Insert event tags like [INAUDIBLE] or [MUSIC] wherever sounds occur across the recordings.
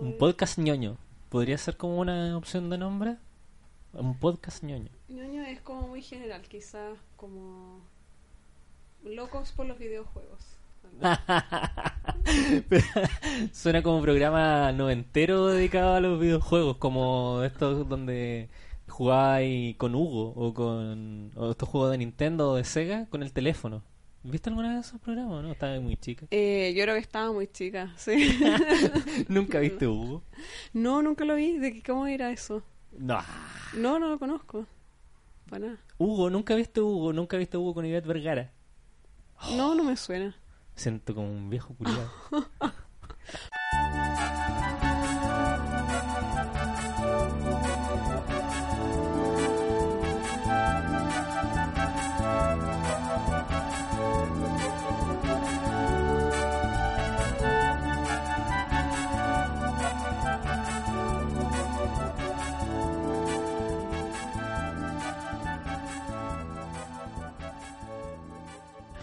Un podcast ñoño. ¿Podría ser como una opción de nombre? Un podcast ñoño. ñoño es como muy general, quizás como... Locos por los videojuegos. [LAUGHS] Suena como un programa noventero dedicado a los videojuegos, como estos donde jugáis con Hugo o con o estos juegos de Nintendo o de Sega con el teléfono. ¿Viste alguna vez esos programas o no? Estaba muy chica. Eh, yo creo que estaba muy chica, sí. [LAUGHS] ¿Nunca viste [LAUGHS] Hugo? no, nunca lo vi. ¿De qué, cómo era eso? No. No, no lo conozco. Para nada. Hugo, ¿nunca viste Hugo? ¿Nunca viste Hugo con Ivette Vergara? No, no me suena. Siento como un viejo culiado. [LAUGHS]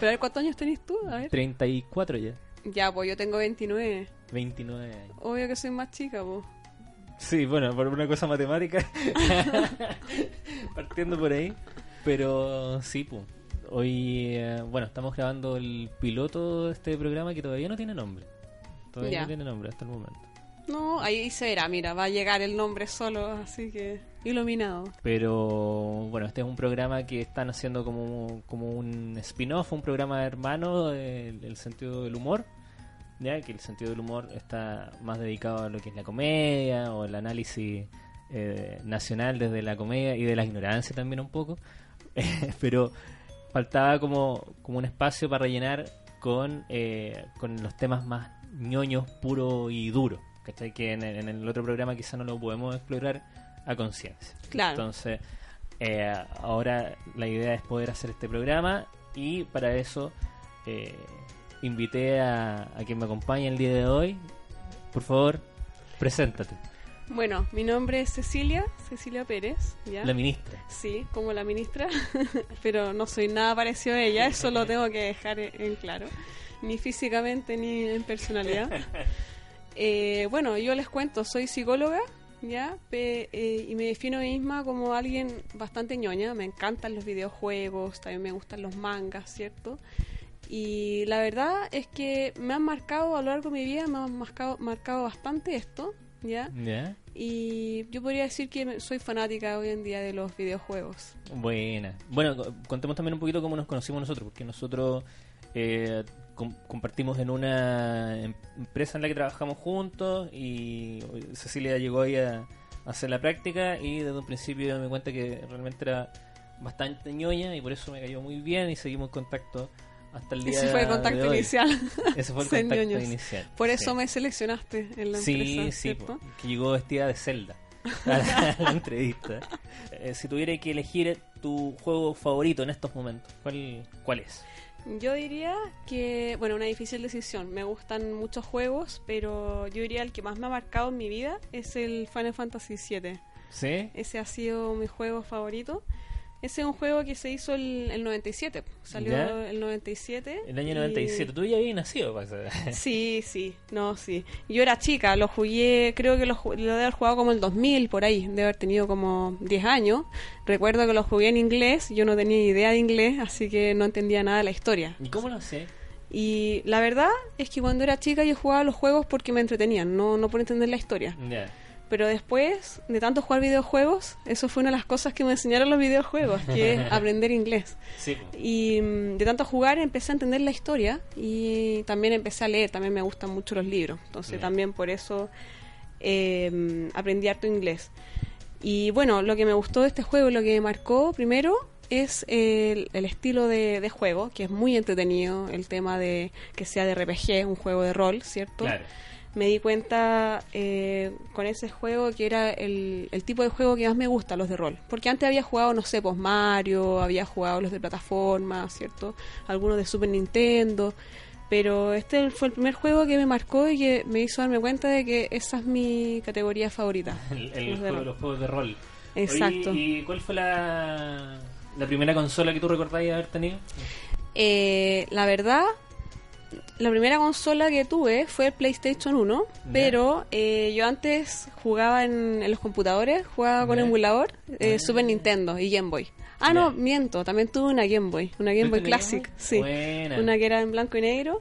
Pero a ver, ¿cuántos años tenés tú? A ver. 34 ya. Ya, pues yo tengo 29. 29 años. Obvio que soy más chica, pues. Sí, bueno, por una cosa matemática. [LAUGHS] Partiendo por ahí. Pero sí, pues. Hoy, eh, bueno, estamos grabando el piloto de este programa que todavía no tiene nombre. Todavía Ya. no tiene nombre hasta el momento. No, ahí se verá, mira, va a llegar el nombre solo, así que iluminado. Pero bueno, este es un programa que están haciendo como, como un spin-off, un programa hermano del sentido del humor. Ya que el sentido del humor está más dedicado a lo que es la comedia o el análisis eh, nacional desde la comedia y de la ignorancia también un poco. [LAUGHS] Pero faltaba como, como un espacio para rellenar con, eh, con los temas más ñoños, puro y duro. ¿Cachai? Que en, en el otro programa quizá no lo podemos explorar a conciencia. Claro. Entonces, eh, ahora la idea es poder hacer este programa y para eso eh, invité a, a quien me acompaña el día de hoy. Por favor, preséntate. Bueno, mi nombre es Cecilia, Cecilia Pérez, ¿ya? La ministra. Sí, como la ministra, [LAUGHS] pero no soy nada parecido a ella, eso lo tengo que dejar en en claro, ni físicamente ni en personalidad. [LAUGHS] Eh, bueno, yo les cuento, soy psicóloga, ¿ya? Pe- eh, y me defino a mí misma como alguien bastante ñoña, me encantan los videojuegos, también me gustan los mangas, ¿cierto? Y la verdad es que me han marcado a lo largo de mi vida, me han marcado, marcado bastante esto, ¿ya? Y yo podría decir que soy fanática hoy en día de los videojuegos. Buena. Bueno, co- contemos también un poquito cómo nos conocimos nosotros, porque nosotros eh, com- compartimos en una em- empresa en la que trabajamos juntos y Cecilia llegó ahí a, a hacer la práctica y desde un principio me di cuenta que realmente era bastante ñoña y por eso me cayó muy bien y seguimos en contacto hasta el día Ese fue el de contacto hoy. inicial. [LAUGHS] Ese fue el contacto ñoños. inicial. Por eso Sí. me seleccionaste en la Sí, empresa, sí, po, que llegó vestida de Zelda a la, [LAUGHS] a la entrevista. Eh, si tuviera que elegir tu juego favorito en estos momentos, ¿cuál, cuál es? Yo diría que, bueno, una difícil decisión. Me gustan muchos juegos, pero yo diría el que más me ha marcado en mi vida es el Final Fantasy VII. ¿Sí? Ese ha sido mi juego favorito. Ese es un juego que se hizo el, el 97. Salió ¿Ya? el 97. El año y- 97. Tú ya habías nacido, pasa. [LAUGHS] Sí, sí, no, sí. Yo era chica, lo jugué, creo que lo, lo debe haber jugado como el 2000, por ahí, debe haber tenido como 10 años. Recuerdo que lo jugué en inglés, yo no tenía idea de inglés, así que no entendía nada de la historia. ¿Y cómo lo sé? Y la verdad es que cuando era chica yo jugaba los juegos porque me entretenían, no, no por entender la historia. Pero después de tanto jugar videojuegos, eso fue una de las cosas que me enseñaron los videojuegos, que es [LAUGHS] aprender inglés. Sí. Y mm, de tanto jugar empecé a entender la historia y también empecé a leer, también me gustan mucho los libros. Entonces Bien. también por eso eh, mm, aprendí harto inglés. Y bueno, lo que me gustó de este juego, lo que me marcó primero es el, el estilo de, de juego, que es muy entretenido, el tema de que sea de RPG, un juego de rol, ¿cierto? Claro. Me di cuenta eh, con ese juego que era el, el tipo de juego que más me gusta, los de rol. Porque antes había jugado, no sé, pues Mario, había jugado los de plataforma, ¿cierto? Algunos de Super Nintendo. Pero este fue el primer juego que me marcó y que me hizo darme cuenta de que esa es mi categoría favorita. [LAUGHS] El, el los de juego- los juegos de rol. Exacto. Oye, ¿Y cuál fue la, la primera consola que tú recordáis haber tenido? Eh, la verdad, la primera consola que tuve fue el PlayStation 1, Ya. pero eh, yo antes jugaba en, en los computadores, jugaba con emulador, eh. Super Nintendo y Game Boy. Ah, no, miento, también tuve una Game Boy, una Game Boy ¿Tuviste una Classic, sí. Buena. Una que era en blanco y negro.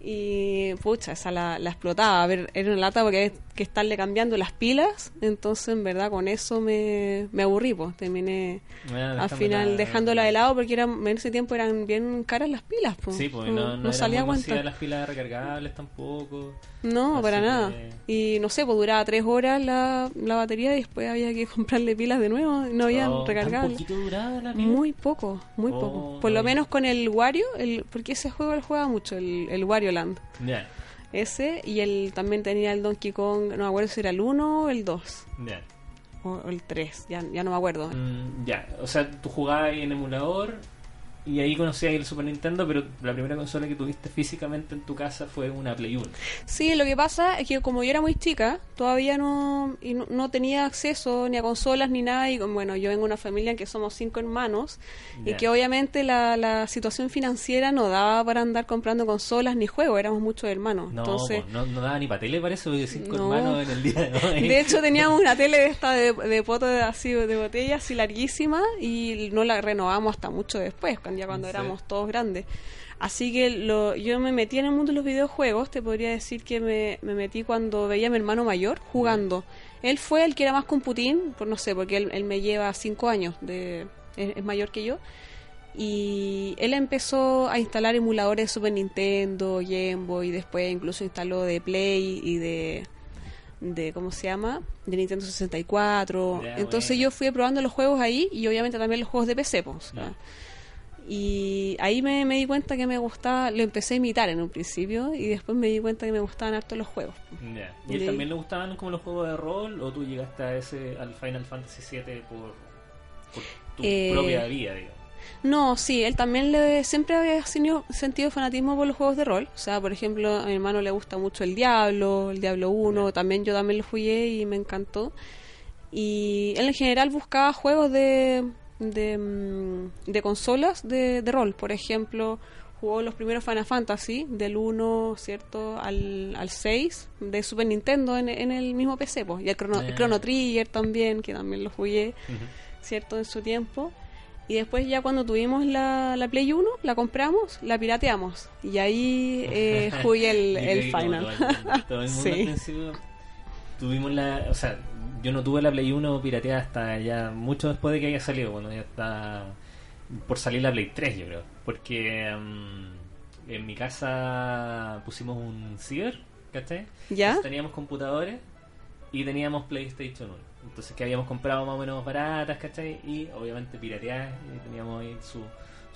Y pucha, esa la, la explotaba. A ver, era una lata porque que estarle cambiando las pilas. Entonces, en verdad, con eso me, me aburrí. Pues. Terminé Bueno, al final dejándola de lado porque eran, en ese tiempo eran bien caras las pilas. Pues. Sí, pues no, no, salía cuenta. las pilas recargables tampoco. No, Así para que- nada. Y no sé, pues duraba tres horas la, la batería y después había que [LAUGHS] comprarle pilas de nuevo. No había Oh, ¿tan recargables. la? Muy poco, muy Oh, poco. Por no lo había- menos con el Wario, el, porque ese juego él juega mucho, el, el Wario Land. Ya, Ese, y él también tenía el Donkey Kong, no me acuerdo si era el 1 o el 2, ya. o, o el 3, ya, ya no me acuerdo. Mm, ya, o sea, tú jugabas en emulador y ahí conocías el Super Nintendo, pero la primera consola que tuviste físicamente en tu casa fue una Play 1. Sí, lo que pasa es que como yo era muy chica, todavía no, y no, no tenía acceso ni a consolas ni nada, y bueno, yo vengo de una familia en que somos cinco hermanos, y que obviamente la, la situación financiera no daba para andar comprando consolas ni juegos, éramos muchos hermanos. No, Entonces, po, no, no daba ni para tele, parece, porque cinco No. hermanos en el día de [LAUGHS] hoy. De hecho, teníamos una tele de esta de, de poto de, así de botella, así larguísima, y no la renovamos hasta mucho después, cuando, ya cuando Sí. éramos todos grandes. Así que lo, yo me metí en el mundo de los videojuegos, te podría decir que me, me metí cuando veía a mi hermano mayor jugando. Él fue el que era más computín, por no sé, porque él, él me lleva cinco años, de, es, es mayor que yo. Y él empezó a instalar emuladores de Super Nintendo, Game Boy, después incluso instaló de Play y de, de ¿cómo se llama? De Nintendo 64. Ya, Entonces bueno. yo fui probando los juegos ahí y obviamente también los juegos de PC, pues. Claro. Y ahí me, me di cuenta que me gustaba, lo empecé a imitar en un principio y después me di cuenta que me gustaban harto los juegos. Ya. ¿Y él también le gustaban como los juegos de rol o tú llegaste a ese al Final Fantasy VII por, por tu Eh, propia vida, digamos? No, sí, él también le, siempre había sentido fanatismo por los juegos de rol. O sea, por ejemplo, a mi hermano le gusta mucho el Diablo, el Diablo 1, Ya. también yo también lo jugué y me encantó. Y él en general buscaba juegos de, de, mm, de consolas de, de rol. Por ejemplo, jugó los primeros Final Fantasy, del 1, ¿cierto? Al, al 6, de Super Nintendo en, en el mismo PC. Pues. Y el Chrono, el Ah. Chrono Trigger también, que también lo jugué. ¿cierto? En su tiempo. Y después ya cuando tuvimos la, la Play 1, la compramos, la pirateamos. Y ahí eh, [LAUGHS] jugué el, el Final. Todo el mundo, todo el mundo [LAUGHS] Sí. Tuvimos la. O sea, yo no tuve la Play 1 pirateada hasta ya mucho después de que haya salido, cuando ya está por salir la Play 3, yo creo. Porque mm, en mi casa pusimos un ciber, ¿cachai? ¿Ya? Entonces teníamos computadores y teníamos PlayStation 1. Entonces que habíamos comprado más o menos baratas, ¿cachai? Y obviamente pirateadas y teníamos ahí su-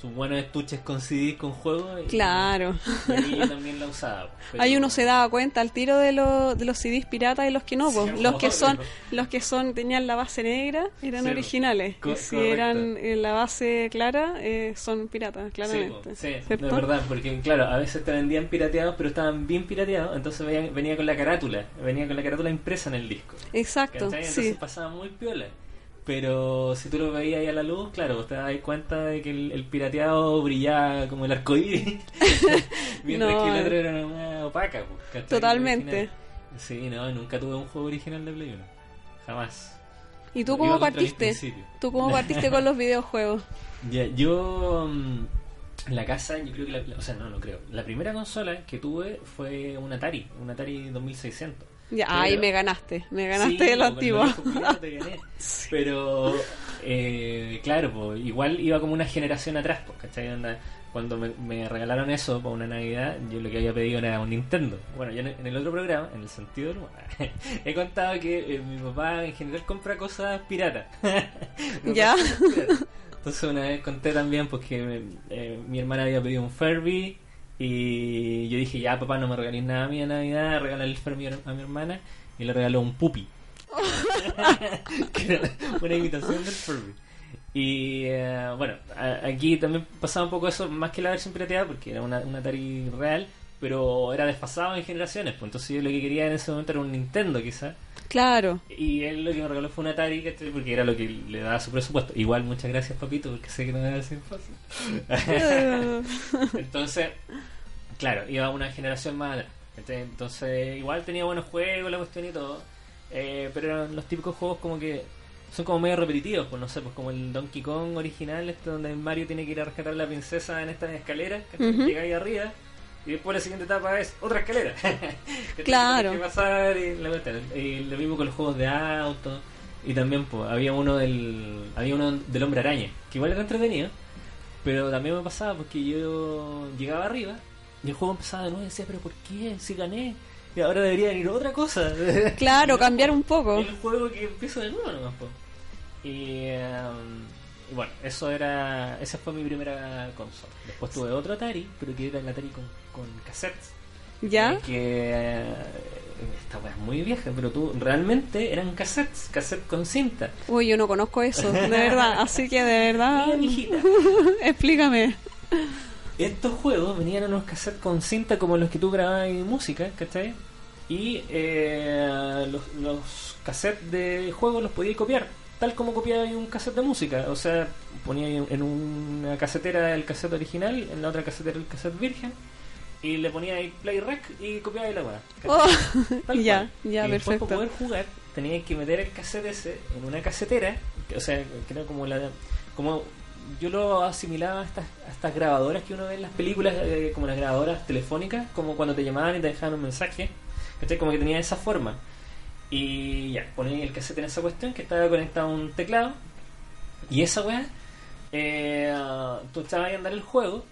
sus buenos estuches con CDs con juegos. y- Claro. y ahí yo también la usaba. pues, pero- Ahí uno se daba cuenta al tiro de, los de los CDs piratas y los que no. pues. Sí, los que son los que son tenían la base negra eran Sí, originales. co- y si correcto. eran en la base clara, eh, son piratas, claramente. sí, de verdad, porque claro, a veces te vendían pirateados, pero estaban bien pirateados, entonces venía, venía con la carátula, venía con la carátula impresa en el disco. Exacto, ¿cachai? Entonces sí. pasaba muy piola. Pero si tú lo veías ahí a la luz, claro, vos te das cuenta de que el, el pirateado brillaba como el arcoíris, [LAUGHS] [LAUGHS] mientras No, que el otro era una opaca. pues. Totalmente. Sí, no, nunca tuve un juego original de Play 1. Jamás. ¿Y tú cómo partiste? ¿Tú cómo partiste con los videojuegos? [LAUGHS] Ya, yo mm, la casa, yo creo que la, la- o sea, no, no creo. La primera consola que tuve fue un Atari, un Atari 2600. Ya, Pero- ahí me ganaste, me ganaste Sí, de lo po, con antiguo. el te gané. [LAUGHS] Pero, eh, claro, pues igual iba como una generación atrás, pues, ¿cachai? Cuando me, me regalaron eso para una Navidad, yo lo que había pedido era un Nintendo. Bueno, yo en, en el otro programa, en el sentido del humor, [LAUGHS] he contado que eh, mi papá en general compra cosas piratas. [LAUGHS] Ya. compra cosas piratas. Entonces una vez conté también porque eh, mi hermana había pedido un Furby y yo dije, ya papá no me regalís nada a mí en Navidad, regala el Furby a mi hermana y le regaló un [LAUGHS] que era una imitación del Furby. Y eh, bueno, a- aquí también pasaba un poco eso, más que la versión pirateada, porque era una, una Atari real, pero era desfasado en generaciones. Pues entonces yo lo que quería en ese momento era un Nintendo, quizás. Claro. Y él lo que me regaló fue un Atari, porque era lo que le daba su presupuesto. Igual, muchas gracias, papito, porque sé que no me va a ser fácil. [LAUGHS] Entonces, Claro, iba una generación más atrás. Entonces, igual tenía buenos juegos, la cuestión y todo. eh, pero eran los típicos juegos como que son como medio repetitivos, pues no sé, pues como el Donkey Kong original, este donde Mario tiene que ir a rescatar a la princesa en estas escaleras, que Ujú. llega ahí arriba. Y después la siguiente etapa es otra escalera. [LAUGHS] Claro. que pasar y la cuestión. Y lo mismo con los juegos de auto. Y también pues, había uno del había uno del hombre araña, que igual era entretenido, pero también me pasaba porque yo llegaba arriba y el juego empezaba de nuevo y decía, pero ¿por qué? Si gané. Y ahora debería venir otra cosa. Claro, cambiar un poco. El juego que empieza de nuevo nomás, po. Y, um, y bueno, eso era. Esa fue mi primera consola. Después tuve otro Atari, pero que era el Atari con, con cassettes. ¿Ya? Que eh, esta weá es muy vieja, pero tú realmente eran cassettes, cassette con cinta. Uy, yo no conozco eso, de [LAUGHS] verdad. Así que de verdad. Mira. [LAUGHS] Explícame. Estos juegos venían en unos cassettes con cinta como los que tú grababas en música, ¿cachai? Y eh, los, los cassettes de juegos los podías copiar, tal como copiabas un cassette de música. O sea, ponías en una casetera el cassette original, en la otra casetera el cassette virgen, y le ponías ahí play rec y copiabas la weá. Oh, [LAUGHS] [LAUGHS] ya, ya, y después perfecto. para poder jugar tenías que meter el cassette ese en una casetera, que, o sea, que era como la como yo lo asimilaba a estas, a estas grabadoras que uno ve en las películas, eh, como las grabadoras telefónicas, como cuando te llamaban y te dejaban un mensaje, ¿cachai? Como que tenía esa forma. Y ya, ponía el cassette en esa cuestión que estaba conectado a un teclado. Y esa weá, eh, tú estabas ahí a andar el juego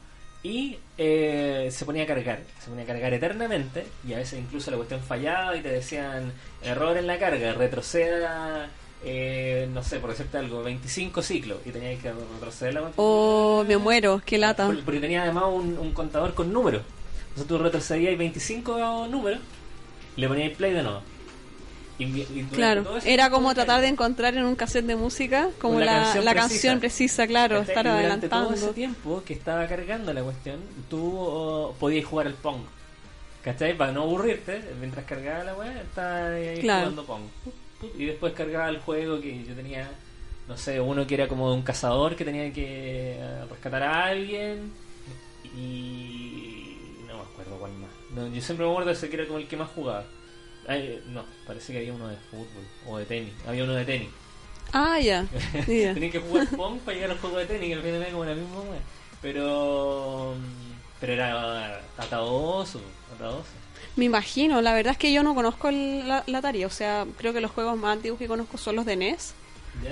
y eh, se ponía a cargar. Se ponía a cargar eternamente y a veces incluso la cuestión fallaba y te decían error en la carga, retroceda, eh, no sé, por decirte algo, 25 ciclos y tenías que retroceder la cuestión. Oh, me muero, qué lata. Por- Porque tenía además un, un contador con números. Entonces tú retrocedías 25 números le ponías play de nuevo. Y, y Claro, era como tratar de encontrar en un cassette de música como la la, canción la precisa. canción precisa, claro, ¿cachai? estar durante todo ese adelantando. tiempo que estaba cargando la cuestión, tú oh, podías jugar al Pong. ¿Cachai? Para no aburrirte, mientras cargaba la weá, estaba ahí Claro. jugando Pong. Y después cargaba el juego que yo tenía, no sé, uno que era como de un cazador que tenía que eh, rescatar a alguien. Y no me acuerdo cuál más. No, yo siempre me acuerdo de ese que era como el que más jugaba. Ay, no, parece que había uno de fútbol o de tenis. Había uno de tenis. Ah, ya. [LAUGHS] Tenía que jugar Pong para llegar al juego de tenis, que al final era como la misma wea. Pero. Pero era atadoso, atadoso. Me imagino, la verdad es que yo no conozco el, la, la Atari, o sea, creo que los juegos más antiguos que conozco son los de NES,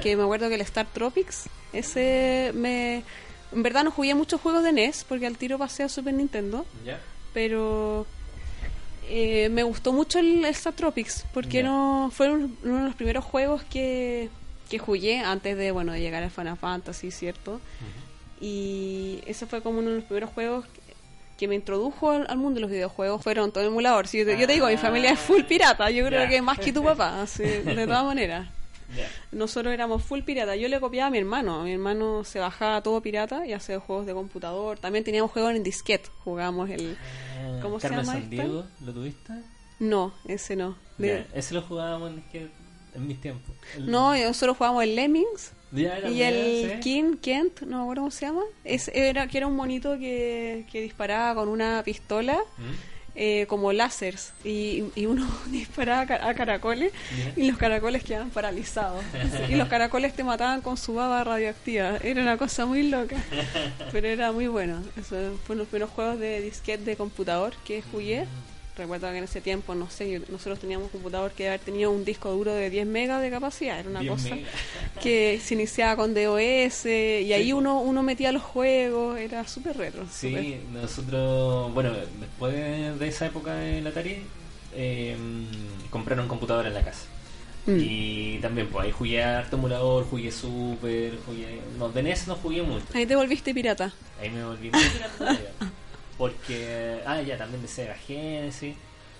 que me acuerdo que el Star Tropics, ese me... En verdad no jugué muchos juegos de NES porque al tiro pasé a Super Nintendo, ¿Ya? pero eh, me gustó mucho el, el Star Tropics porque Ya. no fueron uno de los primeros juegos que, que jugué antes de bueno de llegar a Final Fantasy, ¿cierto? Y ese fue como uno de los primeros juegos que, me introdujo al, al mundo de los videojuegos. Fueron todo emulador. Si yo, te- yo te digo, mi familia es full pirata. Yo creo que más que tu papá, así, [LAUGHS] de todas maneras. Nosotros éramos full pirata. Yo le copiaba a mi hermano. Mi hermano se bajaba todo pirata y hacía juegos de computador. También teníamos juegos en disquete. Jugábamos el... Ah, ¿Cómo se Carmen llama San esta? Diego, ¿lo tuviste? No, ese no. Ese lo jugábamos en, que- en mis tiempos. El- No, nosotros jugábamos el Lemmings y el sí. King Kent, no me acuerdo cómo se llama. Es, era, que era un monito que, que disparaba con una pistola ¿Mm? Eh, como láseres y, uno [LAUGHS] disparaba a ca- a caracoles y los caracoles quedaban paralizados. y los caracoles te mataban con su baba radioactiva. Era una cosa muy loca, pero era muy bueno. Eso fue uno de los primeros juegos de disquete de computador que jugué. Recuerdo que en ese tiempo, no sé, nosotros teníamos un computador que haber tenido un disco duro de 10 megas de capacidad. Era una 10 cosa que se iniciaba con DOS y ahí uno, uno metía los juegos. Era súper retro. Sí, nosotros, bueno, después de, esa época del Atari, eh, compraron computador en la casa. Mm. Y también, pues ahí jugué harto emulador, jugué Super, jugué. No, de NES no jugué mucho. Ahí te volviste pirata. Ahí me volví muy pirata. [LAUGHS] Porque, ah, ya, también de Sega Genesis.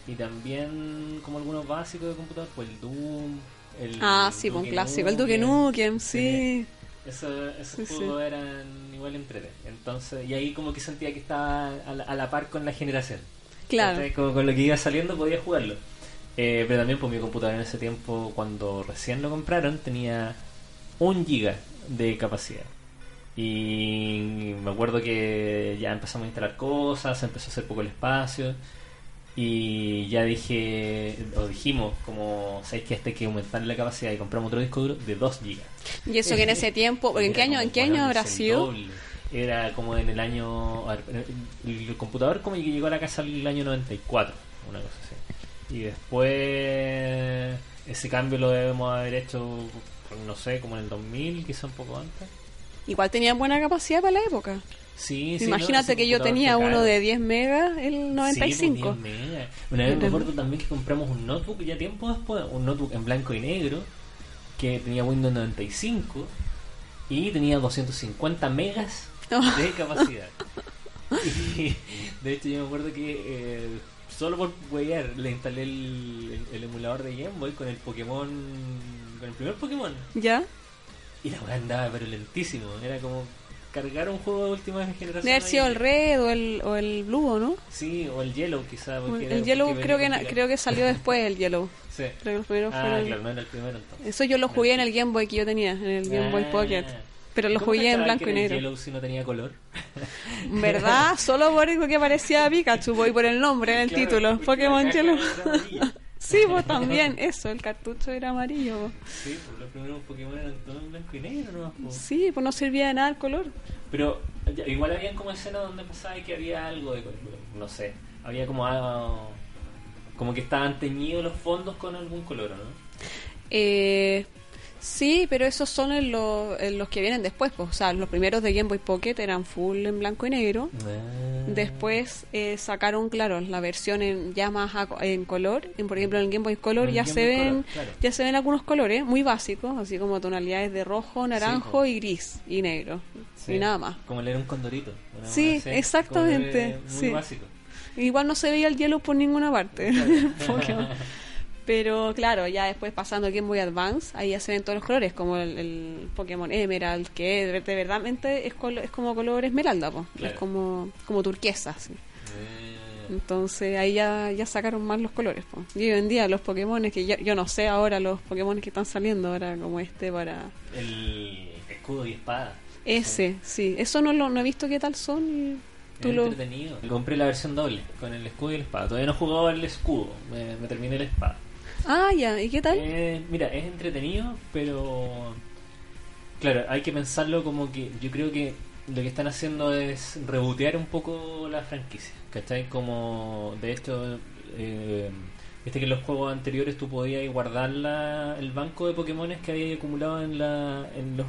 Y también, como algunos básicos de computador, pues el Doom. El Ah, sí, pues un Duke clásico. El Duke Nukem. Sí. Eso- esos Sí, sí. juegos eran igual entrete. Entonces, y ahí como que sentía que estaba a la, a la par con la generación. Claro. Como con lo que iba saliendo podía jugarlo. Eh, pero también pues mi computador en ese tiempo, cuando recién lo compraron, tenía un giga de capacidad. Y me acuerdo que ya empezamos a instalar cosas, empezó a hacer poco el espacio. Y ya dije, o dijimos, como, ¿sabéis que este hay que aumentar la capacidad y compramos otro disco duro de 2 GB? Y eso que en ese tiempo, ¿en qué año, en qué año habrá sido? doble. Era como en el año. el computador como que llegó a la casa el año 94, una cosa así. Y después. Ese cambio lo debemos haber hecho, no sé, como en el 2000, quizá un poco antes. Igual tenían buena capacidad para la época. Sí, sí, Imagínate que yo tenía uno de 10 megas el Sí, 95. pues, 10 megas. Una vez me acuerdo también que compramos un notebook ya tiempo después, un notebook en blanco y negro que tenía Windows 95 y tenía 250 megas de [LAUGHS] capacidad. Y de hecho yo me acuerdo que eh, solo por huear le instalé el, el- el emulador de Game Boy con el Pokémon, con el primer Pokémon. ¿Ya? Y la weá andaba pero lentísimo, era como cargar un juego de última generación. Debe haber sido el red o el, o el blue, ¿o ¿no? Sí, o el Yellow quizá. porque era- El yellow porque creo que, na- creo que salió [LAUGHS] después el yellow. Sí. Creo que los Ah, fueron... claro, no era el primero entonces. Eso yo lo jugué en el Game Boy que yo tenía, en el Game Boy Ah. Pocket. Pero lo ¿Cómo jugué en blanco que y era el negro. Yellow si no tenía color? [LAUGHS] ¿Verdad? Solo por algo que aparecía Pikachu, voy por el nombre en el Claro, título. Pokémon Yellow. Sí, pues también, eso, el cartucho era amarillo. Sí, pues los primeros Pokémon eran todos en blanco y negro nomás. po. Sí, pues no servía de nada el color. Pero ya, igual habían como escenas donde pasaba que había algo de color. No sé, había como algo... Como que estaban teñidos los fondos con algún color, ¿o ¿no? Eh, sí, pero esos son en los, en los que vienen después. Pues. O sea, los primeros de Game Boy Pocket eran full en blanco y negro. Ah. Después eh, sacaron, claro, la versión en, ya más a- en color. En, por ejemplo, en el Game Boy Color ya Game se Boy ven Color, claro. ya se ven algunos colores muy básicos, así como tonalidades de rojo, naranjo y gris y negro. Sí, Y nada más. Como leer un condorito. Sí, exactamente, Muy sí. básico. Igual no se veía el hielo por ninguna parte. [LAUGHS] Pokémon. [LAUGHS] Pero claro, ya después pasando a Game Boy Advance, ahí ya se ven todos los colores, como el, el Pokémon Emerald, que de, de verdad es, colo- es como color esmeralda, po. Claro. es como, como turquesa. así. Eh, Entonces ahí ya, ya sacaron más los colores. po. Y hoy en día los Pokémon, que ya- yo no sé ahora los Pokémon que están saliendo ahora, como este para... el escudo y espada. Ese, sí. Eso no lo no he visto qué tal son. Y tú lo... entretenido. Compré la versión doble con el escudo y la espada. Todavía no he jugado el escudo, me, me terminé la espada. Ah, ya. ¿Y qué tal? Eh, mira, es entretenido, pero claro, hay que pensarlo como que yo creo que lo que están haciendo es rebotear un poco la franquicia, ¿cachai? Como de hecho, eh, viste que en los juegos anteriores tú podías guardar la, el banco de Pokémones que había acumulado en, la, en los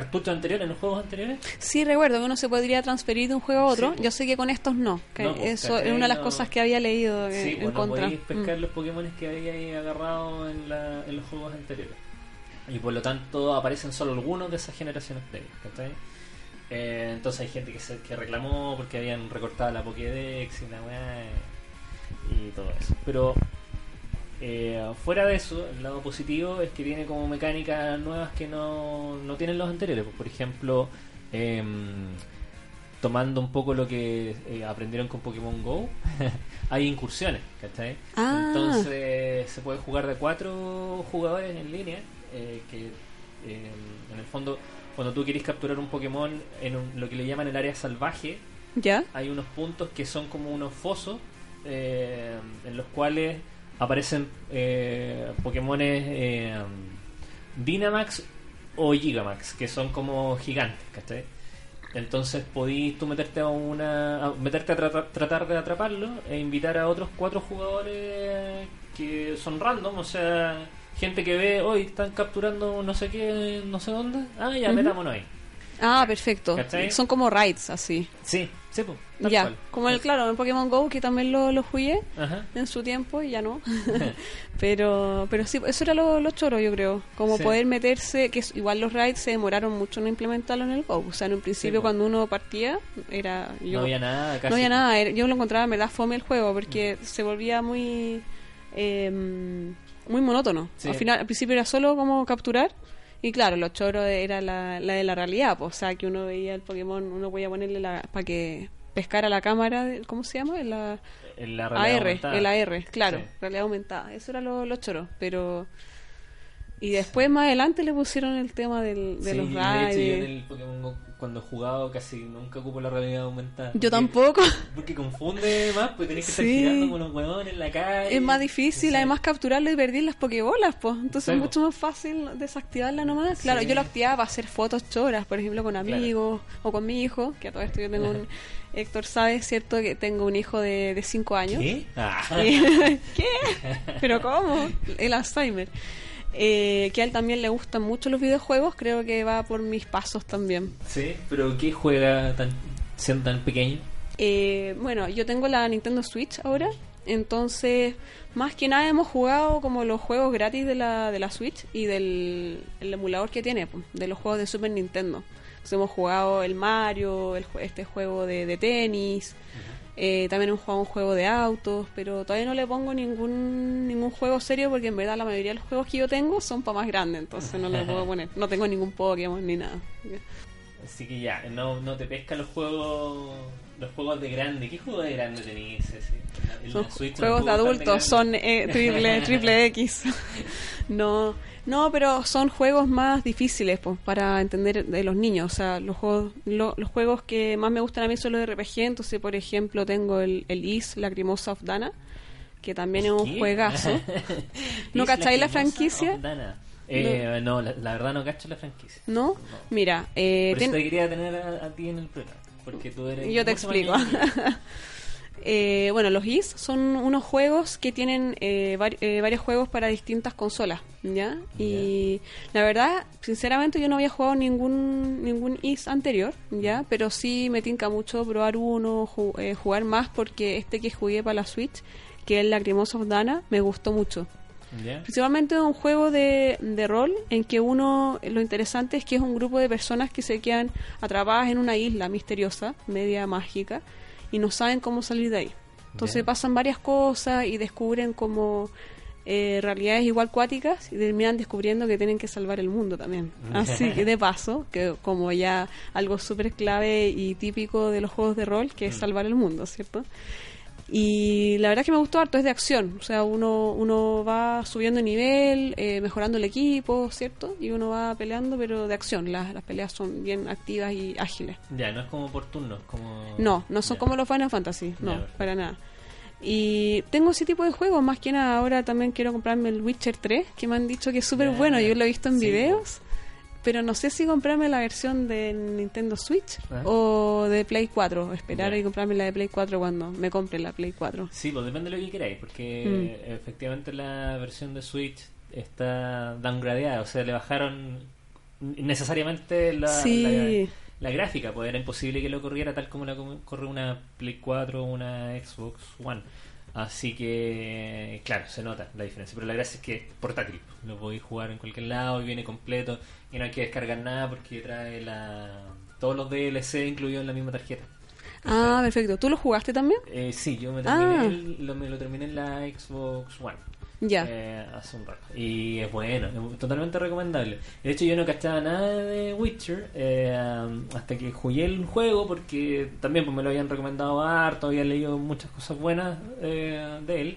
cartuchos anteriores, en los juegos anteriores. Sí, recuerdo que uno se podría transferir de un juego a otro. Sí. Yo sé que con estos no. Que No, pues, eso es una de las No. cosas que había leído Sí, en pues no contra. podéis pescar Mm. los Pokémon que habíais agarrado en, la, en los juegos anteriores. Y por lo tanto aparecen solo algunos de esas generaciones previas, ¿cachai? Eh, entonces hay gente que se que reclamó porque habían recortado la Pokédex y la weá y todo eso. Pero eh, fuera de eso, el lado positivo es que tiene como mecánicas nuevas que no, no tienen los anteriores. Pues, Por ejemplo, em, tomando un poco lo que eh, aprendieron con Pokémon Go, [LAUGHS] hay incursiones, ¿cachai? Ah. Entonces se puede jugar de cuatro jugadores en línea, eh, que eh, en el fondo cuando tú quieres capturar un Pokémon en un- lo que le llaman el área salvaje, ¿Ya? hay unos puntos que son como unos fosos eh, en los cuales aparecen eh, Pokémones eh, Dynamax o Gigamax, que son como gigantes, ¿cachai? Entonces podís tú meterte a una a meterte a trata- tratar de atraparlo e invitar a otros cuatro jugadores que son random, o sea, gente que ve, hoy están capturando no sé qué, no sé dónde. Ah, ya, Ujú. metámonos ahí. Ah, perfecto. ¿Cachai? Son como raids, así. Sí, sí, pues, tal ya. cual. Como el, claro, en Pokémon Go, que también lo, lo jugué Ajá. en su tiempo y ya no. [LAUGHS] [LAUGHS] pero pero sí, eso era lo, lo choro, yo creo. Como Sí. poder meterse, que igual los raids se demoraron mucho en implementarlo en el Go. O sea, en un principio cuando uno partía, era... Yo, no había nada, casi. No había nada, era- yo lo encontraba en verdad fome el juego porque se volvía muy eh, muy monótono. Sí. Al final, al principio era solo como capturar y claro, lo choro era la, la de la realidad, pues, o sea, que uno veía el Pokémon, uno podía ponerle la para que pescara la cámara, de- ¿cómo se llama? La En la realidad AR, aumentada. el AR, claro, Sí. realidad aumentada. Eso era lo, lo choro, pero y después más adelante le pusieron el tema del, de Sí, los y de hecho yo en el Pokémon Go cuando he jugado casi nunca ocupo la realidad aumentada. Yo Porque- tampoco. Porque confunde más, pues tenés que estar girando con los huevones en la calle. Es más difícil, además capturarlo y perder las pokebolas, pues. Entonces es mucho más fácil desactivarla nomás. Claro, Sí. yo lo activaba para hacer fotos choras, por ejemplo, con Claro. amigos o con mi hijo, que a todo esto yo tengo un... [LAUGHS] Héctor sabe, ¿cierto? Que tengo un hijo de 5 años. ¿Qué? Ah. [LAUGHS] ¿Qué? [LAUGHS] ¿Pero cómo? El Alzheimer. Eh, que a él también le gustan mucho los videojuegos, creo que va por mis pasos también. Sí, pero ¿qué juega tan, siendo tan pequeño? Eh, bueno, yo tengo la Nintendo Switch ahora, entonces más que nada hemos jugado como los juegos gratis de la, de la Switch y del el emulador que tiene, pues, de los juegos de Super Nintendo. Entonces hemos jugado el Mario, el, este juego de, de tenis, eh, también hemos jugado un juego de autos, pero todavía no le pongo ningún ningún juego serio porque en verdad la mayoría de los juegos que yo tengo son para más grandes, entonces no le puedo [LAUGHS] poner. No tengo ningún Pokémon ni nada. Así que ya, no, no te pesca los juegos los juegos de grande. ¿Qué juego de grande tenéis? Son juegos de adultos, son eh, triple, triple X. [LAUGHS] No, no, pero son juegos más difíciles pues, para entender de los niños. O sea, los juegos, lo- los juegos que más me gustan a mí son los de RPG. Entonces, por ejemplo, tengo el, el Is, Lacrimosa of Dana, que también es un ¿Qué? juegazo. [LAUGHS] ¿No ¿Es cacháis la franquicia? Eh, no, la, la verdad no cacho la franquicia. ¿No? Mira, eh, Por eso ten- te quería tener a, a ti en el programa. Porque tú eres. Yo te explico. [LAUGHS] Eh, bueno, los Is son unos juegos que tienen eh, vari- eh, varios juegos para distintas consolas, ¿ya? Y la verdad, sinceramente yo no había jugado ningún ningún Is anterior, ¿ya? Pero sí me tinca mucho probar uno, ju- eh, jugar más, porque este que jugué para la Switch, que es el Lacrimosa of Dana, me gustó mucho. Principalmente un juego de, de rol en que uno, lo interesante es que es un grupo de personas que se quedan atrapadas en una isla misteriosa, media mágica, y no saben cómo salir de ahí. Entonces pasan varias cosas y descubren como eh, realidades igual cuáticas y terminan descubriendo que tienen que salvar el mundo también. Así que de paso, que como ya algo súper clave y típico de los juegos de rol, que es Mm. salvar el mundo, ¿cierto? Y la verdad es que me gustó harto, es de acción. O sea, uno, uno va subiendo de nivel, eh, mejorando el equipo, ¿cierto? Y uno va peleando, pero de acción. Las, las peleas son bien activas y ágiles. Ya, no es como por turnos. Como... No, no son Ya. como los Final Fantasy, no, Ya, para nada. Y tengo ese tipo de juegos, más que nada ahora también quiero comprarme el Witcher 3, que me han dicho que es súper bueno, yo lo he visto en Sí, videos, pero no sé si comprarme la versión de Nintendo Switch Ah. o de Play 4, esperar y comprarme la de Play 4 cuando me compre la Play 4. Sí, pues depende de lo que queráis, porque Mm. efectivamente la versión de Switch está downgradeada, o sea, le bajaron necesariamente la, Sí. la, la gráfica, pues era imposible que lo corriera tal como la corre una Play 4 o una Xbox One. Así que, claro, se nota la diferencia. Pero la gracia es que es portátil. Lo podéis jugar en cualquier lado y viene completo. Y no hay que descargar nada porque trae la todos los DLC incluidos en la misma tarjeta. Ah, perfecto. ¿Tú lo jugaste también? Eh, sí, yo me, Ah. terminé el- lo, me lo terminé en la Xbox One. Ya. eh, hace un rato. Y es bueno, es totalmente recomendable. De hecho, yo no cachaba nada de Witcher eh, hasta que jugué el juego, porque también pues, me lo habían recomendado harto, había leído muchas cosas buenas eh, de él.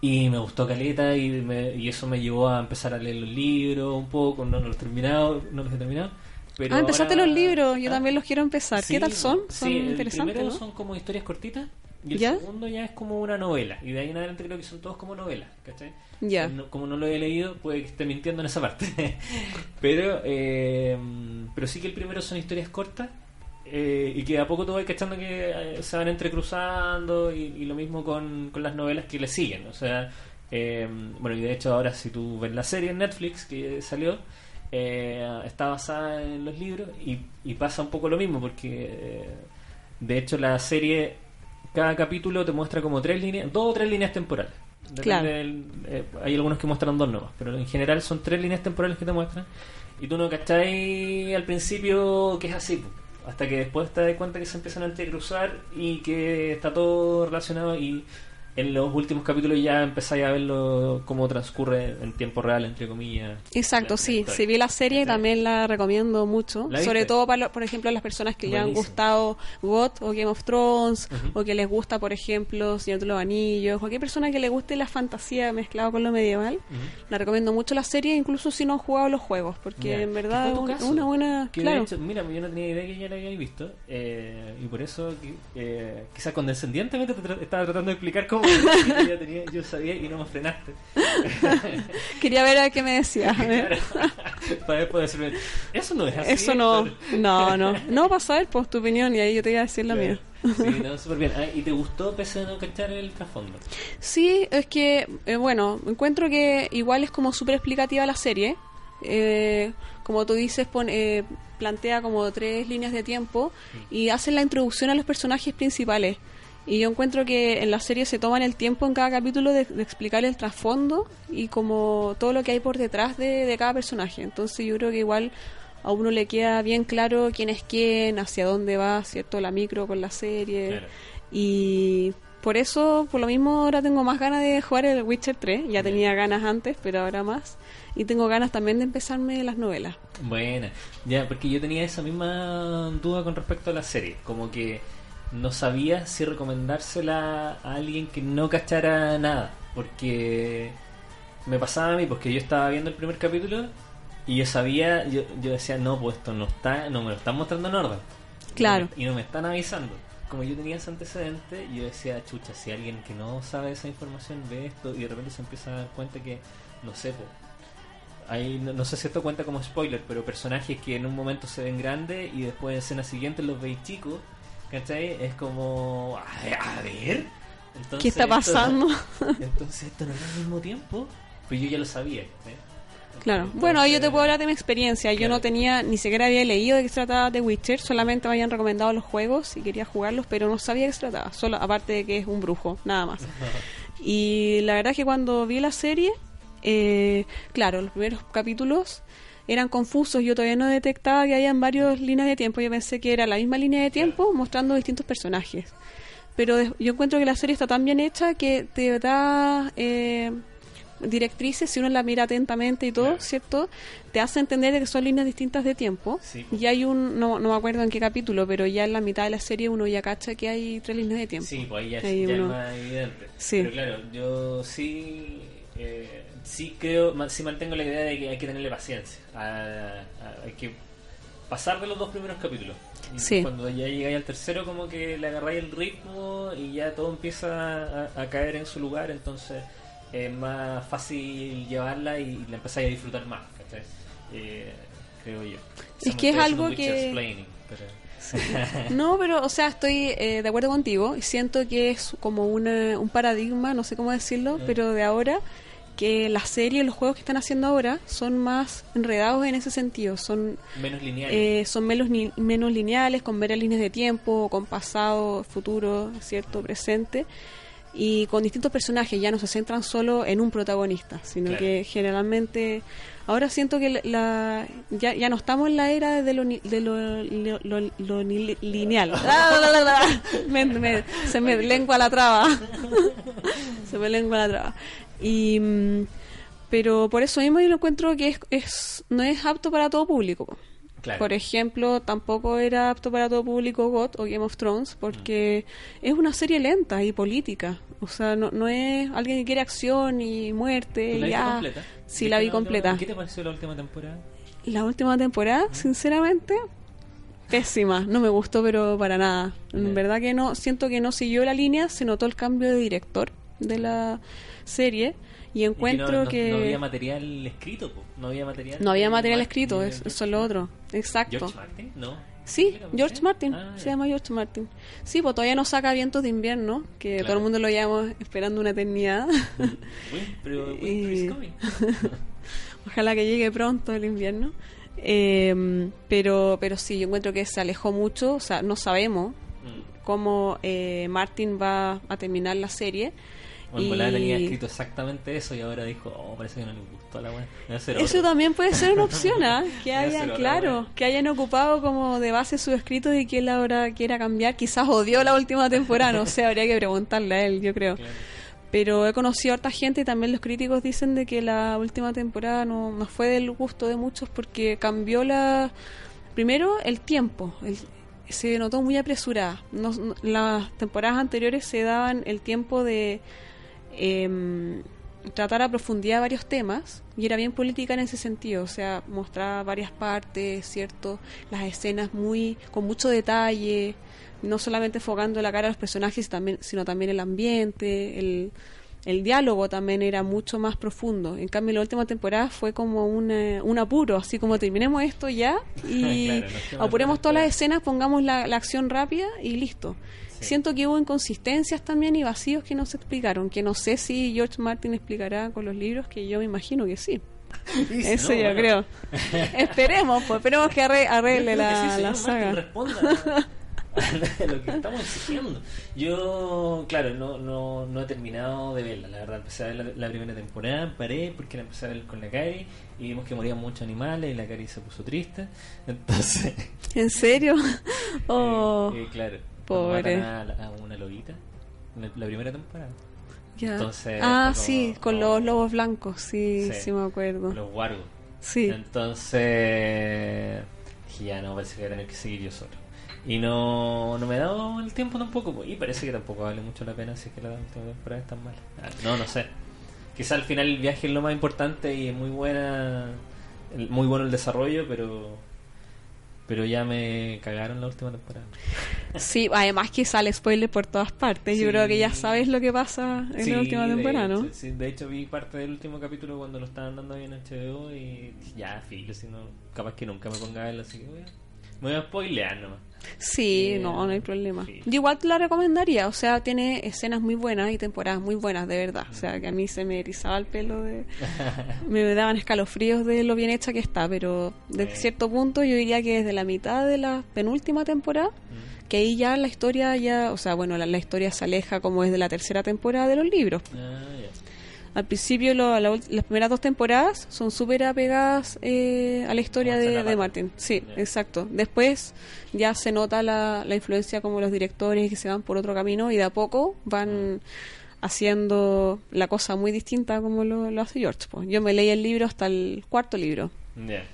Y me gustó Caleta y, me- y eso me llevó a empezar a leer los libros un poco. No, no los he terminado, no los he terminado. Pero ah, empezaste ahora- los libros, yo ¿Ah? también los quiero empezar. Sí, ¿Qué tal son? sí, Son el interesantes, ¿no? son como historias cortitas y el ¿Ya? segundo ya es como una novela. Y de ahí en adelante creo que son todos como novelas, ¿cachai? Ya. No- como no lo he leído, puede que esté mintiendo en esa parte. [LAUGHS] pero, eh, pero sí que el primero son historias cortas eh, y que a poco tú vas cachando que eh, se van entrecruzando y, y lo mismo con, con las novelas que le siguen. O sea, eh, bueno, y de hecho ahora si tú ves la serie en Netflix que salió, eh, está basada en los libros y, y pasa un poco lo mismo porque de hecho la serie cada capítulo te muestra como tres líneas, dos o tres líneas temporales. Depende Claro. del- eh, hay algunos que muestran dos nomás, pero en general son tres líneas temporales que te muestran y tú no cacháis al principio que es así, hasta que después te das cuenta que se empiezan a entrecruzar y que está todo relacionado y en los últimos capítulos ya empezáis a verlo cómo transcurre en tiempo real, entre comillas. Exacto, sí. Si vi la serie, ¿Cachai? también la recomiendo mucho. ¿La Sobre todo, para, por ejemplo, las personas que le han Buenísimo. gustado GOT o Game of Thrones, Ujú. o que les gusta, por ejemplo, Señor de los Anillos, cualquier persona que le guste la fantasía mezclado con lo medieval. Ujú. La recomiendo mucho la serie, incluso si no han jugado los juegos, porque Ya. en verdad es un- una buena... Claro. hecho, mira, yo no tenía idea que ya la habíais visto. eh, y por eso, eh, quizás condescendientemente te tra- estaba tratando de explicar cómo yo, ya tenía- yo sabía y no me frenaste. [LAUGHS] Quería ver a qué me decías. a ver. Claro. [LAUGHS] Para después decirme, eso no es así. Eso no, Héctor". no, no. No, para saber pues, tu opinión y ahí yo te iba a decir la mía. Sí, [LAUGHS] no, súper bien. Ah, ¿Y te gustó pese a no cachar el trasfondo? Sí, es que, eh, bueno, encuentro que igual es como súper explicativa la serie. Eh, como tú dices, pon- eh, plantea como tres líneas de tiempo y hacen la introducción a los personajes principales. Y yo encuentro que en la serie se toman el tiempo en cada capítulo de, de explicar el trasfondo y como todo lo que hay por detrás de, de cada personaje. Entonces yo creo que igual a uno le queda bien claro quién es quién, hacia dónde va, ¿cierto? La micro con la serie. Claro. Y por eso, por lo mismo, ahora tengo más ganas de jugar el Witcher 3. Ya tenía ganas antes, pero ahora más. Y tengo ganas también de empezarme las novelas. Buena, ya, porque yo tenía esa misma duda con respecto a la serie, como que no sabía si recomendársela a alguien que no cachara nada, porque me pasaba a mí, porque yo estaba viendo el primer capítulo y yo sabía, yo, yo decía, no, pues esto no está, no me lo están mostrando en orden. Claro. Y no me están avisando. Como yo tenía ese antecedente, yo decía, chucha, si alguien que no sabe esa información ve esto y de repente se empieza a dar cuenta que, no sé, po, hay, no, no sé si esto cuenta como spoiler, pero personajes que en un momento se ven grandes y después en escenas siguientes los veis chicos, ¿cachai? Es como, a, a ver. Entonces, ¿Qué está esto- pasando? [LAUGHS] entonces esto no es al mismo tiempo. Pues yo ya lo sabía. ¿eh? Claro. Entonces- Bueno, yo te puedo hablar de mi experiencia. Yo no tenía, ni siquiera había leído de qué se trataba de Witcher. Solamente me habían recomendado los juegos y quería jugarlos, pero no sabía de qué se trataba. Solo, aparte de que es un brujo, nada más. Y la verdad es que cuando vi la serie, eh, claro, los primeros capítulos eran confusos. Yo todavía no detectaba que habían varias líneas de tiempo. Yo pensé que era la misma línea de tiempo mostrando distintos personajes. Pero yo encuentro que la serie está tan bien hecha que te da eh, directrices, si uno la mira atentamente y todo, Claro. ¿cierto? Te hace entender de que son líneas distintas de tiempo. Sí. Y hay un, no, no me acuerdo en qué capítulo, pero ya en la mitad de la serie uno ya cacha que hay tres líneas de tiempo. Sí, pues ahí ya, Ahí ya uno- es más evidente. Sí. Pero claro, yo sí, eh, sí creo, sí mantengo la idea de que hay que tenerle paciencia. A- a- hay que pasar de los dos primeros capítulos. Y Sí. Cuando ya llegáis al tercero, como que le agarráis el ritmo y ya todo empieza a, a caer en su lugar, entonces es más fácil llevarla y la empezáis a disfrutar más. Eh, creo yo. Es que es algo que- No, pero, o sea, estoy eh, de acuerdo contigo. y Siento que es como una, un paradigma, no sé cómo decirlo, Mm. pero de ahora, que las series, los juegos que están haciendo ahora son más enredados en ese sentido. Son, menos lineal. eh, son menos, ni- menos lineales, con varias líneas de tiempo, con pasado, futuro, cierto, presente. Y con distintos personajes, ya no se centran solo en un protagonista, sino Claro. que generalmente ahora siento que la, ya, ya no estamos en la era de lo, de lo, lo- lo- lineal. [LAUGHS] [LAUGHS] Me- me- se me lengua la traba. [LAUGHS] se me lengua la traba. Y, mm, pero por eso mismo yo lo encuentro que es, es no es apto para todo público. Claro. Por ejemplo, tampoco era apto para todo público GOT o Game of Thrones porque Mm. es una serie lenta y política. O sea, no, no es alguien que quiere acción y muerte. ¿Tú la y ya. completa? Sí, ¿Viste la vi última- completa. ¿Qué te pareció la última temporada? La última temporada, sinceramente, pésima. No me gustó, pero para nada. En verdad que no, siento que no siguió la línea, se notó el cambio de director de la serie y Y encuentro no, no- que no había material escrito, po. no había material. no había material Martin, escrito, es- eso es lo otro. Exacto. ¿George Martin? No. Sí, ¿Era George? Martin, Ah, se llama George Martin. Sí, pues todavía no saca Vientos de Invierno, que Claro. todo el mundo lo llevamos esperando una eternidad. [LAUGHS] Pero Y-. [LAUGHS] Ojalá que llegue pronto el invierno. Eh, pero, pero sí, yo encuentro que se alejó mucho, o sea, no sabemos Mm. cómo eh, Martin va a terminar la serie. O en Y- volada tenía escrito exactamente eso y ahora dijo, oh, parece que no le gustó a la ser Eso también puede ser una opción, ¿ah? [LAUGHS] que hayan, claro, que hayan ocupado como de base sus escritos y que él ahora quiera cambiar. Quizás odió la última temporada, no sé, habría que preguntarle a él, yo creo. Claro. Pero he conocido a harta gente y también los críticos dicen de que la última temporada no, no fue del gusto de muchos porque cambió la... Primero, el tiempo. El, se notó muy apresurada. Las temporadas anteriores se daban el tiempo de em, tratar a profundidad varios temas y era bien política en ese sentido, o sea, mostraba varias partes, ¿cierto? Las escenas muy con mucho detalle, no solamente enfocando la cara a los personajes, también, sino también el ambiente, el, el diálogo también era mucho más profundo. En cambio, la última temporada fue como un, eh, un apuro, así como terminemos esto ya [LAUGHS] y Claro, apuremos todas las escenas, pongamos la, la acción rápida y listo. Sí. Siento que hubo inconsistencias también y vacíos que no se explicaron, que no sé si George Martin explicará con los libros, que yo me imagino que sí. [LAUGHS] Dice, Eso ¿no? yo Bueno, creo. [LAUGHS] esperemos, pues, esperemos que arre- arregle creo que sí, la, la saga. responda [LAUGHS] a lo que estamos exigiendo. Yo, claro, no, no, no he terminado de verla, la verdad. Empecé a ver la, la primera temporada, paré porque la empecé a ver con la Cari y vimos que morían muchos animales y la Cari se puso triste. Entonces, ¿En serio? Oh, eh, eh, claro, a, una lobita, la, la primera temporada, ya. entonces, ah, como- sí, con como- los lobos blancos, sí, sí, Sí. me acuerdo. los guargos. Sí, Entonces, dije, ya no, parece que voy a tener que seguir yo solo. Y no, no me he dado el tiempo tampoco, y parece que tampoco vale mucho la pena si es que la última temporada es tan mala. Ah, No, no sé. Quizá al final el viaje es lo más importante y es muy buena, muy bueno el desarrollo, pero pero ya me cagaron la última temporada. [LAUGHS] sí, además que sale spoiler por todas partes. Yo creo que ya sabes lo que pasa en Sí, la última de temporada, ¿no? sí, de hecho vi parte del último capítulo cuando lo estaban dando ahí en HBO y ya, filo, si no, capaz que nunca me ponga a verlo, así que voy a, me voy a spoilear nomás. Sí, Eh, no, no hay problema. sí. Yo igual te la recomendaría, o sea, tiene escenas muy buenas y temporadas muy buenas, de verdad. O sea, que a mí se me erizaba el pelo, de... [LAUGHS] me daban escalofríos de lo bien hecha que está, pero desde cierto punto yo diría que desde la mitad de la penúltima temporada, que ahí ya la historia ya, o sea, bueno, la, la historia se aleja como desde la tercera temporada de los libros. Ah. Al principio lo- la las primeras dos temporadas son súper apegadas eh, a la historia de, de. Martin. Sí, exacto. Después ya se nota la, la influencia como los directores que se van por otro camino y de a poco van haciendo la cosa muy distinta como lo, lo hace George. pues. Yo me leí el libro hasta el cuarto libro. Ya.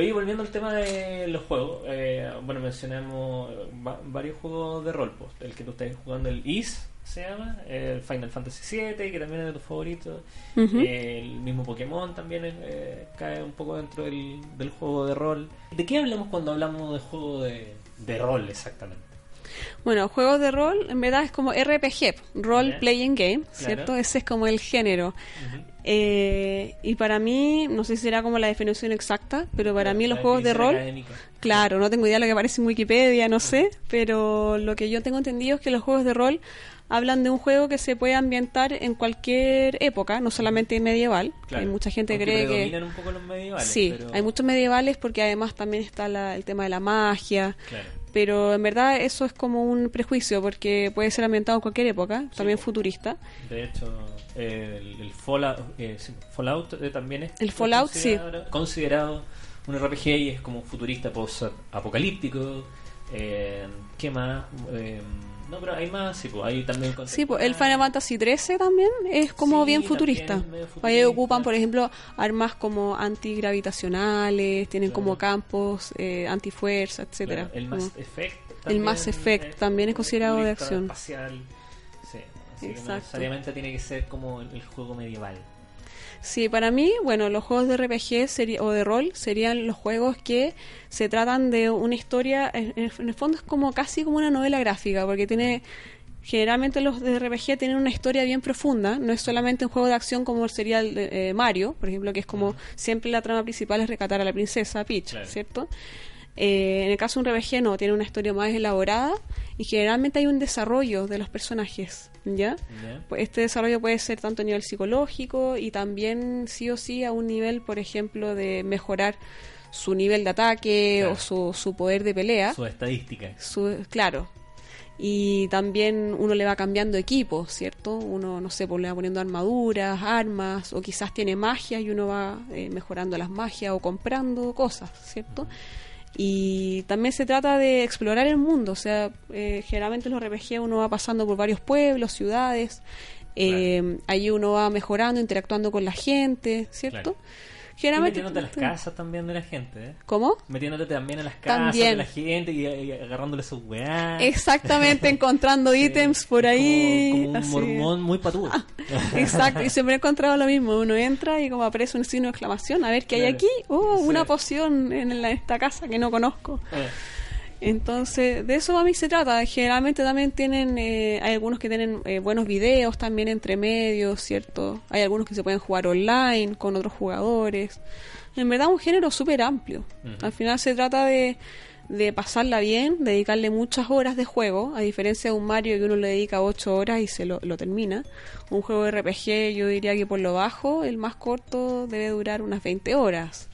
Oye, volviendo al tema de los juegos, eh, bueno, mencionamos va- varios juegos de rol, pues, el que tú estás jugando, el Is, se llama, el Final Fantasy VII, que también es de tus favoritos, el mismo Pokémon también eh, cae un poco dentro del, del juego de rol. ¿De qué hablamos cuando hablamos de juego de, de rol exactamente? Bueno, juegos de rol en verdad es como RPG, Role. Playing Game, Claro. ¿cierto? Ese es como el género. Eh, y para mí, no sé si será como la definición exacta, pero para mí los juegos de rol, académica. claro, no tengo idea de lo que aparece en Wikipedia, no sé, pero lo que yo tengo entendido es que los juegos de rol hablan de un juego que se puede ambientar en cualquier época, no solamente medieval. Claro. Hay mucha gente cree que un poco los medievales. sí, pero- hay muchos medievales porque además también está la- el tema de la magia, Claro. pero en verdad eso es como un prejuicio porque puede ser ambientado en cualquier época, también futurista. De hecho, eh, el, el Fallout, eh, Fallout eh, también es El Fallout, sí. considerado, considerado un RPG y es como futurista post-apocalíptico. Eh, ¿Qué más? No, pero hay más, sí, pues, hay también Sí, pues el Final Fantasy XIII también es como Sí, bien futurista. medio Ahí futurista. ocupan, por ejemplo, armas como antigravitacionales, tienen como Claro. campos eh, antifuerza, etcétera. Claro, el Como- Mass Effect. El también Mass Effect también es considerado de futurista, acción. Espacial. Sí, así que no Exacto. necesariamente tiene que ser como el juego medieval. Sí, para mí, bueno, los juegos de RPG o de rol serían los juegos que se tratan de una historia, en, en el fondo es como casi como una novela gráfica, porque tiene, generalmente los de RPG tienen una historia bien profunda, no es solamente un juego de acción como sería el de eh, Mario, por ejemplo, que es como siempre la trama principal es rescatar a la princesa Peach, Claro. ¿cierto? Eh, en el caso de un RPG no, tiene una historia más elaborada y generalmente hay un desarrollo de los personajes, ¿ya? Este desarrollo puede ser tanto a nivel psicológico y también sí o sí a un nivel, por ejemplo, de mejorar su nivel de ataque Claro. o su, su poder de pelea. Su estadística. Su- claro. Y también uno le va cambiando equipo, ¿cierto? Uno, no sé, pues le va poniendo armaduras, armas, o quizás tiene magia y uno va eh, mejorando las magias o comprando cosas, ¿cierto? Y también se trata de explorar el mundo, o sea, eh, generalmente en los RPG uno va pasando por varios pueblos, ciudades, Eh, Ahí uno va mejorando, interactuando con la gente, ¿cierto? Claro. Y metiéndote a las casas también de la gente, ¿eh? ¿Cómo? Metiéndote también a las casas También. de la gente y, y agarrándole sus weá. Exactamente, [LAUGHS] encontrando ítems por ahí. Como, como un así. mormón muy patudo. Exacto, y siempre he encontrado lo mismo. Uno entra y como aparece un signo de exclamación, a ver qué hay aquí. Oh, Sí. una poción en la- esta casa que no conozco. Eh, Entonces, de eso a mí se trata. Generalmente también tienen, eh, hay algunos que tienen eh, buenos videos también entre medios, ¿cierto? Hay algunos que se pueden jugar online con otros jugadores. En verdad, un género súper amplio. Al final se trata de, de pasarla bien, dedicarle muchas horas de juego, a diferencia de un Mario que uno le dedica 8 horas y se lo, lo termina. Un juego de RPG, yo diría que por lo bajo, el más corto debe durar unas 20 horas.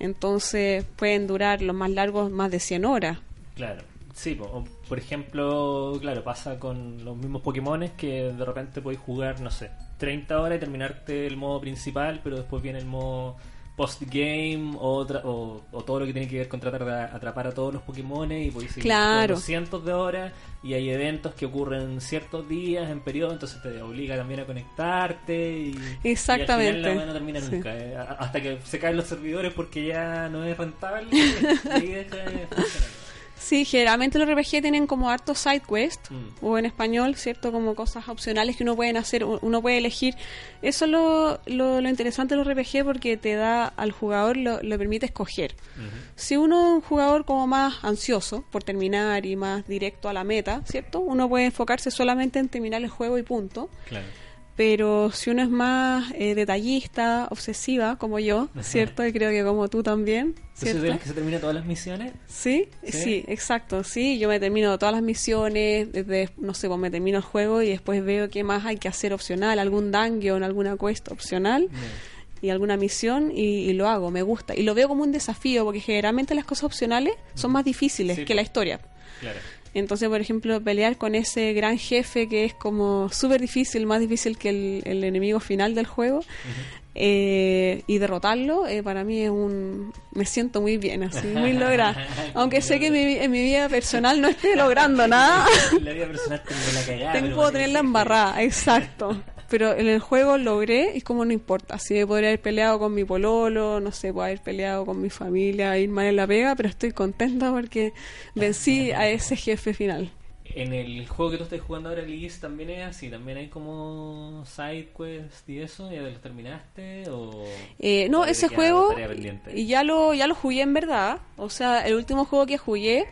Entonces, pueden durar los más largos más de 100 horas. claro. Sí, por ejemplo, claro, pasa con los mismos Pokémones que de repente podéis jugar, no sé, 30 horas y terminarte el modo principal, pero después viene el modo post-game o, o, o todo lo que tiene que ver con tratar de atrapar a todos los Pokémones y podéis seguir Claro. cientos de horas y hay eventos que ocurren ciertos días en periodo, entonces te obliga también a conectarte y, Exactamente. y al final la no termina Sí. nunca, eh, hasta que se caen los servidores porque ya no es rentable [LAUGHS] y deja de funcionar. Sí, generalmente los RPG tienen como hartos side quest Mm. o en español, ¿cierto? Como cosas opcionales que uno puede hacer, uno puede elegir. Eso es lo, lo, lo interesante de los RPG porque te da al jugador, lo, le permite escoger. Si uno es un jugador como más ansioso por terminar y más directo a la meta, ¿cierto? Uno puede enfocarse solamente en terminar el juego y punto. Claro. Pero si uno es más eh, detallista, obsesiva, como yo, ¿cierto? Y creo que como tú también, ¿cierto? ¿de las que se termina todas las misiones? ¿Sí? ¿Sí? ¿Sí? exacto. Sí, yo me termino todas las misiones, desde, no sé, pues me termino el juego y después veo qué más hay que hacer opcional, algún dungeon, alguna quest opcional y alguna misión y, y lo hago, me gusta. Y lo veo como un desafío porque generalmente las cosas opcionales son más difíciles Sí, que la pues. historia. Claro. Entonces, por ejemplo, pelear con ese gran jefe que es como súper difícil, más difícil que el, el enemigo final del juego, eh, y derrotarlo, eh, para mí es un... Me siento muy bien, así, muy lograda. Aunque sé que en mi, en mi vida personal no esté logrando nada, La vida personal tengo la cagada. tengo tenerla embarrada, exacto. Pero en el juego logré y como no importa. Así que podría haber peleado con mi pololo, no sé, puedo haber peleado con mi familia, ir mal en la pega, pero estoy contenta porque vencí a ese jefe final. En el juego que tú estás jugando ahora, Liz, también es así. También hay como side quest y eso. ¿Ya los terminaste? O Eh, no, ese juego y ya lo ya lo jugué en verdad. O sea, el último juego que jugué,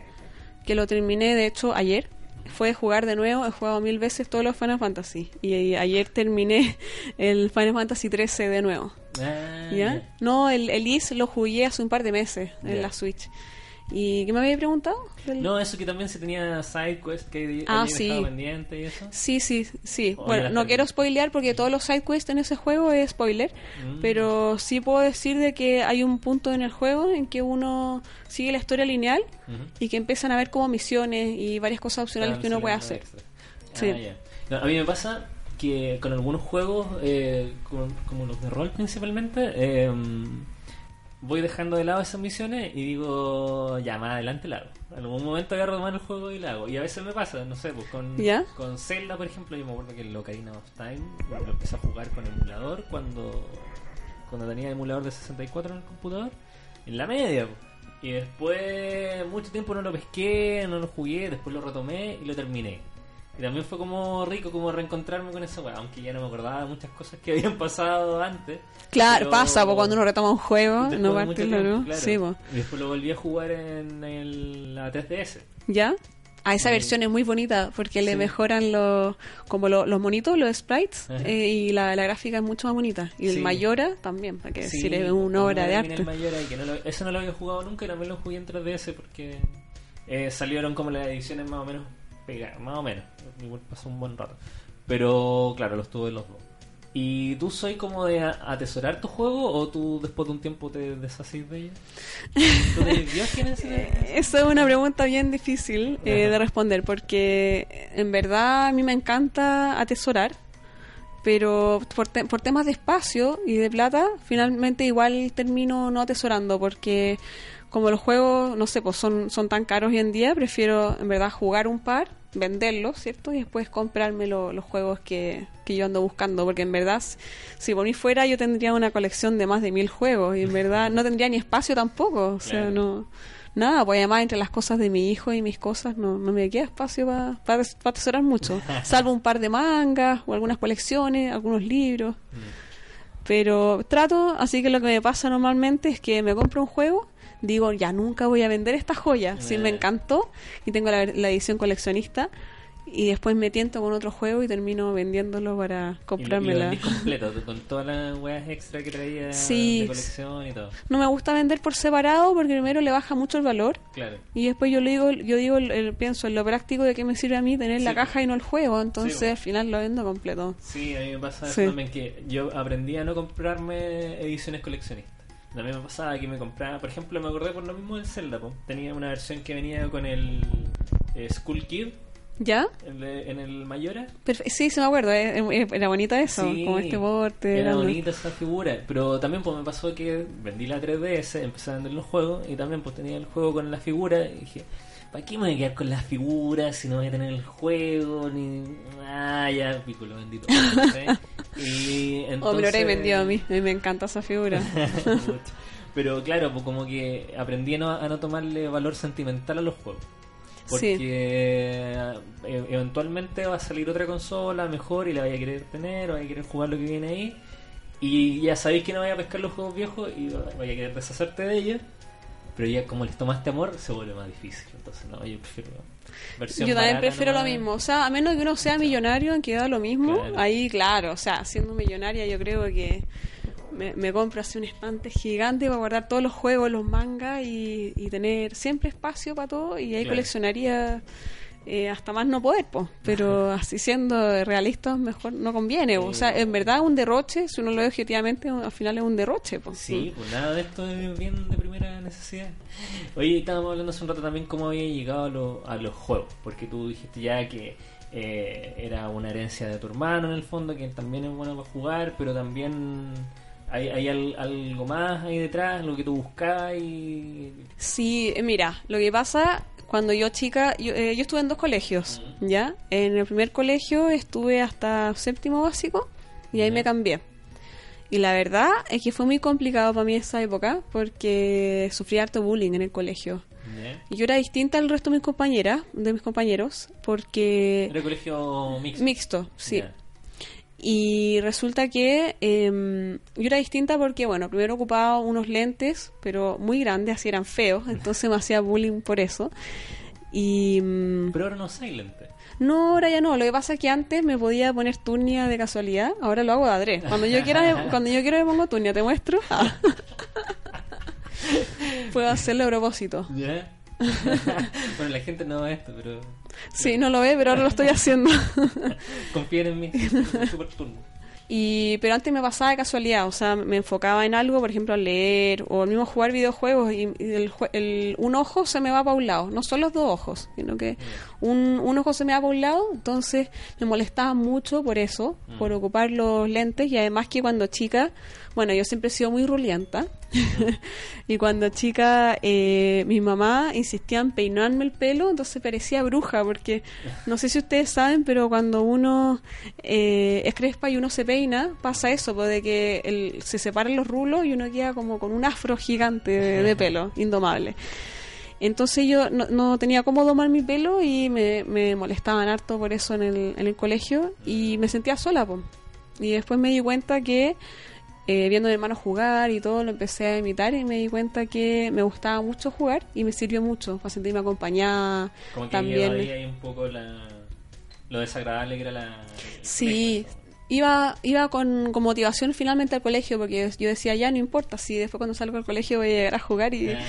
que lo terminé de hecho ayer, fue jugar de nuevo. He jugado mil veces todos los Final Fantasy y, y ayer terminé [LAUGHS] el Final Fantasy 13 de nuevo. Ah, ¿Ya? No, el, el Is lo jugué hace un par de meses en la Switch. ¿Y qué me había preguntado? Del- No, eso que también se tenía side quest que Ah, había sí. pendiente y eso. Sí, sí, sí. Bueno, no quiero spoilear porque todos los side quests en ese juego es spoiler, Mm. pero sí puedo decir de que hay un punto en el juego en que uno sigue la historia lineal y que empiezan a haber como misiones y varias cosas opcionales que uno puede hacer. Sí. Ah. No, a mí me pasa que con algunos juegos, eh, con- como los de rol principalmente, eh, voy dejando de lado esas misiones y digo, ya, más adelante la hago. En algún momento agarro mano el juego y la hago. Y a veces me pasa, no sé, pues con, ¿Ya? con Zelda, por ejemplo, yo me acuerdo que el Ocarina of Time lo empecé a jugar con emulador cuando, cuando tenía emulador de 64 en el computador, en la media. pues. Y después, mucho tiempo no lo pesqué, no lo jugué, después lo retomé y lo terminé. Y también fue como rico como reencontrarme con esa weá, aunque ya no me acordaba de muchas cosas que [LAUGHS] habían pasado antes. Claro, pasa, pues cuando uno retoma un juego, no ¿no? claro. Sí, pues. Y después lo volví a jugar en el, la 3DS. ¿Ya? Ah, esa Eh, versión es muy bonita porque le sí. mejoran los como lo- los monitos, los sprites eh, y la, la gráfica es mucho más bonita. Y el Mayora también, para que decir, es una obra de arte. el Mayora que no lo- eso no lo había jugado nunca y también lo jugué en 3DS porque eh, salieron como las ediciones más o menos pegadas, más o menos. Igual pasó un buen rato. Pero claro, los tuve los dos. ¿Y tú soy como de atesorar tu juego o tú después de un tiempo te deshacís de ella? Esa [LAUGHS] es una pregunta bien difícil eh, de responder porque en verdad a mí me encanta atesorar, pero por, te- por temas de espacio y de plata, finalmente igual termino no atesorando porque como los juegos, no sé, pues son, son tan caros hoy en día, prefiero en verdad jugar un par venderlos, ¿cierto? Y después comprarme lo- los juegos que, que yo ando buscando, porque en verdad, si por mí fuera, yo tendría una colección de más de mil juegos, y en verdad no tendría ni espacio tampoco, o sea, Claro. no... Nada, pues además entre las cosas de mi hijo y mis cosas no, no me queda espacio para atesorar mucho, [LAUGHS] salvo un par de mangas o algunas colecciones, algunos libros. Pero trato, así que lo que me pasa normalmente es que me compro un juego, digo, ya nunca voy a vender esta joya, si me Eh. encantó y tengo la, la edición coleccionista y después me tiento con otro juego y termino vendiéndolo para Y lo- y comprármela. vendís completo, [LAUGHS] con todas las weas extra que traía Sí. de colección y todo. No me gusta vender por separado porque primero le baja mucho el valor Claro. y después yo le digo, yo digo, el- el- pienso en lo práctico de qué me sirve a mí tener la Sí. caja y no el juego, entonces Sí. al final lo vendo completo. Sí, a mí me pasa Sí. también que yo aprendí a no comprarme ediciones coleccionistas. A mí me pasaba que me compraba, por ejemplo, me acordé por lo mismo del Zelda, po. tenía una versión que venía con el eh, Skull Kid ¿Ya? de- en el Mayora. Sí, sí me acuerdo, eh, era bonita eso, Sí, como este porte. Era bonita esa figura, pero también pues me pasó que vendí la 3DS, empecé a vender los juegos y también pues tenía el juego con la figura y dije, ¿para qué me voy a quedar con las figuras si no voy a tener el juego? Ni... Ah, ya, pico, lo. ¿sí? y Oh, me lo entonces... habréis vendido a mí, a mí me encanta esa figura. [LAUGHS] Pero claro, pues como que aprendí a no, a no tomarle valor sentimental a los juegos. Porque Sí. eh, eventualmente va a salir otra consola mejor y la vaya a querer tener, o vaya a querer jugar lo que viene ahí. Y ya sabéis que no vaya a pescar los juegos viejos y vaya a querer deshacerte de ellos. Pero ya como les tomaste amor, se vuelve más difícil. Entonces, no, yo prefiero. versión Yo también prefiero lo mismo, o sea, a menos que uno sea millonario, en que da lo mismo, Claro. ahí claro, o sea, siendo millonaria yo creo que me, me compro así un estante gigante para guardar todos los juegos, los mangas y, y tener siempre espacio para todo y ahí Claro. coleccionaría eh, hasta más no poder, pues. pero así siendo realistas mejor no conviene, po. o sea, en verdad un derroche, si uno lo ve objetivamente, al final es un derroche. pues Sí, pues nada de esto es bien de primera necesidad. Oye, estábamos hablando hace un rato también cómo había llegado a, lo- a los juegos, porque tú dijiste ya que eh, era una herencia de tu hermano en el fondo, que también es bueno para jugar, pero también hay, hay al- algo más ahí detrás, lo que tú buscabas y... Sí, eh, mira, lo que pasa cuando yo chica, yo, eh, yo estuve en dos colegios, ¿ya? En el primer colegio estuve hasta séptimo básico y ahí me cambié. Y la verdad es que fue muy complicado para mí esa época porque sufrí harto bullying en el colegio. Y yo era distinta al resto de mis compañeras, de mis compañeros, porque Era colegio mixto. mixto, sí. Y resulta que em, yo era distinta porque, bueno, primero ocupaba unos lentes, pero muy grandes, así eran feos, [LAUGHS] entonces me hacía bullying por eso. Y mm, Pero ahora no silent. no, ahora ya no. Lo que pasa es que antes me podía poner turnia de casualidad, ahora lo hago de adrede. Cuando yo quiera, me- [LAUGHS] cuando yo quiero me pongo turnia, ¿te muestro? [LAUGHS] Puedo hacerlo a propósito. ¿Ya? Bueno, la gente no ve esto, pero... Sí, no lo ve, pero ahora lo estoy haciendo. [LAUGHS] Confíen en mí, súper turno. Y, pero antes me pasaba de casualidad, o sea, me enfocaba en algo, por ejemplo, a leer o al mismo jugar videojuegos y, y el, el- un ojo se me va para un lado, no son los dos ojos, sino que un, un ojo se me va para un lado, entonces me molestaba mucho por eso, por ocupar los lentes y además que cuando chica, bueno, yo siempre he sido muy rulienta [LAUGHS] y cuando chica eh, mi mamá insistía en peinarme el pelo, entonces parecía bruja porque no sé si ustedes saben, pero cuando uno eh, es crespa y uno se peina, pasa eso, pues, de que el- se separan los rulos y uno queda como con un afro gigante de, de pelo, indomable. Entonces yo no, no tenía cómo domar mi pelo y me, me molestaban harto por eso en el, en el colegio y me sentía sola. po. Y después me di cuenta que eh, viendo a mi hermano jugar y todo, lo empecé a imitar y me di cuenta que me gustaba mucho jugar y me sirvió mucho para sentirme acompañada. Como que también. ahí un poco la, lo desagradable que era la... Sí, colegio. iba, iba con, con motivación finalmente al colegio porque yo decía, ya no importa, si después cuando salgo del colegio voy a llegar a jugar y... [LAUGHS]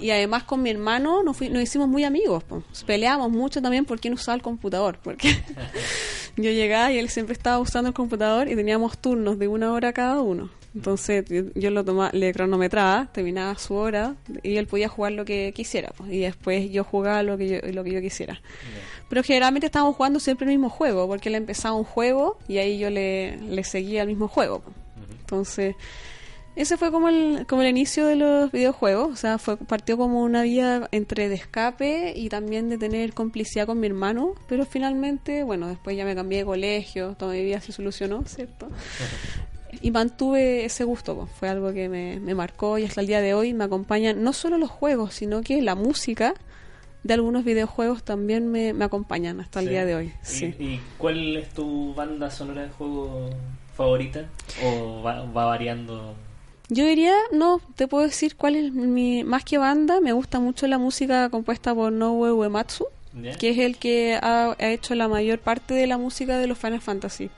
Y además con mi hermano nos, fui- nos hicimos muy amigos. po. Peleábamos mucho también por quién usaba el computador. Porque [LAUGHS] yo llegaba y él siempre estaba usando el computador y teníamos turnos de una hora cada uno. Entonces yo, yo lo tomaba, le cronometraba, terminaba su hora y él podía jugar lo que quisiera. po. Y después yo jugaba lo que yo, lo que yo quisiera. Pero generalmente estábamos jugando siempre el mismo juego, porque él empezaba un juego y ahí yo le, le seguía el mismo juego. po. Entonces, ese fue como el, como el inicio de los videojuegos. O sea, fue partió como una vía entre de escape y también de tener complicidad con mi hermano. Pero finalmente, bueno, después ya me cambié de colegio, toda mi vida se solucionó, ¿cierto? y mantuve ese gusto, pues. fue algo que me, me marcó y hasta el día de hoy me acompañan no solo los juegos, sino que la música de algunos videojuegos también me, me acompañan hasta el Sí. día de hoy. ¿Y, Sí. y cuál es tu banda sonora de juego favorita? ¿O va, va variando? Yo diría, no, te puedo decir cuál es mi, más que banda, me gusta mucho la música compuesta por Nobuo Uematsu, que es el que ha, ha hecho la mayor parte de la música de los Final Fantasy.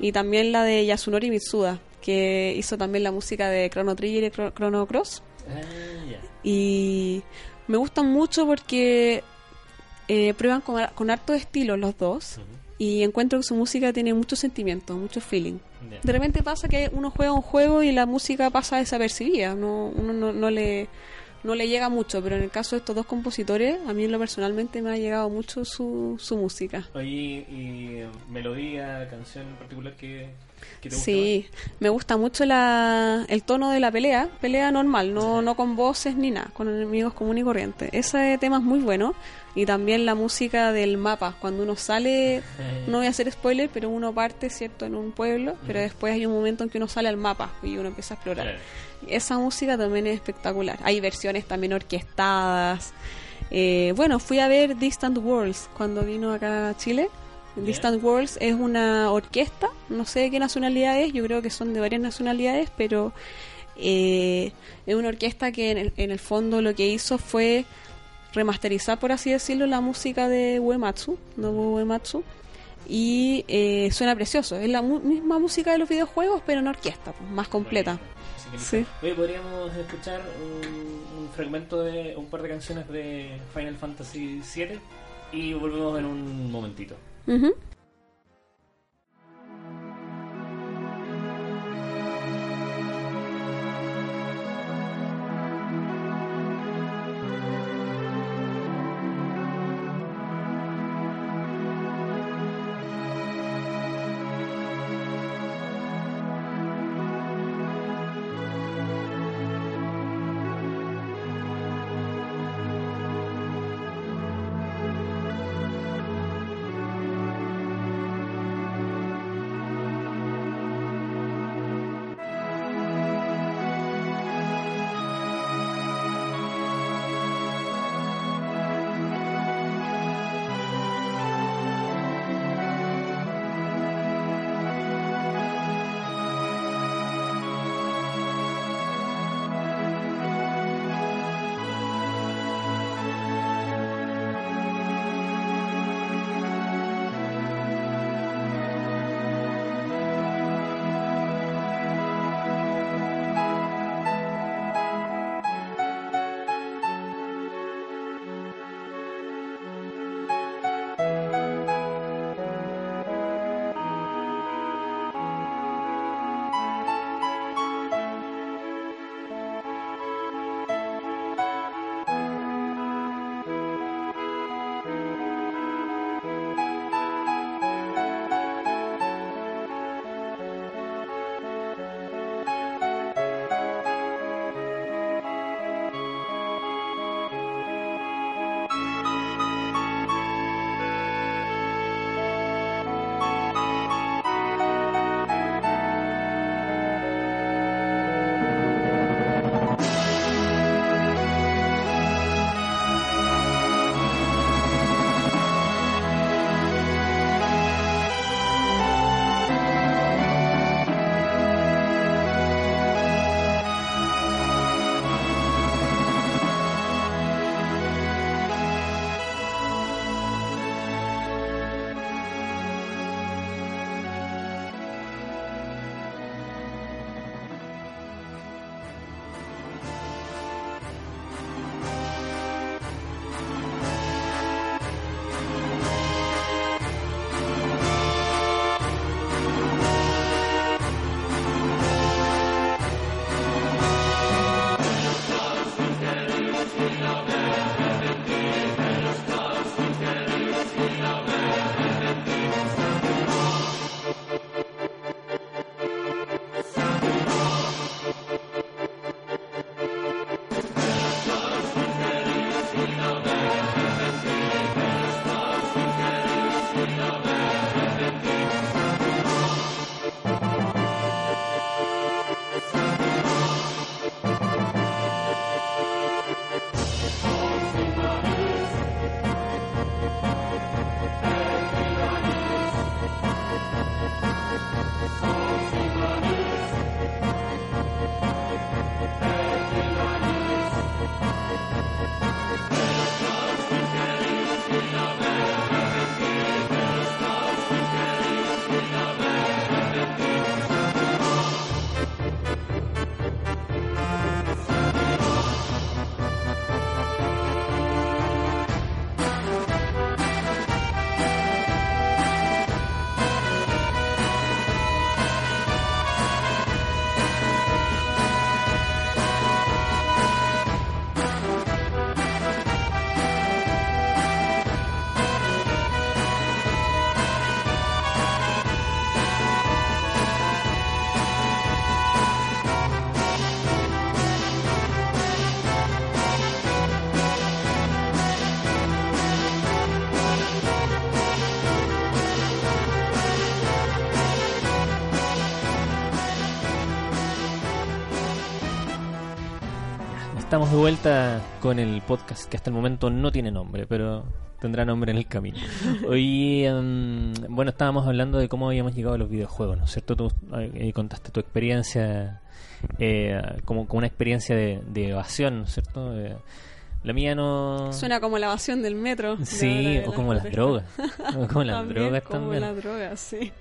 Y también la de Yasunori Mitsuda, que hizo también la música de Chrono Trigger y Chro- Chrono Cross. Ah. Y me gustan mucho porque eh, prueban con, con harto estilo los dos. Y encuentro que su música tiene mucho sentimiento, mucho feeling. De repente pasa que uno juega un juego y la música pasa desapercibida, no, uno no, no le no le llega mucho, pero en el caso de estos dos compositores, a mí en lo personalmente me ha llegado mucho su, su música. Oye, ¿y melodía, canción en particular que, que te gusta Sí, me gusta mucho la, el tono de la pelea, pelea normal, no, no con voces ni nada, con enemigos comunes y corrientes. Ese tema es muy bueno. Y también la música del mapa, cuando uno sale, [LAUGHS] no voy a hacer spoiler, pero uno parte, ¿cierto?, en un pueblo, pero después hay un momento en que uno sale al mapa y uno empieza a explorar. Esa música también es espectacular. Hay versiones también orquestadas. Eh, bueno, fui a ver Distant Worlds cuando vino acá a Chile. Distant Worlds es una orquesta, no sé de qué nacionalidad es, yo creo que son de varias nacionalidades, pero eh, es una orquesta que en el, en el fondo lo que hizo fue remasterizar, por así decirlo, la música de Uematsu, Nobuo Uematsu, y eh, suena precioso. Es la mu- misma música de los videojuegos, pero en orquesta, pues, más completa. Que Sí. Oye, podríamos escuchar un, un fragmento de un par de canciones de Final Fantasy VII y volvemos en un momentito. De vuelta con el podcast que hasta el momento no tiene nombre, pero tendrá nombre en el camino. [LAUGHS] Hoy, em, bueno, estábamos hablando de cómo habíamos llegado a los videojuegos, ¿no es cierto? Tú eh, contaste tu experiencia eh, como, como una experiencia de, evasión, ¿no es cierto? Eh, la mía no... Suena como la evasión del metro. Sí, o como las drogas. O como las [LAUGHS] drogas como las drogas, sí.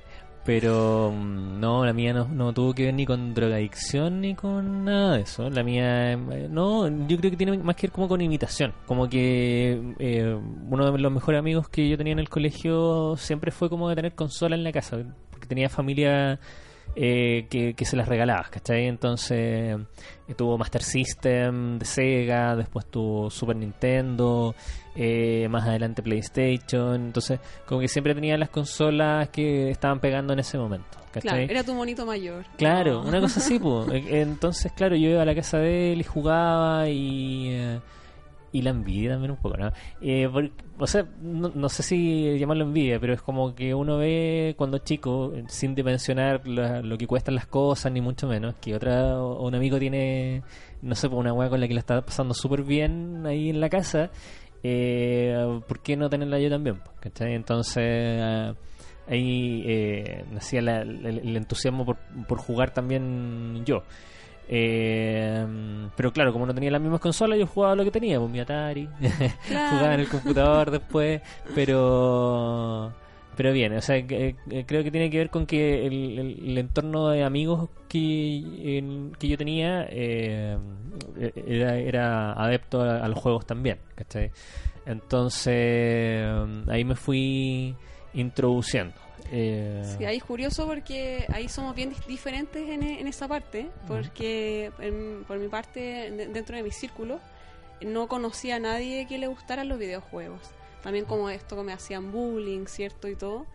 Pero mm, no, la mía no, tuvo que ver ni con drogadicción ni con nada de eso. La mía, eh, no, yo creo que tiene más que ver como con imitación. Como que eh, uno de los mejores amigos que yo tenía en el colegio siempre fue como de tener consola en la casa. Porque tenía familia eh, que, se las regalaba, ¿cachai? Entonces tuvo Master System de Sega, después tuvo Super Nintendo, eh, más adelante PlayStation, entonces como que siempre tenía las consolas que estaban pegando en ese momento. Claro, era tu monito mayor. Claro, una cosa así, [LAUGHS] pues. Entonces, claro, yo iba a la casa de él y jugaba y... Y la envidia también un poco, ¿no? Eh, o sea, no, sé si llamarlo envidia, pero es como que uno ve cuando chico, sin dimensionar lo que cuestan las cosas, ni mucho menos, que otra un amigo tiene, no sé, una weá con la que la está pasando súper bien ahí en la casa, eh, ¿por qué no tenerla yo también? ¿Cachai? Entonces... ahí eh, nacía el, entusiasmo por, por jugar también yo. Eh, pero claro, como no tenía las mismas consolas, yo jugaba lo que tenía, pues mi Atari, [LAUGHS] jugaba en el computador después, pero pero bien, o sea, eh, creo que tiene que ver con que el, entorno de amigos que, que yo tenía eh, era, era, adepto a, los juegos también, ¿cachai? Entonces ahí me fui introduciendo. Eh... Sí, ahí es curioso porque ahí somos bien diferentes en, en esa parte, porque por mi parte, dentro de mi círculo, no conocía a nadie que le gustaran los videojuegos. También como esto que me hacían bullying, ¿cierto? Y todo.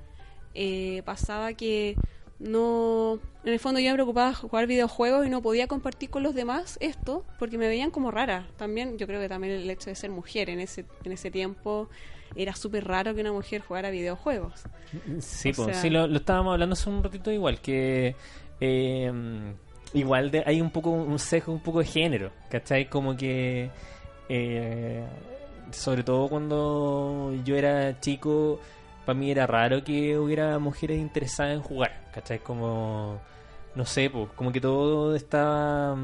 Eh, pasaba que no en el fondo yo me preocupaba jugar videojuegos y no podía compartir con los demás esto porque me veían como rara también yo creo que también el hecho de ser mujer en ese en ese tiempo era súper raro que una mujer jugara videojuegos. Sí, pues, sí lo, estábamos hablando hace un ratito igual, que eh, igual de, hay un poco un sesgo un poco de género, ¿cachai? Como que, eh, sobre todo cuando yo era chico, para mí era raro que hubiera mujeres interesadas en jugar, ¿cachai? Como, no sé, pues, como que todo estaba...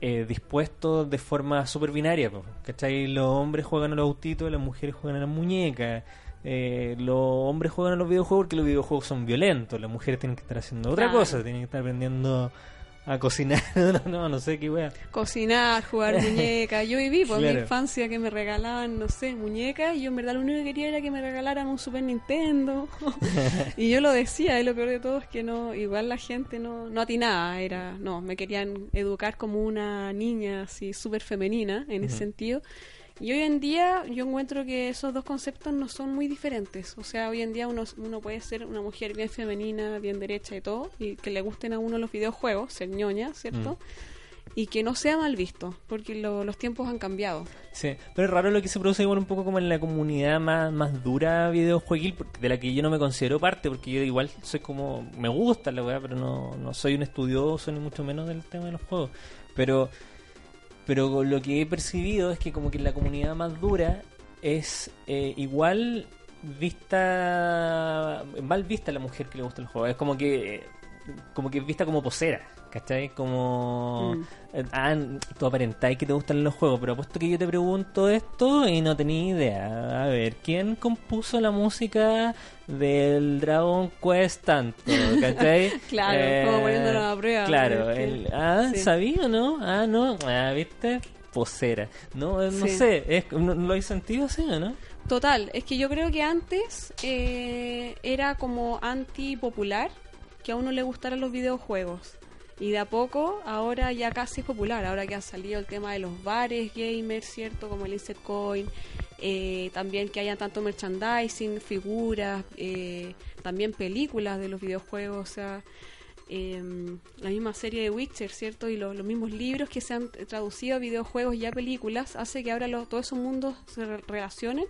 Eh, dispuestos de forma super binaria. ¿Cachai? Los hombres juegan a los autitos, las mujeres juegan a las muñecas. Eh, los hombres juegan a los videojuegos porque los videojuegos son violentos. Las mujeres tienen que estar haciendo otra cosa, tienen que estar aprendiendo a cocinar, [LAUGHS] no, no sé qué wea. Cocinar, jugar [LAUGHS] muñecas. Yo viví por mi infancia que me regalaban, no sé, muñecas y yo en verdad lo único que quería era que me regalaran un Super Nintendo. [LAUGHS] y yo lo decía, y lo peor de todo es que no, igual la gente no, no atinaba, era, no, me querían educar como una niña así súper femenina en ese sentido. Y hoy en día yo encuentro que esos dos conceptos no son muy diferentes. O sea, hoy en día uno, uno puede ser una mujer bien femenina, bien derecha y todo, y que le gusten a uno los videojuegos, ser ñoña, ¿cierto? Mm. Y que no sea mal visto, porque los tiempos han cambiado. Sí, pero es raro lo que se produce igual un poco como en la comunidad más, más dura videojueguil, de la que yo no me considero parte, porque yo igual soy como, me gusta la weá, pero no, no soy un estudioso ni mucho menos del tema de los juegos. Pero pero lo que he percibido es que como que la comunidad más dura es eh, igual vista mal vista la mujer que le gusta el juego es como que como que vista como posera ¿cachai? como mm. Eh, ah, tú aparentáis que te gustan los juegos pero apuesto que yo te pregunto esto y no tenía idea a ver ¿quién compuso la música del Dragon Quest tanto, ¿cachai? [LAUGHS] claro, eh, como poniéndolo a prueba. Claro, el, ah, ¿sabía o no? Ah, no, ah, ¿viste? Posera. No, eh, no sé, es, no, ¿lo hay sentido así o no? Total, es que yo creo que antes eh, era como antipopular que a uno le gustaran los videojuegos. Y de a poco, ahora ya casi es popular, ahora que ha salido el tema de los bares gamers, ¿cierto? Como el Insert Coin, eh, también que haya tanto merchandising, figuras, eh, también películas de los videojuegos, o sea, em, la misma serie de Witcher, ¿cierto? Y los mismos libros que se han traducido a videojuegos y a películas, hace que ahora todos esos mundos se relacionen.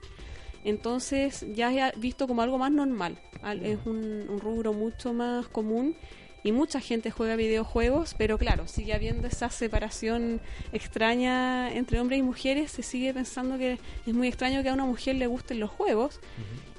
Entonces ya es visto como algo más normal, es un rubro mucho más común y mucha gente juega videojuegos, pero claro, sigue habiendo esa separación extraña entre hombres y mujeres, se sigue pensando que es muy extraño que a una mujer le gusten los juegos.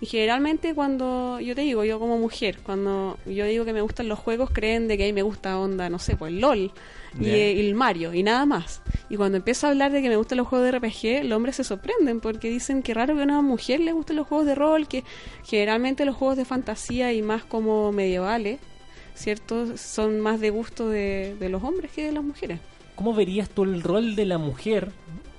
Y generalmente cuando yo te digo, yo como mujer, cuando yo digo que me gustan los juegos, creen de que ahí me gusta onda, no sé, pues LOL y, eh, y el Mario y nada más. Y cuando empiezo a hablar de que me gustan los juegos de RPG, los hombres se sorprenden porque dicen que raro que a una mujer le gusten los juegos de rol, que generalmente los juegos de fantasía y más como medievales, ¿cierto? Son más de gusto de, los hombres que de las mujeres. ¿Cómo verías tú el rol de la mujer,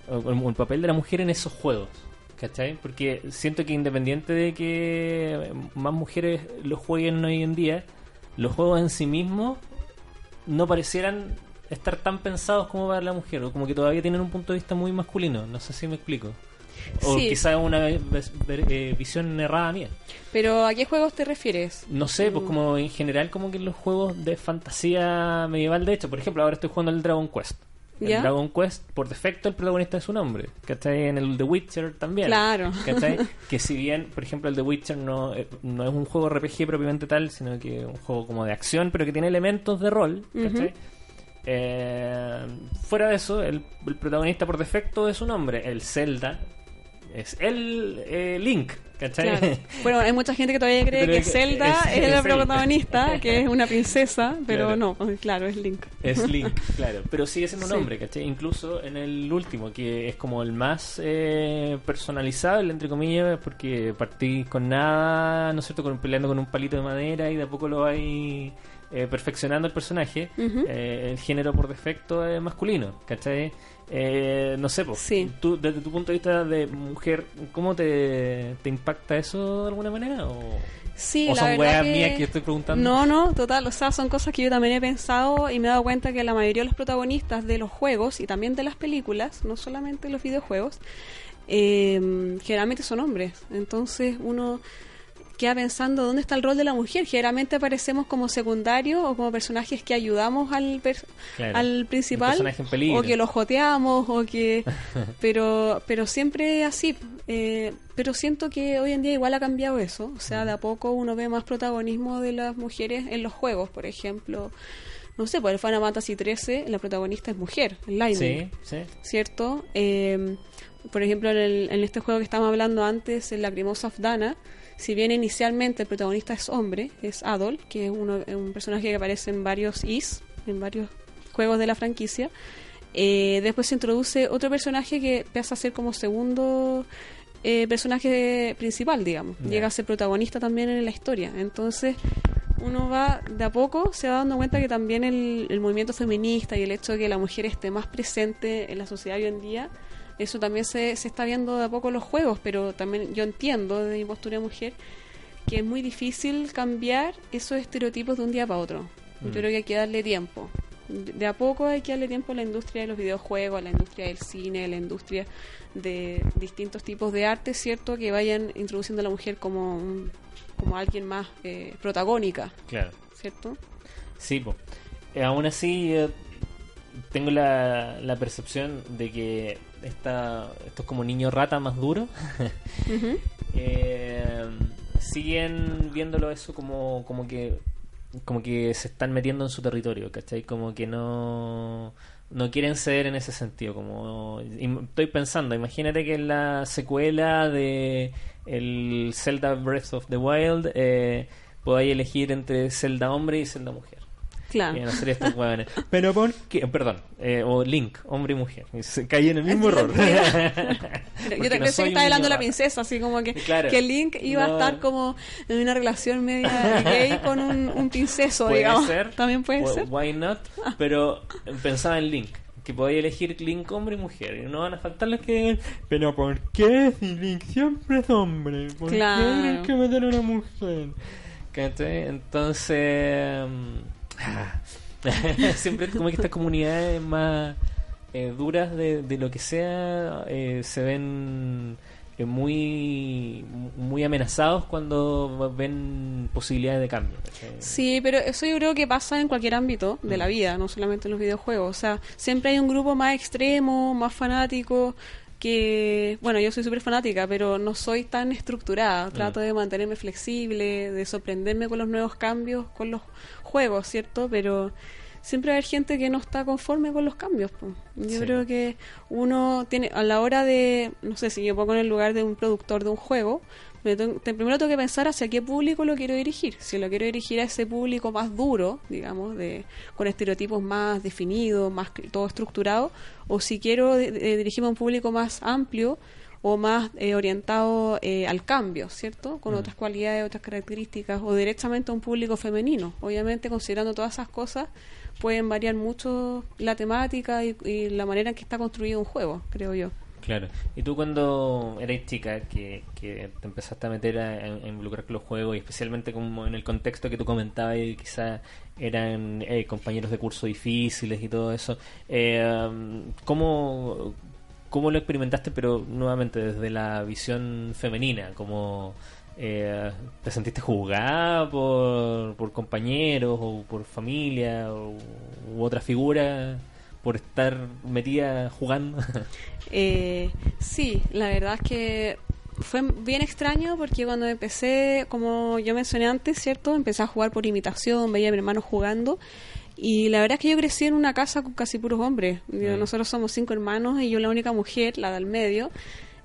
o el papel de la mujer en esos juegos? ¿Cachai? Porque siento que independiente de que más mujeres lo jueguen hoy en día, los juegos en sí mismos no parecieran estar tan pensados como para la mujer, o como que todavía tienen un punto de vista muy masculino. No sé si me explico. O Sí. quizá una eh, visión errada mía. Pero ¿a qué juegos te refieres? No sé, pues Mm. como en general como que en los juegos de fantasía medieval, de hecho, por ejemplo, ahora estoy jugando el Dragon Quest. El ¿Ya? Dragon Quest, por defecto, el protagonista es un hombre. ¿Cachai? En el The Witcher también. Claro. ¿Cachai? [LAUGHS] que si bien, por ejemplo, el The Witcher no, eh, no es un juego RPG propiamente tal, sino que es un juego como de acción, pero que tiene elementos de rol. ¿Cachai? Eh, fuera de eso, el, el protagonista por defecto es un hombre. El Zelda es el eh, Link. ¿Cachai? Claro. [LAUGHS] Bueno, hay mucha gente que todavía cree Pero que Zelda es- es, es la Zelda. protagonista, que es una princesa, [LAUGHS] pero Claro. no, claro, es Link. Es Link, [LAUGHS] claro. Pero sigue siendo un Sí. hombre, ¿cachai? Incluso en el último, que es como el más eh, personalizable, entre comillas, porque partí con nada, ¿no es cierto? Con, peleando con un palito de madera y de a poco lo vais eh, perfeccionando el personaje. Eh, el género por defecto es masculino, ¿cachai? Eh, no sé, pues, Sí. tú, desde tu punto de vista de mujer, ¿cómo te, te impacta eso de alguna manera? ¿O, Sí, o la son weas que... mías que estoy preguntando? No, no, total, o sea, son cosas que yo también he pensado y me he dado cuenta que la mayoría de los protagonistas de los juegos y también de las películas, no solamente los videojuegos, eh, generalmente son hombres. Entonces uno queda pensando dónde está el rol de la mujer. Generalmente aparecemos como secundarios o como personajes que ayudamos al, per- Claro. al principal o que lo joteamos o que [LAUGHS] pero pero siempre así eh, pero siento que hoy en día igual ha cambiado eso o sea de a poco uno ve más protagonismo de las mujeres en los juegos por ejemplo no sé por el Final Fantasy 13 la protagonista es mujer Lightning Sí, sí. ¿cierto? Eh, por ejemplo, en, el- en este juego que estábamos hablando antes, en la Lacrimosa of Dana, si bien inicialmente el protagonista es hombre, es Adol, que es, uno, un personaje que aparece en varios Is, en varios juegos de la franquicia, eh, después se introduce otro personaje que pasa a ser como segundo eh, personaje principal, digamos. Llega a ser protagonista también en la historia. Entonces, uno va de a poco, se va dando cuenta que también el, el movimiento feminista y el hecho de que la mujer esté más presente en la sociedad hoy en día, eso también se, se está viendo de a poco en los juegos, pero también yo entiendo desde mi postura de mujer que es muy difícil cambiar esos estereotipos de un día para otro. Yo Mm. creo que hay que darle tiempo. De a poco hay que darle tiempo a la industria de los videojuegos, a la industria del cine, a la industria de distintos tipos de arte, ¿cierto? Que vayan introduciendo a la mujer como, un- como alguien más eh, protagónica, Claro. ¿cierto? Sí, po. Eh, aún así eh, tengo la, la percepción de que esta, estos como niños rata más duros [LAUGHS] Ujú. [LAUGHS] eh, siguen viéndolo eso como, como que como que se están metiendo en su territorio, ¿cachai? Como que no no quieren ceder en ese sentido como estoy pensando imagínate que en la secuela de el Zelda Breath of the Wild eh, podáis elegir entre Zelda hombre y Zelda mujer Claro. Estos. Pero por qué, perdón, eh, o Link, hombre y mujer. Se caí en el mismo error. [LAUGHS] Yo te no pensé que estaba hablando la princesa, así como que, Claro. que Link iba No. a estar como en una relación media gay con un, un princeso, Puede digamos. ser. También puede ser. Why not? Pero pensaba en Link. Que podía elegir Link hombre y mujer. Y no van a faltar los que. Pero ¿por qué si Link siempre es hombre? ¿Por Claro. qué tienes que meter a una mujer? Entonces. Mm, [LAUGHS] siempre como que estas comunidades más eh, duras de, de lo que sea eh, se ven eh, muy muy amenazados cuando ven posibilidades de cambio. Sí, pero eso yo creo que pasa en cualquier ámbito de la vida, no solamente en los videojuegos. O sea, siempre hay un grupo más extremo, más fanático. que, bueno, yo soy súper fanática, pero no soy tan estructurada. Mm. Trato de mantenerme flexible, de sorprenderme con los nuevos cambios, con los juegos, ¿cierto? Pero siempre va a haber gente que no está conforme con los cambios. po. Yo Sí. creo que uno tiene, a la hora de, no sé, si yo pongo en el lugar de un productor de un juego, me tengo- te- primero tengo que pensar hacia qué público lo quiero dirigir. Si lo quiero dirigir a ese público más duro, digamos, de con estereotipos más definidos, más todo estructurado, o si quiero de- de- dirigirme a un público más amplio o más eh, orientado eh, al cambio, ¿cierto? Con Mm. otras cualidades, otras características, o directamente a un público femenino. Obviamente, considerando todas esas cosas, pueden variar mucho la temática y, y la manera en que está construido un juego, creo yo. Claro. ¿Y tú cuando eras chica, que, que te empezaste a meter a, a involucrar con los juegos, y especialmente como en el contexto que tú comentabas, y quizás eran eh, compañeros de curso difíciles y todo eso, eh, ¿cómo, ¿cómo lo experimentaste, pero nuevamente desde la visión femenina? como eh, ¿Te sentiste juzgada por, por compañeros o por familia o, otra figura por estar metida jugando? [LAUGHS] Eh, sí, la verdad es que fue bien extraño porque cuando empecé, como yo mencioné antes, ¿cierto? Empecé a jugar por imitación, veía a mi hermano jugando. Y la verdad es que yo crecí en una casa con casi puros hombres. Yo-. Nosotros somos cinco hermanos y yo la única mujer, la del medio.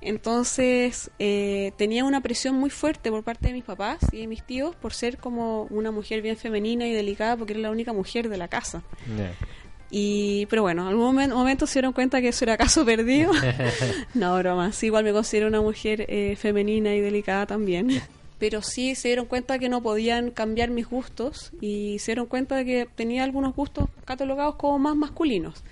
Entonces eh, tenía una presión muy fuerte por parte de mis papás y de mis tíos por ser como una mujer bien femenina y delicada porque era la única mujer de la casa. Y, pero bueno, en algún momen- momento se dieron cuenta que eso era caso perdido. [LAUGHS] [LAUGHS] no, broma. Sí, igual me considero una mujer eh, femenina y delicada también. [LAUGHS] Pero sí se dieron cuenta que no podían cambiar mis gustos y se dieron cuenta de que tenía algunos gustos catalogados como más masculinos.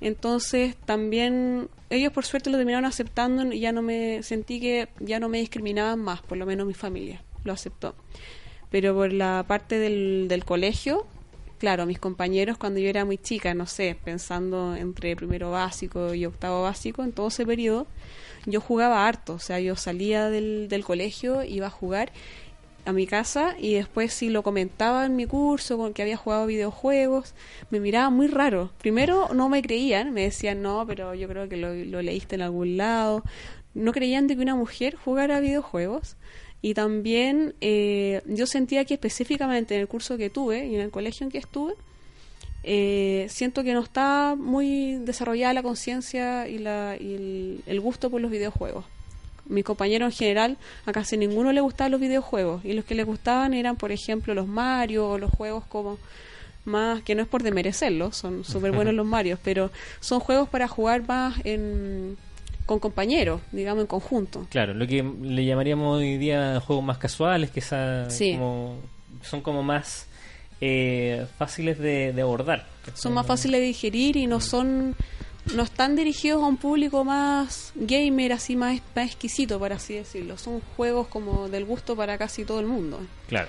Entonces también ellos por suerte lo terminaron aceptando y ya no me sentí que ya no me discriminaban más, por lo menos mi familia lo aceptó. Pero por la parte del, del colegio, claro, mis compañeros cuando yo era muy chica, no sé, pensando entre primero básico y octavo básico, en todo ese periodo, yo jugaba harto, o sea, yo salía del, del colegio, iba a jugar a mi casa y después si lo comentaba en mi curso con que había jugado videojuegos, me miraban muy raro. Primero no me creían, me decían, no, pero yo creo que lo, lo leíste en algún lado. No creían de que una mujer jugara videojuegos. Y también eh, yo sentía que específicamente en el curso que tuve y en el colegio en que estuve, eh, siento que no está muy desarrollada la conciencia y, la, y el, el gusto por los videojuegos. Mis compañeros en general, a casi ninguno le gustaban los videojuegos y los que les gustaban eran, por ejemplo, los Mario o los juegos como más, que no es por demerecerlos, son [LAUGHS] súper buenos los Marios, pero son juegos para jugar más en, con compañeros, digamos, en conjunto. Claro, lo que le llamaríamos hoy día juegos más casuales, que esa- Sí. como- son como más eh, fáciles de, de abordar. son más fáciles de digerir y no son no están dirigidos a un público más gamer así más, más exquisito por así decirlo son juegos como del gusto para casi todo el mundo Claro.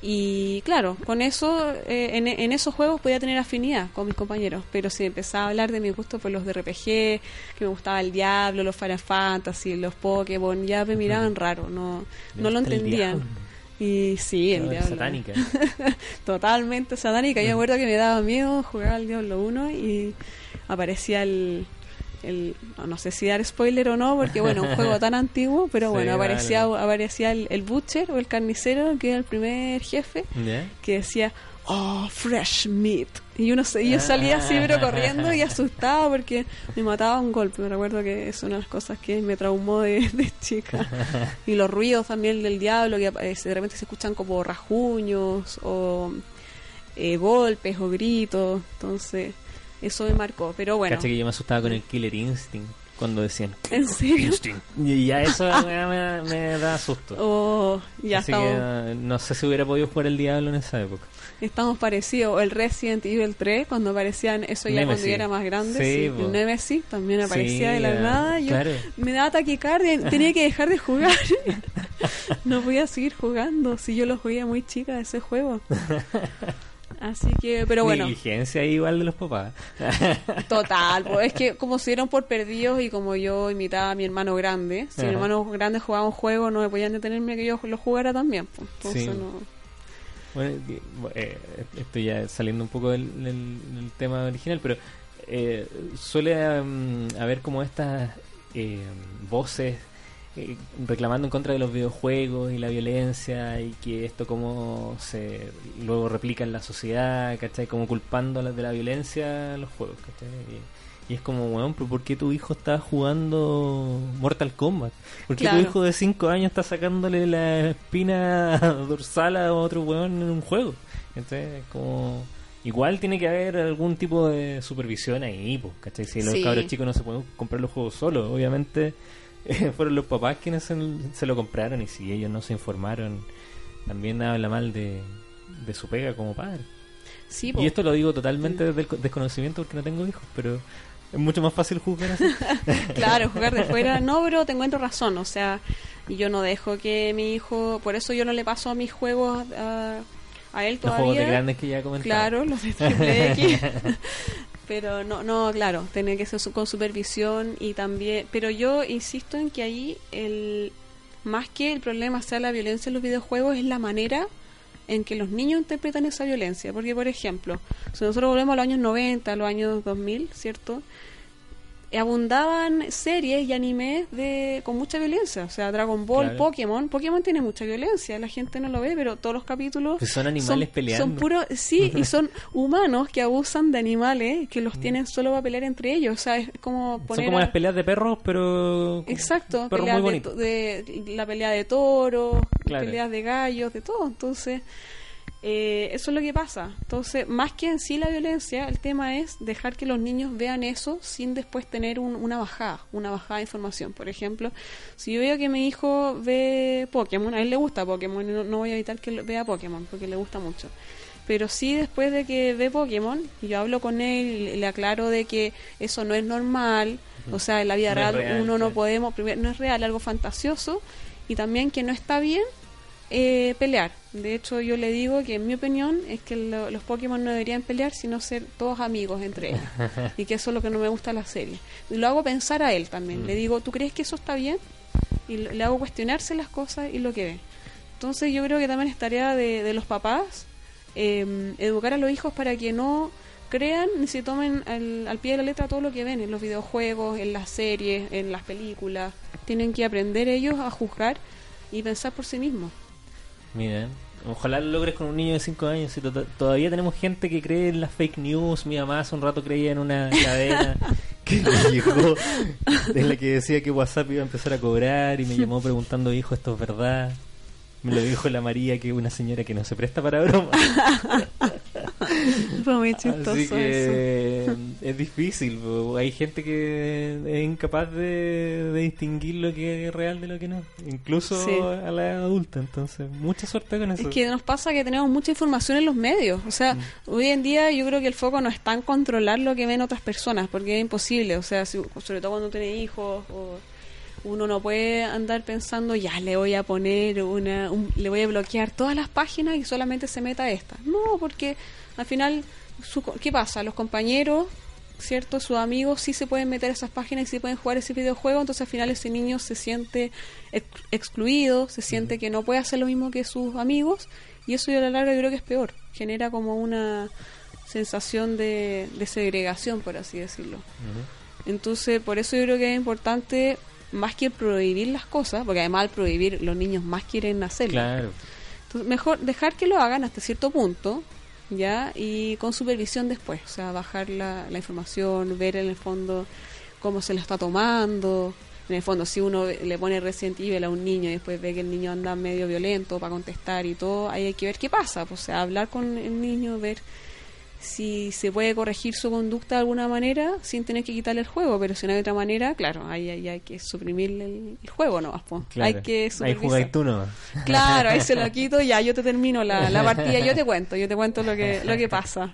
y claro con eso eh, en, en esos juegos podía tener afinidad con mis compañeros pero si empezaba a hablar de mi gusto por los de RPG que me gustaba el Diablo los Final Fantasy los Pokémon ya me miraban raro no no lo entendían. Y sí el Diablo satánica. [LAUGHS] totalmente satánica. Yo me acuerdo que me daba miedo jugar al Diablo 1 y aparecía el, el no, sé si dar spoiler o no, porque bueno, un juego [LAUGHS] tan antiguo, pero Sí, bueno, aparecía, vale. aparecía el, el Butcher o el carnicero, que era el primer jefe, que decía, oh, fresh meat. Y uno se- y yo salía así, pero corriendo y asustado porque me mataba un golpe. Me recuerdo que es una de las cosas que me traumó de, de chica. [LAUGHS] Y los ruidos también del diablo, que eh, de repente se escuchan como rajuños o eh, golpes o gritos. Entonces, eso me marcó. Pero bueno, Cacha que yo me asustaba con el Killer Instinct cuando decían ¿en serio? Y ya eso [LAUGHS] me, me- me da susto. Oh, ya Así estamos, que eh, no sé si hubiera podido jugar el diablo en esa época. estamos parecidos. O el Resident Evil 3, cuando aparecían, eso ya cuando yo era más grande. Sí, sí, el Nemesis también aparecía Sí, de la nada. Yo claro. me daba taquicardia, [LAUGHS] tenía que dejar de jugar. [LAUGHS] no podía seguir jugando si yo lo jugué muy chica ese juego. Así que, pero bueno, Negligencia igual de los papás. [LAUGHS] total, pues es que como se dieron por perdidos y como yo imitaba a mi hermano grande, si mi hermano grande jugaba un juego no me podían detenerme que yo lo jugara también, pues. Entonces Sí. no... Bueno, di- eh, estoy ya saliendo un poco del, del- del tema original, pero eh, suele mm, haber como estas eh, voces eh, reclamando en contra de los videojuegos y la violencia y que esto como se luego replica en la sociedad, ¿cachai? Como culpando a las de la violencia los juegos, ¿cachai? Y, y es como, weón, pero ¿por qué tu hijo está jugando Mortal Kombat? ¿Por qué Claro. tu hijo de 5 años está sacándole la espina [LAUGHS] dorsal a otro weón en un juego? Entonces, como... Igual tiene que haber algún tipo de supervisión ahí, pues, ¿cachai? Si los Sí. cabros chicos no se pueden comprar los juegos solos, obviamente [LAUGHS] fueron los papás quienes se, se lo compraron y si ellos no se informaron, también habla mal de, de su pega como padre. Sí. Y esto lo digo totalmente desde el co- desconocimiento porque no tengo hijos, pero es mucho más fácil juzgar así. [LAUGHS] Claro, jugar de fuera. No, pero te encuentro razón. O sea, yo no dejo que mi hijo. Por eso yo no le paso mis juegos a, a él los todavía. juegos de grandes que ya comentaba. Claro, los de triple X. [LAUGHS] pero no, no, claro, tiene que ser con supervisión y también. Pero yo insisto en que ahí el más que el problema sea la violencia en los videojuegos es la manera en que los niños interpretan esa violencia. Porque, por ejemplo, si nosotros volvemos a los años 90, a los años 2000, ¿cierto? Abundaban series y animes de con mucha violencia, o sea, Dragon Ball, Claro. Pokémon, Pokémon tiene mucha violencia, la gente no lo ve, pero todos los capítulos Pues son animales peleando. Son puros, sí, y son humanos que abusan de animales que los tienen solo para pelear entre ellos, o sea, es como Son poner como a- las peleas de perros, pero... Exacto, perros muy de- la pelea de toros, Claro. peleas de gallos, de todo. Entonces, eh, eso es lo que pasa. Entonces, más que en sí la violencia, el tema es dejar que los niños vean eso sin después tener un- una bajada, una bajada de información. Por ejemplo, si yo veo que mi hijo ve Pokémon, a él le gusta Pokémon, no, no voy a evitar que vea Pokémon porque le gusta mucho. Pero sí, después de que ve Pokémon, yo hablo con él y le aclaro de que eso no es normal. O sea, en la vida No real, real, uno no podemos, primero, no es real, algo fantasioso. Y también que no está bien eh, pelear. De hecho, yo le digo que en mi opinión es que lo- los Pokémon no deberían pelear, sino ser todos amigos entre ellos. [LAUGHS] y que eso es lo que no me gusta de la serie. Y lo hago pensar a él también. Mm. Le digo, ¿tú crees que eso está bien? Y le hago cuestionarse las cosas y lo que ve. Entonces yo creo que también es tarea de, de los papás eh, educar a los hijos para que no crean ni se tomen al, al pie de la letra todo lo que ven en los videojuegos, en las series, en las películas. Tienen que aprender ellos a juzgar y pensar por sí mismos. Mira, ojalá lo logres con un niño de 5 años. Si to- todavía tenemos gente que cree en las fake news. Mi mamá hace un rato creía en una cadena [LAUGHS] que le llegó, de la que decía que WhatsApp iba a empezar a cobrar y me llamó preguntando, hijo, ¿esto es verdad? Me lo dijo la María, que es una señora que no se presta para bromas. [LAUGHS] [LAUGHS] Fue muy chistoso Así eso. que es difícil. po. Hay gente que es incapaz de, de distinguir lo que es real de lo que no. Incluso Sí. a la edad adulta. Entonces, mucha suerte con eso. Es que nos pasa que tenemos mucha información en los medios. O sea, hoy en día yo creo que el foco no está en controlar lo que ven otras personas, porque es imposible. O sea, si- sobre todo cuando tiene hijos, o uno no puede andar pensando, ya le voy a poner una, un- le voy a bloquear todas las páginas y solamente se meta a esta. No, porque al final, su ¿qué pasa? Los compañeros, ¿cierto? Sus amigos sí se pueden meter a esas páginas y sí pueden jugar ese videojuego, entonces al final ese niño se siente ex- excluido, se siente que no puede hacer lo mismo que sus amigos y eso yo a la larga yo creo que es peor, genera como una sensación de, de segregación, por así decirlo. Entonces, por eso yo creo que es importante, más que prohibir las cosas, porque además al prohibir los niños más quieren hacerlo. Claro. Entonces, mejor dejar que lo hagan hasta cierto punto, ¿ya? Y con supervisión después, o sea, bajar la, la información, ver en el fondo cómo se lo está tomando. En el fondo, si uno le pone Resident Evil a un niño y después ve que el niño anda medio violento para contestar y todo, ahí hay que ver qué pasa. Pues, o sea, hablar con el niño, ver si se puede corregir su conducta de alguna manera sin tener que quitarle el juego, pero si no hay otra manera, claro, ahí, ahí hay que suprimirle el, el juego, ¿no? Pues, Claro. Hay que Ahí tú nomás. Claro, ahí se lo [LAUGHS] quito, ya yo te termino la, la partida, yo te cuento, yo te cuento lo que lo que pasa.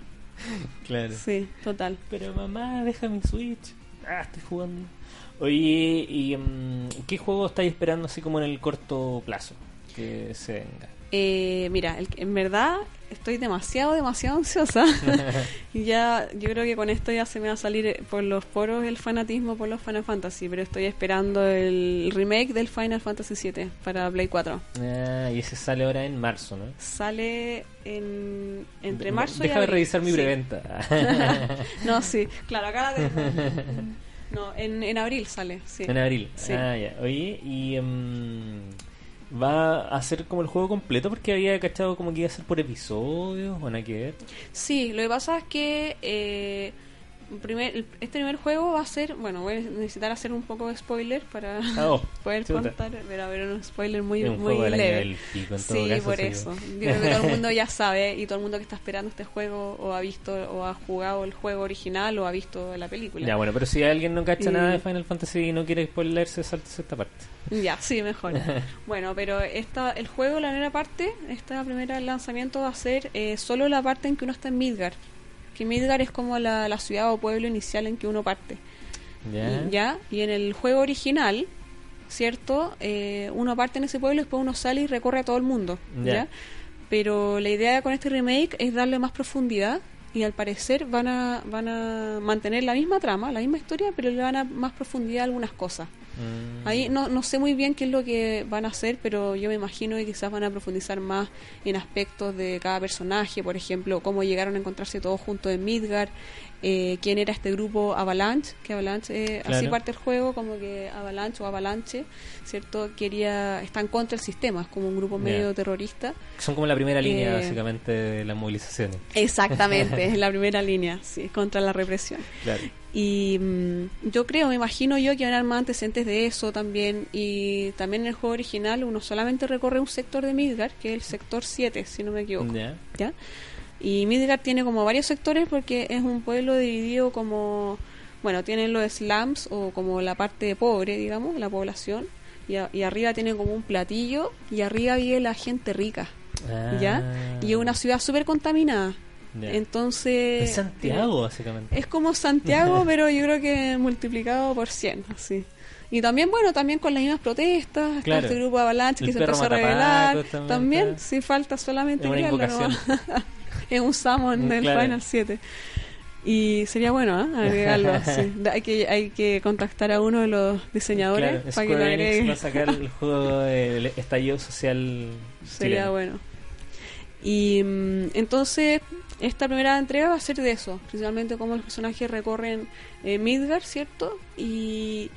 Claro. Sí, total. Pero mamá, deja mi Switch. Ah, estoy jugando. Oye, ¿y mm, qué juego estáis esperando así como en el corto plazo? Que se venga. Eh, mira, el- en verdad estoy demasiado, demasiado ansiosa. [LAUGHS] y ya, yo creo que con esto ya se me va a salir eh, por los poros el fanatismo por los Final Fantasy, pero estoy esperando el remake del Final Fantasy VII para Play 4. Ah, y ese sale ahora en marzo, ¿no? Sale en, entre marzo y Déjame abril. revisar mi Sí. preventa. [LAUGHS] No, sí, claro, acá la [LAUGHS] tengo. No, en, en abril sale, sí. En abril. Sí. Ah, ya. Oye, y em, va a ser como el juego completo porque había cachado como que iba a ser por episodios o nada que. Sí, lo que pasa es que eh, primer, el- este primer juego va a ser, bueno, voy a necesitar hacer un poco de spoiler para Ah, oh, [LAUGHS] poder chuta. contar, pero a ver, un spoiler muy, un muy leve. pico, sí, por eso. Yo creo que todo el mundo ya sabe y todo el mundo que está esperando este juego o ha visto o ha jugado el juego original o ha visto la película. Ya, bueno, pero si alguien no cacha nada de Final Fantasy y no quiere spoilerse, saltes esta parte. Ya, sí, mejor. [LAUGHS] bueno, pero esta, el juego, la primera parte, esta primera lanzamiento va a ser eh, solo la parte en que uno está en Midgar. Que Midgar es como la, la ciudad o pueblo inicial en que uno parte. ¿Ya? Y, ¿ya? y en el juego original, ¿cierto? Eh, uno parte en ese pueblo y después uno sale y recorre a todo el mundo. ¿ya? Pero la idea con este remake es darle más profundidad y al parecer van a, van a mantener la misma trama, la misma historia, pero le van a más profundidad a algunas cosas. Mm. Ahí no, no sé muy bien qué es lo que van a hacer, pero yo me imagino que quizás van a profundizar más en aspectos de cada personaje, por ejemplo, cómo llegaron a encontrarse todos juntos en Midgar, eh, quién era este grupo Avalanche, que Avalanche eh, así parte el juego, como que Avalanche o Avalanche, ¿cierto? Quería, está en contra del sistema, es como un grupo medio terrorista. Son como la primera línea, Eh, básicamente, de las movilizaciones. Exactamente, [LAUGHS] es la primera línea, sí, contra la represión. Claro. Y mm, yo creo, me imagino yo que van a haber más antecedentes de eso también. Y también en el juego original uno solamente recorre un sector de Midgar, que es el sector 7, si no me equivoco. ¿Ya? ¿ya? Y Midgar tiene como varios sectores porque es un pueblo dividido como, bueno, tienen los slums o como la parte pobre, digamos, la población. Y, a- y arriba tiene como un platillo y arriba vive la gente rica, ¿ya? Ah. Y es una ciudad súper contaminada. Entonces... Es Santiago, básicamente. Es como Santiago, [LAUGHS] pero yo creo que multiplicado por 100, así. Y también, bueno, también con las mismas protestas, está Claro. este grupo Avalanche El que se empezó a rebelar. también También, está. sí, falta solamente Es una [LAUGHS] es un summon del Claro. Final 7. Y sería bueno, ¿eh? Agregarlo [LAUGHS] así. Hay que, hay que contactar a uno de los diseñadores Claro, para que lo agregue. va a sacar el juego del estallido social Sería chileno. bueno. Y mm, entonces, esta primera entrega va a ser de eso, principalmente cómo los personajes recorren eh, Midgar, ¿cierto? Y,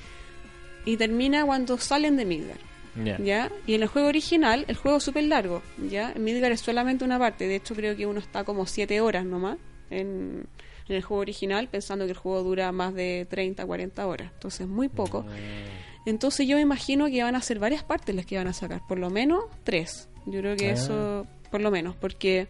y termina cuando salen de Midgar, Ya. ¿ya? Y en el juego original, el juego es súper largo, ¿ya? Midgar es solamente una parte, de hecho creo que uno está como 7 horas nomás en, en el juego original, pensando que el juego dura más de 30, 40 horas, entonces muy poco. Mm. Entonces yo me imagino que van a ser varias partes las que van a sacar, por lo menos tres. Yo creo que Ah. eso, por lo menos, porque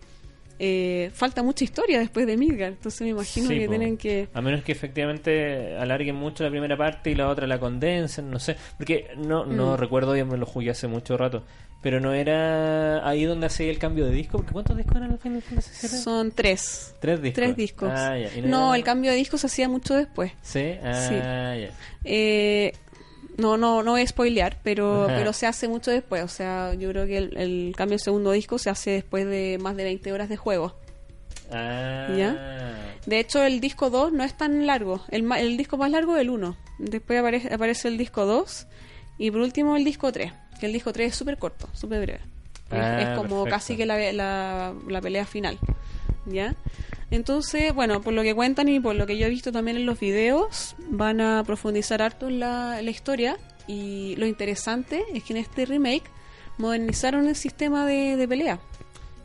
eh, falta mucha historia después de Midgar, entonces me imagino Sí, que po. tienen que... A menos que efectivamente alarguen mucho la primera parte y la otra la condensen, no sé. Porque no, no Mm. recuerdo bien, me lo jugué hace mucho rato. Pero no era ahí donde hacía el cambio de disco. Porque ¿Cuántos discos eran el Final Fantasy VII? Son tres. Tres discos. Tres discos. Ah, ya. ¿Y No, era- el cambio de discos se hacía mucho después. Sí, ah, ya. Eh, no, no, no voy a spoilear, pero, Ajá. pero se hace mucho después. O sea, yo creo que el, el cambio de segundo disco se hace después de más de 20 horas de juego. Ah, ¿Ya? De hecho, el disco 2 no es tan largo. El, ma- el disco más largo es el 1. Después aparece, aparece el disco 2. Y por último el disco 3. Que el disco 3 es súper corto, súper breve. Es- Ah, es, como perfecto. casi que la, la, la pelea final. ¿Ya? Entonces, bueno, por lo que cuentan y por lo que yo he visto también en los videos, van a profundizar harto en la, en la historia. Y lo interesante es que en este remake modernizaron el sistema de, de pelea.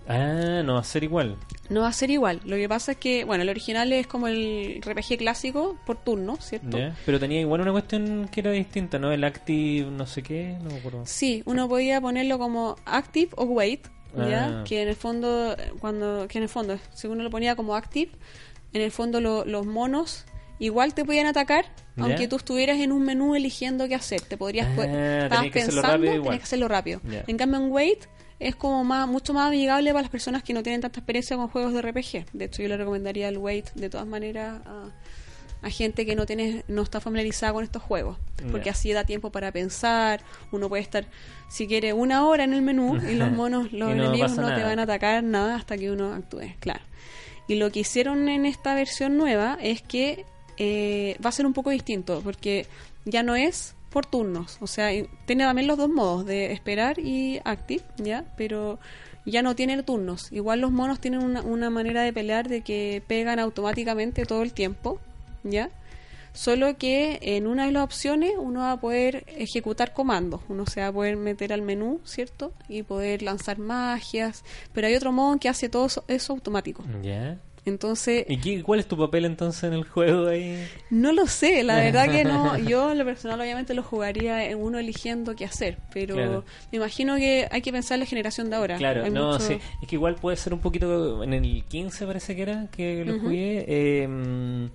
Ah, no va a ser igual. No va a ser igual. Lo que pasa es que, bueno, el original es como el RPG clásico por turno, ¿cierto? ¿ya? Pero tenía igual una cuestión que era distinta, ¿no? El active, no sé qué, no me acuerdo. Sí, uno podía ponerlo como active o wait, ¿ya? Ah. Que en el fondo, cuando, que en el fondo, si uno lo ponía como active, en el fondo lo- los monos igual te podían atacar, aunque tú estuvieras en un menú eligiendo qué hacer. Te podrías, Ah, estabas pensando, tenías que hacerlo rápido. En cambio en wait es como más, mucho más amigable para las personas que no tienen tanta experiencia con juegos de RPG. De hecho, yo le recomendaría el wait de todas maneras a, a gente que no tiene no está familiarizada con estos juegos, porque así da tiempo para pensar, uno puede estar si quiere una hora en el menú y los [LAUGHS] monos, los no enemigos no te van a atacar nada hasta que uno actúe, claro. Y lo que hicieron en esta versión nueva es que eh, va a ser un poco distinto, porque ya no es por turnos, o sea, tiene también los dos modos de esperar y active, ¿ya? Pero ya no tiene turnos. Igual los monos tienen una, una manera de pelear de que pegan automáticamente todo el tiempo, ¿ya? Solo que en una de las opciones uno va a poder ejecutar comandos. Uno se va a poder meter al menú, ¿cierto? Y poder lanzar magias. Pero hay otro modo que hace todo eso, eso automático. ¿Ya? Entonces, ¿Y qué- cuál es tu papel entonces en el juego ahí? no lo sé, la verdad que no. [LAUGHS] Yo, en lo personal, obviamente lo jugaría en uno eligiendo qué hacer. Pero Claro. me imagino que hay que pensar en la generación de ahora. Claro, Hay no, mucho- sí. Es que igual puede ser un poquito. En el 15 parece que era que lo jugué. eh,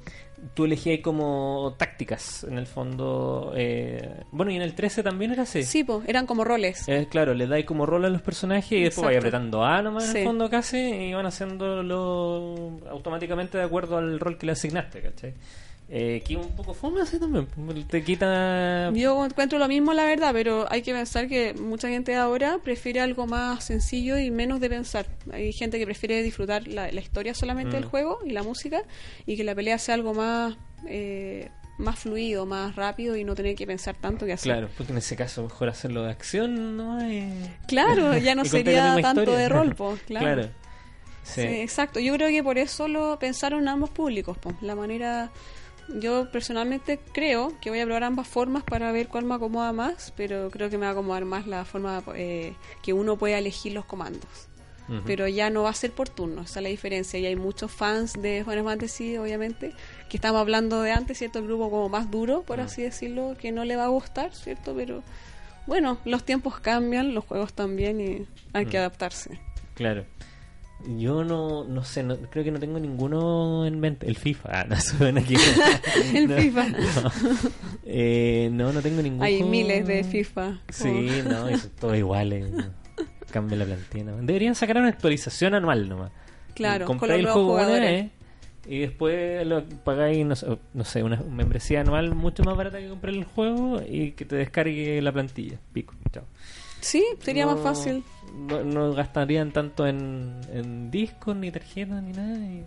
tú elegías como tácticas, en el fondo. eh, bueno, y en el 13 también era así. Sí, pues, eran como roles. Eh, claro, le dais como rol a los personajes y después vais apretando A nomás en el fondo casi y van haciéndolo automáticamente de acuerdo al rol que le asignaste, ¿cachai? Eh, que un poco fome así también, te quita... Yo encuentro lo mismo, la verdad, pero hay que pensar que mucha gente ahora prefiere algo más sencillo y menos de pensar. Hay gente que prefiere disfrutar la, la historia solamente Mm. del juego y la música y que la pelea sea algo más eh, más fluido, más rápido y no tener que pensar tanto que hacer. Claro, porque en ese caso mejor hacerlo de acción, ¿no? Y- Claro, ya no [LAUGHS] sería tanto historia. de rol, pues, [LAUGHS] claro. Sí. Sí, exacto. Yo creo que por eso lo pensaron ambos públicos. po. La manera. Yo personalmente creo que voy a probar ambas formas para ver cuál me acomoda más, pero creo que me va a acomodar más la forma eh, que uno pueda elegir los comandos. Pero ya no va a ser por turno, esa es la diferencia. Y hay muchos fans de Final Fantasy, obviamente, que estamos hablando de antes, ¿cierto? El grupo como más duro, por así decirlo, que no le va a gustar, ¿cierto? Pero bueno, los tiempos cambian, los juegos también y hay que adaptarse. Claro. Yo no, no sé, no, creo que no tengo ninguno en mente. El FIFA, ah, no [LAUGHS] suena aquí. [LAUGHS] El No, FIFA. No. Eh, no, no tengo ningún Hay miles de FIFA. Sí, no, son todos iguales. [LAUGHS] Cambia la plantilla. ¿no? Deberían sacar una actualización anual nomás. Claro, los el juego una y después lo pagáis, no sé, no sé, una membresía anual mucho más barata que comprar el juego y que te descargue la plantilla. Pico, chao. Sí, sería más fácil. No, no gastarían tanto en, en discos, ni tarjetas, ni nada. Y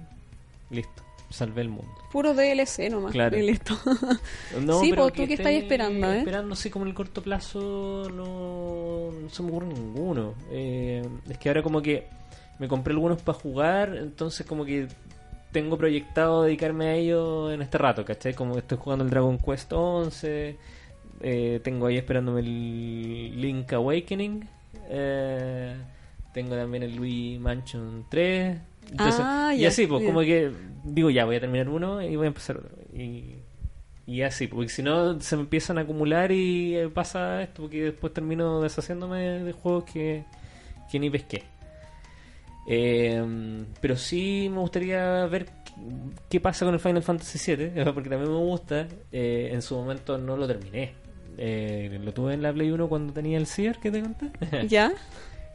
listo, salvé el mundo. Puro DLC nomás. Claro. Y listo. [LAUGHS] No, Sí, pero pues, ¿tú que estás esperando, eh? Esperando así como en el corto plazo no, no se me ocurre ninguno. Eh, es que ahora como que me compré algunos para jugar, entonces como que tengo proyectado dedicarme a ello en este rato, ¿cachai? Como estoy jugando el Dragon Quest 11, eh, tengo ahí esperándome el Link Awakening, eh, tengo también el Luigi Mansion 3. Entonces, Ah, y ya, así, pues como que digo, ya voy a terminar uno y voy a empezar otro. Y, y así, porque si no se me empiezan a acumular y eh, pasa esto, porque después termino deshaciéndome de juegos que, que ni pesqué. Eh, pero sí me gustaría ver qué pasa con el Final Fantasy VII, [LAUGHS] porque también me gusta. Eh, en su momento no lo terminé. Eh, lo tuve en la Play 1 cuando tenía el Cier que te conté. [LAUGHS] ¿Ya?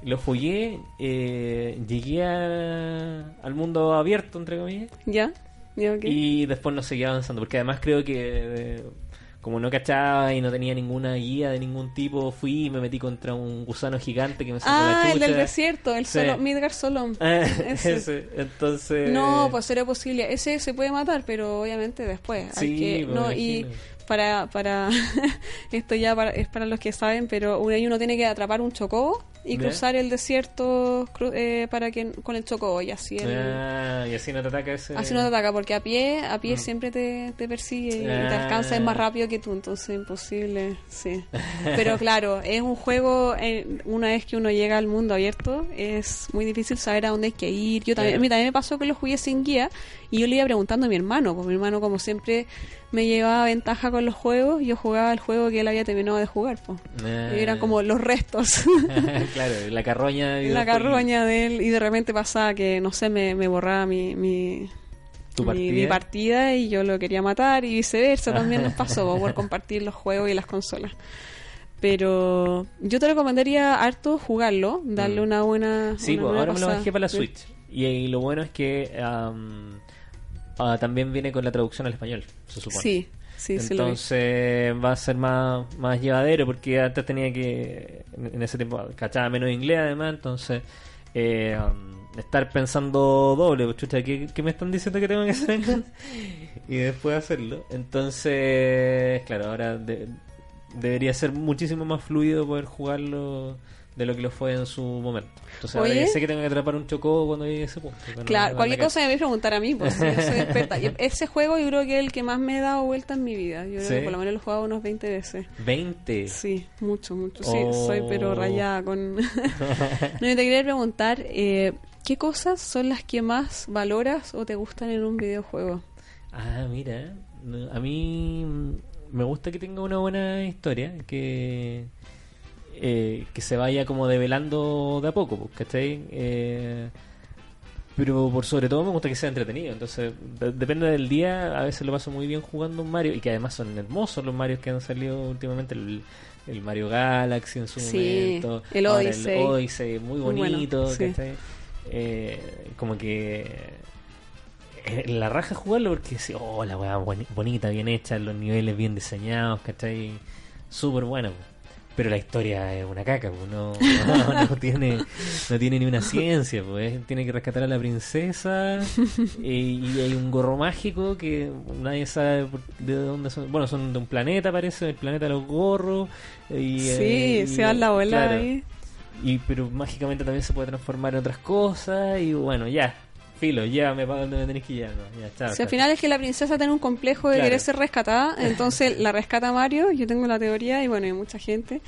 lo jugué, eh, llegué a- al mundo abierto, entre comillas. ¿Ya? ¿Ya? ok. Y después no seguía avanzando, porque además creo que eh, como no cachaba y no tenía ninguna guía de ningún tipo, fui y me metí contra un gusano gigante que me sacó Ah, la el del desierto, el Sí. solo, Midgar Solom. [LAUGHS] Ah, Ese. ese. Entonces... No, pues sería posible. Ese se puede matar, pero obviamente después. Hay Sí, que, me no, y. para, para [LAUGHS] esto ya para- es para los que saben, pero uno, ahí uno tiene que atrapar un chocobo y cruzar el desierto cru- eh, para que con el chocobo y así el- Ah, y así no te ataca ese... Así no te ataca, porque a pie, a pie Mm. siempre te, te persigue y te Ah. alcanza, es más rápido que tú, entonces imposible, sí. Pero [LAUGHS] claro, es un juego, eh, una vez que uno llega al mundo abierto, es muy difícil saber a dónde hay que ir. Yo también, Claro. a mí también me pasó que lo jugué sin guía y yo le iba preguntando a mi hermano, pues mi hermano como siempre me llevaba ventaja con los juegos, yo jugaba el juego que él había terminado de jugar. Ah. Y eran como los restos. [LAUGHS] [LAUGHS] claro, la carroña... de la carroña de él y de repente pasaba que no sé me, me borraba mi, mi, ¿Tu mi- partida? mi partida y yo lo quería matar y viceversa también nos pasó po, por [LAUGHS] compartir los juegos y las consolas pero yo te recomendaría harto jugarlo darle Mm. una buena Sí, una pues buena ahora me lo bajé para la. Switch. Y, y lo bueno es que am, ah, también viene con la traducción al español, se supone. sí sí. Entonces va a ser más, más llevadero porque antes tenía que, en ese tiempo, cachaba menos inglés además, entonces eh, um, estar pensando doble, pues, chucha, ¿qué, qué me están diciendo que tengo que hacer? [LAUGHS] y después hacerlo. Entonces, claro, ahora de- debería ser muchísimo más fluido poder jugarlo de lo que lo fue en su momento. Entonces Oye. ahora sé que tengo que atrapar un chocobo cuando llegue a ese punto. no Claro, darle cualquier cosa me voy a preguntar a mí, pues [LAUGHS] si yo soy experta. Ese juego yo creo que es el que más me he dado vuelta en mi vida. Yo creo ¿Sí? que por lo menos lo he jugado unas 20 veces. 20. Sí, mucho, mucho. Sí, Oh. soy pero rayada con... [LAUGHS] [LAUGHS] no, yo te quería preguntar, eh, ¿qué cosas son las que más valoras o te gustan en un videojuego? Ah, mira, no, a mí mm, me gusta que tenga una buena historia, que eh, que se vaya como develando de a poco, pues, ¿cachai? Eh, pero por sobre todo me gusta que sea entretenido, entonces de- depende del día, a veces lo paso muy bien jugando un Mario, y que además son hermosos los Marios que han salido últimamente, el, el Mario Galaxy en su Sí, momento, el Odyssey. el Odyssey, muy bueno, bonito, sí. ¿cachai? Eh, como que eh, la raja jugarlo porque sí, oh, la weá boni- bonita, bien hecha, los niveles bien diseñados, ¿cachai? Súper bueno. Pero la historia es una caca, pues, no, no, no tiene, no tiene ni una ciencia, pues. Tiene que rescatar a la princesa eh, y hay un gorro mágico que nadie sabe de dónde son. Bueno, son de un planeta, parece, el planeta de los gorros. Y, sí, eh, y- se dan la bola claro. ahí. Y pero mágicamente también se puede transformar en otras cosas y bueno, ya, filo, llévame para donde me tenés que llevar. ¿no? Ya, chao, Si al final es que la princesa tiene un complejo de Claro. querer ser rescatada, [LAUGHS] entonces la rescata Mario, yo tengo la teoría, y bueno, hay mucha gente,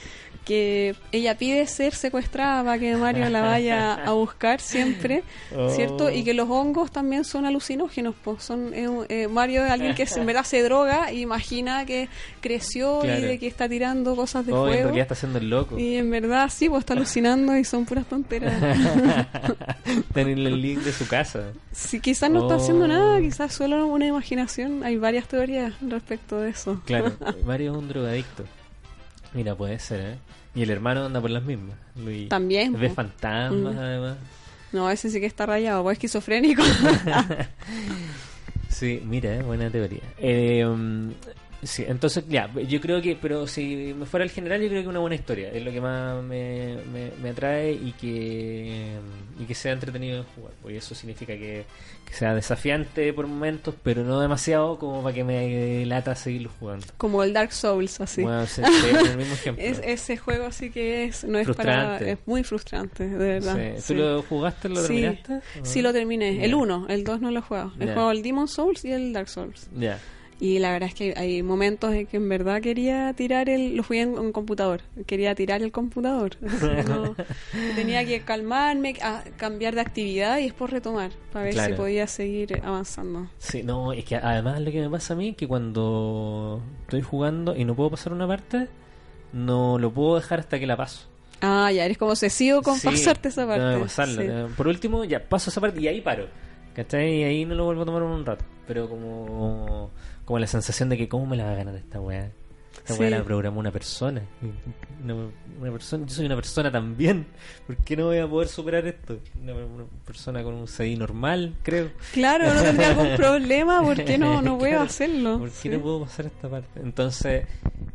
que ella pide ser secuestrada para que Mario la vaya a buscar siempre, [LAUGHS] Oh. ¿cierto? Y que los hongos también son alucinógenos, pues son eh, eh, Mario es alguien que en verdad se droga y imagina que creció y de que está tirando cosas de Oh, en fuego. realidad está haciendo el loco. Y en verdad sí, pues está alucinando y son puras tonteras. [LAUGHS] Tener el link de su casa. Sí, quizás no está haciendo Oh. nada, quizás solo una imaginación. Hay varias teorías respecto de eso. Claro, [LAUGHS] Mario es un drogadicto. Mira, puede ser, ¿eh? Y el hermano anda por las mismas. Luis. También, Ve fantasmas, Mm. además. No, ese sí que está rayado, pues esquizofrénico. [LAUGHS] Sí, mira, eh, buena teoría. Eh, um, sí, entonces, ya, yo creo que, pero si me fuera al general, yo creo que una buena historia es lo que más me, me, me atrae y que, y que sea entretenido de jugar. Porque eso significa que, que sea desafiante por momentos, pero no demasiado como para que me lata seguirlo jugando. Como el Dark Souls, así. Bueno, se- [LAUGHS] se- el mismo ejemplo. es, ese juego así que es, no es para... Frustrante. Es muy frustrante, de verdad. Sí. sí. ¿Tú lo jugaste? ¿Lo Sí, terminaste? ¿O Sí, lo terminé. El Ya. 1, el 2 no lo he jugado. He Ya. jugado el Demon Souls y el Dark Souls. Ya. Y la verdad es que hay momentos en que en verdad quería tirar el... Lo fui en un computador. Quería tirar el computador. [LAUGHS] No, tenía que calmarme, a cambiar de actividad y después retomar para ver Claro. si podía seguir avanzando. Sí, no, es que además lo que me pasa a mí es que cuando estoy jugando y no puedo pasar una parte, no lo puedo dejar hasta que la paso. Ah, ya eres como obsesivo con Sí, pasarte esa parte. que pasarla. Sí. Por último, ya paso esa parte y ahí paro. ¿Cachai? Y ahí no lo vuelvo a tomar un rato. Pero como, como la sensación de que cómo me la va a ganar esta weá. Esta Sí. weá la programó una persona. Una, una persona. Yo soy una persona también. ¿Por qué no voy a poder superar esto? Una, una persona con un CDI normal, creo. Claro, no tendría algún [LAUGHS] problema, ¿por qué no, no puedo Claro, hacerlo? ¿Por qué Sí. no puedo pasar esta parte? Entonces,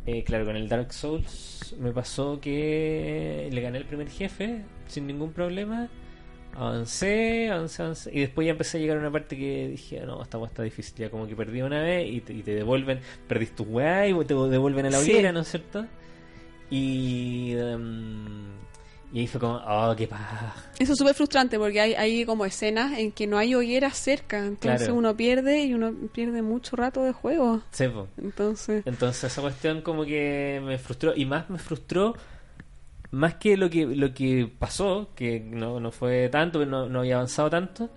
eh, claro, con el Dark Souls me pasó que le gané el primer jefe sin ningún problema. Avancé, avancé, avancé. Y después ya empecé a llegar a una parte que dije, no, esta está difícil. Ya como que perdí una vez y te, y te devuelven, perdiste tu weá y te devuelven a la Sí. hoguera, ¿no es cierto? Y, em, y ahí fue como, oh, qué paja. Eso es súper frustrante porque hay, hay como escenas en que no hay hogueras cerca, entonces Claro. uno pierde y uno pierde mucho rato de juego. Sí. Entonces, Entonces esa cuestión como que me frustró y más me frustró más que lo que lo que pasó, que no, no fue tanto, pero no, no había avanzado tanto,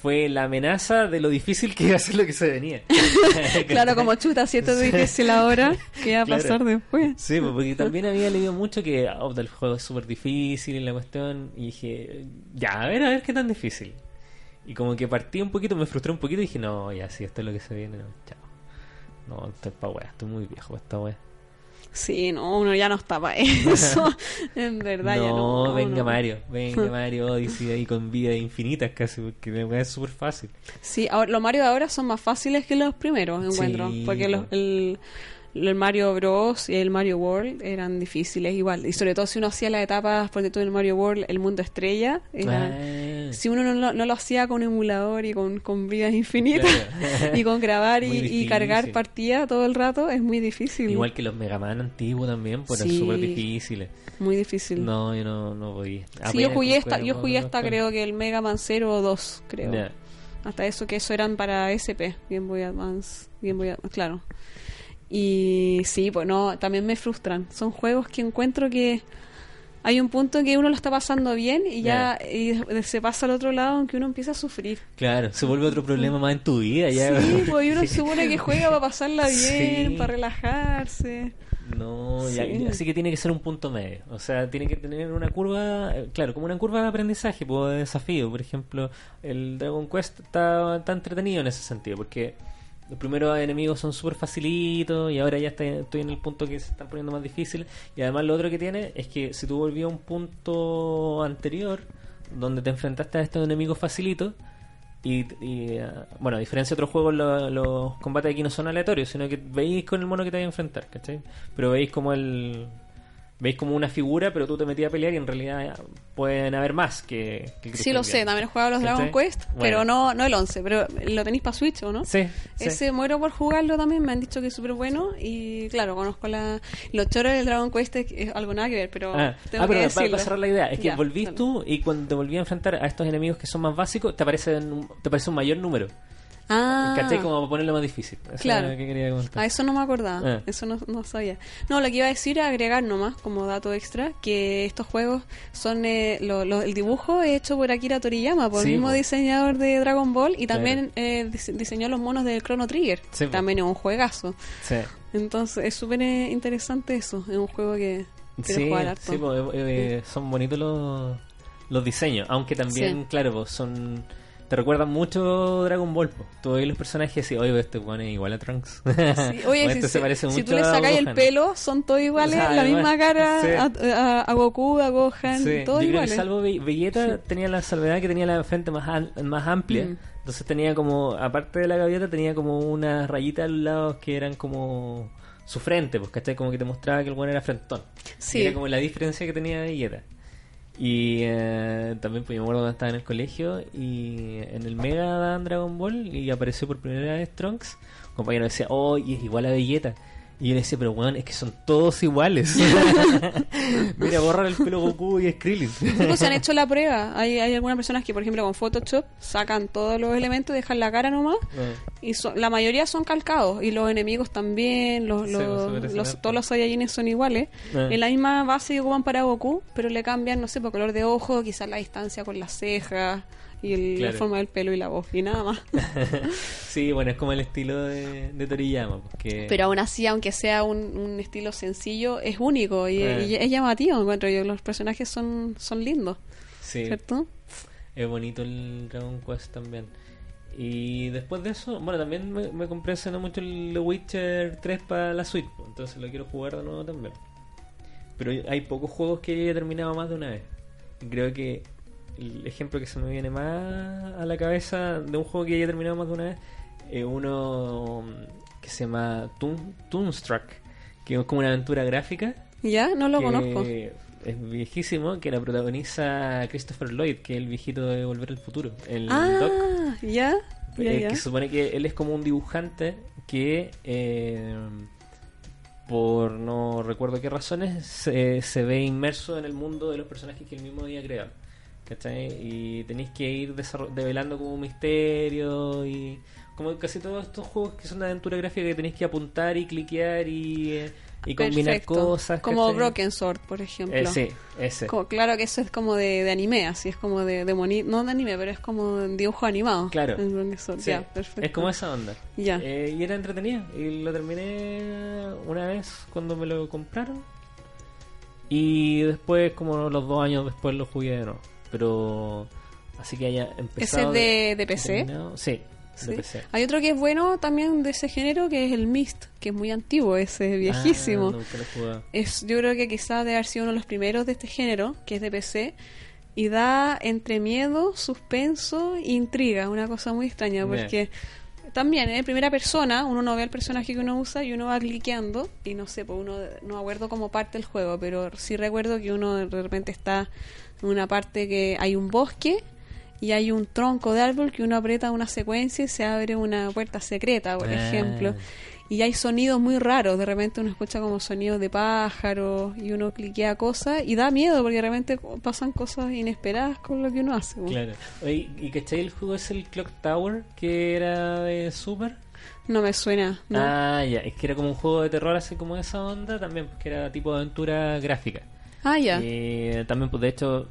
fue la amenaza de lo difícil que iba a ser lo que se venía. [LAUGHS] claro, como chuta, si esto es difícil ahora, ¿qué va a Claro. pasar después? Sí, pues, porque también había leído mucho que oh, el juego es súper difícil y la cuestión, y dije, ya, a ver, a ver qué tan difícil. Y como que partí un poquito, me frustré un poquito y dije, no, ya, si esto es lo que se viene, no, chao. No, estoy pa' wea, estoy muy viejo esta wea. Sí, no, uno ya no está para eso. [LAUGHS] en verdad, ya no. No, venga no. Mario, venga [LAUGHS] Mario Odyssey ahí con vidas infinitas casi, porque es súper fácil. Sí, ahora, los Mario de ahora son más fáciles que los primeros, encuentro. Sí, porque los- el, el Mario Bros. y el Mario World eran difíciles igual. Y sobre todo si uno hacía las etapas, por ejemplo, en el Mario World, el mundo estrella, era, Ah, si uno no lo, no lo hacía con emulador y con, con vidas infinitas Claro. [LAUGHS] y con grabar y, cargar partida todo el rato, es muy difícil. Igual que los Mega Man antiguos también, pues Sí. eran súper difíciles. Muy difícil. No, yo no, no voy. Sí, yo jugué hasta, yo jugué hasta creo que el Mega Man 0 o 2, creo. Hasta eso, que eso eran para SP, Game Boy Advance, Game Boy Advance, claro. Y sí, pues no, también me frustran. Son juegos que encuentro que hay un punto en que uno lo está pasando bien y ya y se pasa al otro lado aunque uno empieza a sufrir. Claro, se vuelve otro problema más en tu vida. Ya. Sí, [LAUGHS] pues uno se supone que juega para pasarla [LAUGHS] bien, Sí. para relajarse. No, ya- Sí. así que tiene que ser un punto medio. O sea, tiene que tener una curva, eh, claro, como una curva de aprendizaje, pues, de desafío. Por ejemplo, el Dragon Quest está, está entretenido en ese sentido, porque los primeros enemigos son súper facilitos y ahora ya está- estoy en el punto que se están poniendo más difíciles. Y además lo otro que tiene es que si tú volvías a un punto anterior, donde te enfrentaste a estos enemigos facilitos, y, y, ah, bueno, a diferencia de otros juegos, lo- los combates aquí no son aleatorios, sino que veis con el mono que te vais a enfrentar, ¿cachai? Pero veis como el. Veis como una figura, pero tú te metías a pelear y en realidad pueden haber más que. que Sí, lo sé, también he jugado los Dragon. Quest, Bueno. pero no, no el 11, pero lo tenéis para Switch, ¿o no? Sí, sí. Ese muero por jugarlo también, me han dicho que es súper bueno y claro, conozco la, los choros del Dragon Quest, es, es algo nada que ver, pero Ah, tengo ah, que para, cerrar la idea, es que volvís tú y cuando te volví a enfrentar a estos enemigos que son más básicos, te aparece, un- te aparece un mayor número. Ah, ¿Cachai? Como para ponerlo más difícil. Eso Claro. que quería comentar. a eso no me acordaba, Ah. eso no, no sabía. No, lo que iba a decir era agregar nomás, como dato extra, que estos juegos son, eh, lo- lo- el dibujo es hecho por Akira Toriyama, por Sí, el mismo po. diseñador de Dragon Ball y Claro. también eh, dise- diseñó los monos del Chrono Trigger, Sí, po. también es un juegazo. Sí. Entonces es súper eh, interesante eso, es un juego que Sí, jugar harto. sí, pues, eh, eh, son bonitos los, los diseños, aunque también, claro, son te recuerdan mucho Dragon Ball. Tú ves los personajes y oye, este weón es igual a Trunks. Sí, Oye, [LAUGHS] si, este se parece si mucho tú le a sacáis el pelo, son todos iguales, O sea, la misma cara sí. a, a- a Goku, a Gohan, Sí, todos yo creo que iguales. salvo Ve- Vegeta tenía la salvedad que tenía la frente más, más amplia. Mm. Entonces tenía como, aparte de la gaviota, tenía como unas rayitas a los lados que eran como su frente, pues, ¿cachai? Como que te mostraba que el weón era frentón. Sí. Era como la diferencia que tenía Vegeta. Y eh, también, pues me acuerdo cuando estaba en el colegio y en el Mega daban Dragon Ball y apareció por primera vez Trunks. Un compañero decía, oh, es igual a Vegeta. Y yo le decía, pero weón, es que son todos iguales. [LAUGHS] Mira, borrar el pelo Goku y Krillin. Pues se han hecho la prueba. Hay, hay algunas personas que, por ejemplo, con Photoshop sacan todos los elementos, dejan la cara nomás. Ah, Y son- la mayoría son calcados. Y los enemigos también. Los, los- pues, los- todos los Saiyajines son iguales. Ah. En la misma base que ocupan para Goku, pero le cambian, no sé, por color de ojo, quizás la distancia con las cejas. Y el- la forma del pelo y la voz. Y nada más. [LAUGHS] sí, bueno, es como el estilo de, de Toriyama. Porque... Pero aún así, aunque sea un, un estilo sencillo, es único y, Eh. y es llamativo, encuentro yo. Los personajes son, son lindos, sí, ¿cierto? es bonito el Dragon Quest también. Y después de eso, bueno, también me, me compré hace no mucho el The Witcher 3 para la Switch, pues, entonces lo quiero jugar de nuevo también. Pero hay pocos juegos que he terminado más de una vez. Creo que el ejemplo que se me viene más a la cabeza de un juego que haya terminado más de una vez es uno mm, que se llama Toon- Toonstruck, que es como una aventura gráfica. ¿Ya? No lo que conozco. Es viejísimo, que la protagoniza Christopher Lloyd, que es el viejito de Volver al Futuro. El Doc. Ah, ¿ya? Ya, Eh, ya. que se supone que él es como un dibujante que, eh, por no recuerdo qué razones, se, se ve inmerso en el mundo de los personajes que él mismo había creado. ¿Cachai? Y tenéis que ir develando como un misterio y como casi todos estos juegos que son de aventura gráfica que tenéis que apuntar y cliquear y, eh, y combinar cosas. Como ¿cachai? Broken Sword, por ejemplo. Eh, sí, ese. Claro que eso es como de, de anime, así es como de, de moni- no de anime, pero es como de dibujo animado. Claro. el Broken Sword. Sí, Ya, perfecto. Es como esa onda. Ya. Eh, y era entretenido. Y lo terminé una vez cuando me lo compraron. Y después, como los dos años después, lo jugué de nuevo. Pero así que haya ¿Ese empezado. es de, de PC? Sí, Sí. de PC. Hay otro que es bueno también de ese género, que es el Mist, que es muy antiguo, ese es viejísimo. Ah, lo he jugado. es yo creo que quizás debe haber sido uno de los primeros de este género, que es de PC, y da entre miedo, suspenso e intriga, una cosa muy extraña, porque también en primera persona uno no ve el personaje que uno usa y uno va cliqueando, y no sé, pues uno no acuerdo cómo parte el juego, pero sí recuerdo que uno de repente está una parte que hay un bosque y hay un tronco de árbol que uno aprieta una secuencia y se abre una puerta secreta, por Ah. ejemplo. Y hay sonidos muy raros, de repente uno escucha como sonidos de pájaros y uno cliquea cosas y da miedo porque de repente pasan cosas inesperadas con lo que uno hace. Claro. Oye, ¿y cachai el juego es el Clock Tower que era de Super? No me suena, ¿no? Ah, ya, es que era como un juego de terror así como esa onda también, pues, que era tipo aventura gráfica. Ah, ya. Eh, también, pues de hecho,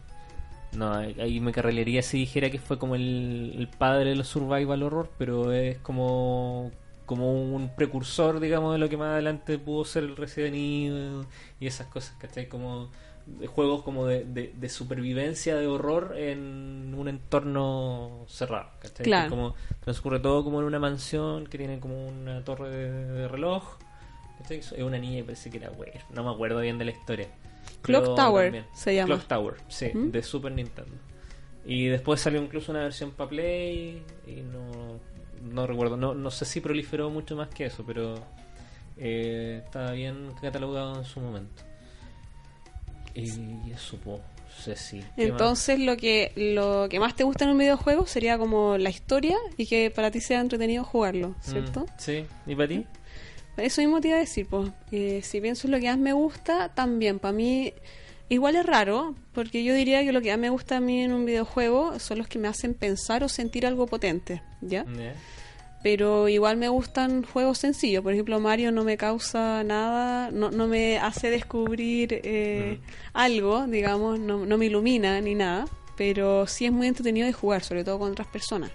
no, ahí me carrilería si dijera que fue como el, el padre de los survival horror, pero es como como un precursor, digamos, de lo que más adelante pudo ser el Resident Evil y esas cosas, ¿cachai? Como de juegos como de, de, de supervivencia de horror en un entorno cerrado, ¿cachai? Claro. Como transcurre todo como en una mansión que tiene como una torre de, de reloj. ¿cachai? Es una niña y parece que era güey, no me acuerdo bien de la historia. Clock Tower también. se llama. Clock Tower, sí, ¿Mm? de Super Nintendo. Y después salió incluso una versión para Play y no, no recuerdo, no, no sé si proliferó mucho más que eso, pero eh, estaba bien catalogado en su momento. Y eso, pues, sé si. ¿qué más? Entonces lo que lo que más te gusta en un videojuego sería como la historia y que para ti sea entretenido jugarlo, ¿cierto? Mm, sí, ¿y para ti? Eso mismo te iba a decir, pues, eh, si pienso en lo que más me gusta, también, para mí, igual es raro, porque yo diría que lo que más me gusta a mí en un videojuego son los que me hacen pensar o sentir algo potente, ¿ya? Pero igual me gustan juegos sencillos, por ejemplo, Mario no me causa nada, no, no me hace descubrir eh, algo, digamos, no, no me ilumina ni nada, pero sí es muy entretenido de jugar, sobre todo con otras personas.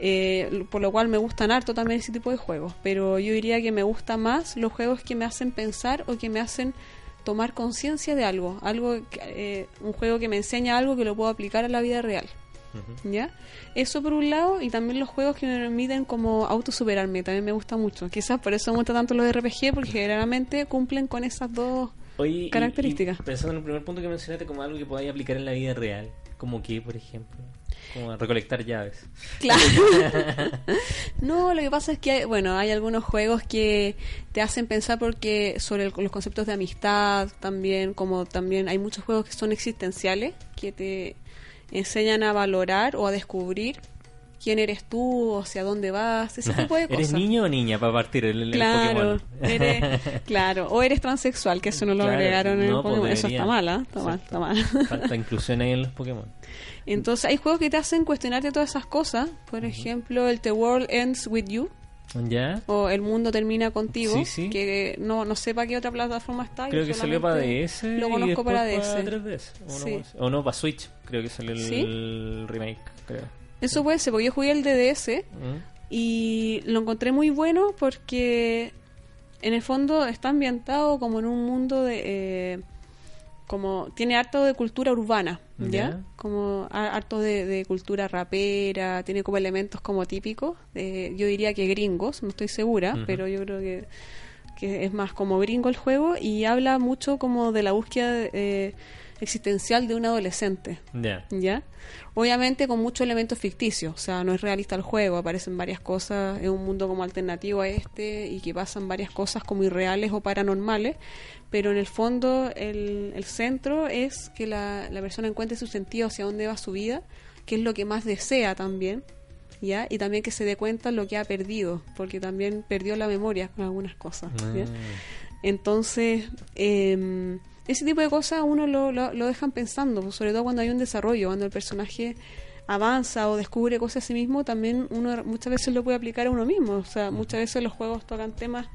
Eh, por lo cual me gustan harto también ese tipo de juegos, pero yo diría que me gusta más los juegos que me hacen pensar o que me hacen tomar conciencia de algo, algo eh, un juego que me enseña algo que lo puedo aplicar a la vida real. ¿Ya? Eso por un lado, y también los juegos que me permiten como autosuperarme, también me gusta mucho. Quizás por eso me gusta tanto los RPG, porque [LAUGHS] generalmente cumplen con esas dos. Oye, y- Características. y pensando en el primer punto que mencionaste como algo que podáis aplicar en la vida real, como que, por ejemplo, como recolectar llaves. Claro. [LAUGHS] no, lo que pasa es que, hay, bueno, hay algunos juegos que te hacen pensar porque sobre el- los conceptos de amistad también, como también hay muchos juegos que son existenciales, que te enseñan a valorar o a descubrir quién eres tú, hacia dónde vas, ese [LAUGHS] tipo de cosas. ¿Eres niño o niña para partir el, el Claro, Pokémon? eres, claro, o eres transexual, que eso no lo Claro, agregaron en no, el pues Pokémon. Eso está mal, ¿ah? Está mal, está mal. Falta inclusión ahí en los Pokémon. [LAUGHS] Entonces, hay juegos que te hacen cuestionarte todas esas cosas. Por ejemplo, el The World Ends With You, ¿Ya? o El Mundo Termina Contigo, Sí, sí. que no, no sé para qué otra plataforma está. Creo que salió para DS. Lo conozco para para DS. 3DS. O, no, Sí. o no, para Switch. Creo que salió el, remake. Creo. Eso puede ser, porque yo jugué el de DS ¿Mm? y lo encontré muy bueno porque en el fondo está ambientado como en un mundo de eh, como tiene harto de cultura urbana ya, como ha- harto de, de cultura rapera tiene como elementos como típicos de- yo diría que gringos no estoy segura pero yo creo que que es más como gringo el juego y habla mucho como de la búsqueda eh, existencial de un adolescente Ya. ¿ya? Obviamente con muchos elementos ficticios, o sea, no es realista el juego, aparecen varias cosas, es un mundo como alternativo a este y que pasan varias cosas como irreales o paranormales, pero en el fondo el, el centro es que la, la persona encuentre su sentido hacia dónde va su vida, que es lo que más desea también, ¿ya? Y también que se dé cuenta lo que ha perdido, porque también perdió la memoria con algunas cosas, ¿ya? Ah. Entonces, eh, ese tipo de cosas uno lo, lo, lo dejan pensando, pues, sobre todo cuando hay un desarrollo, cuando el personaje avanza o descubre cosas a sí mismo, también uno muchas veces lo puede aplicar a uno mismo. O sea, muchas veces los juegos tocan temas,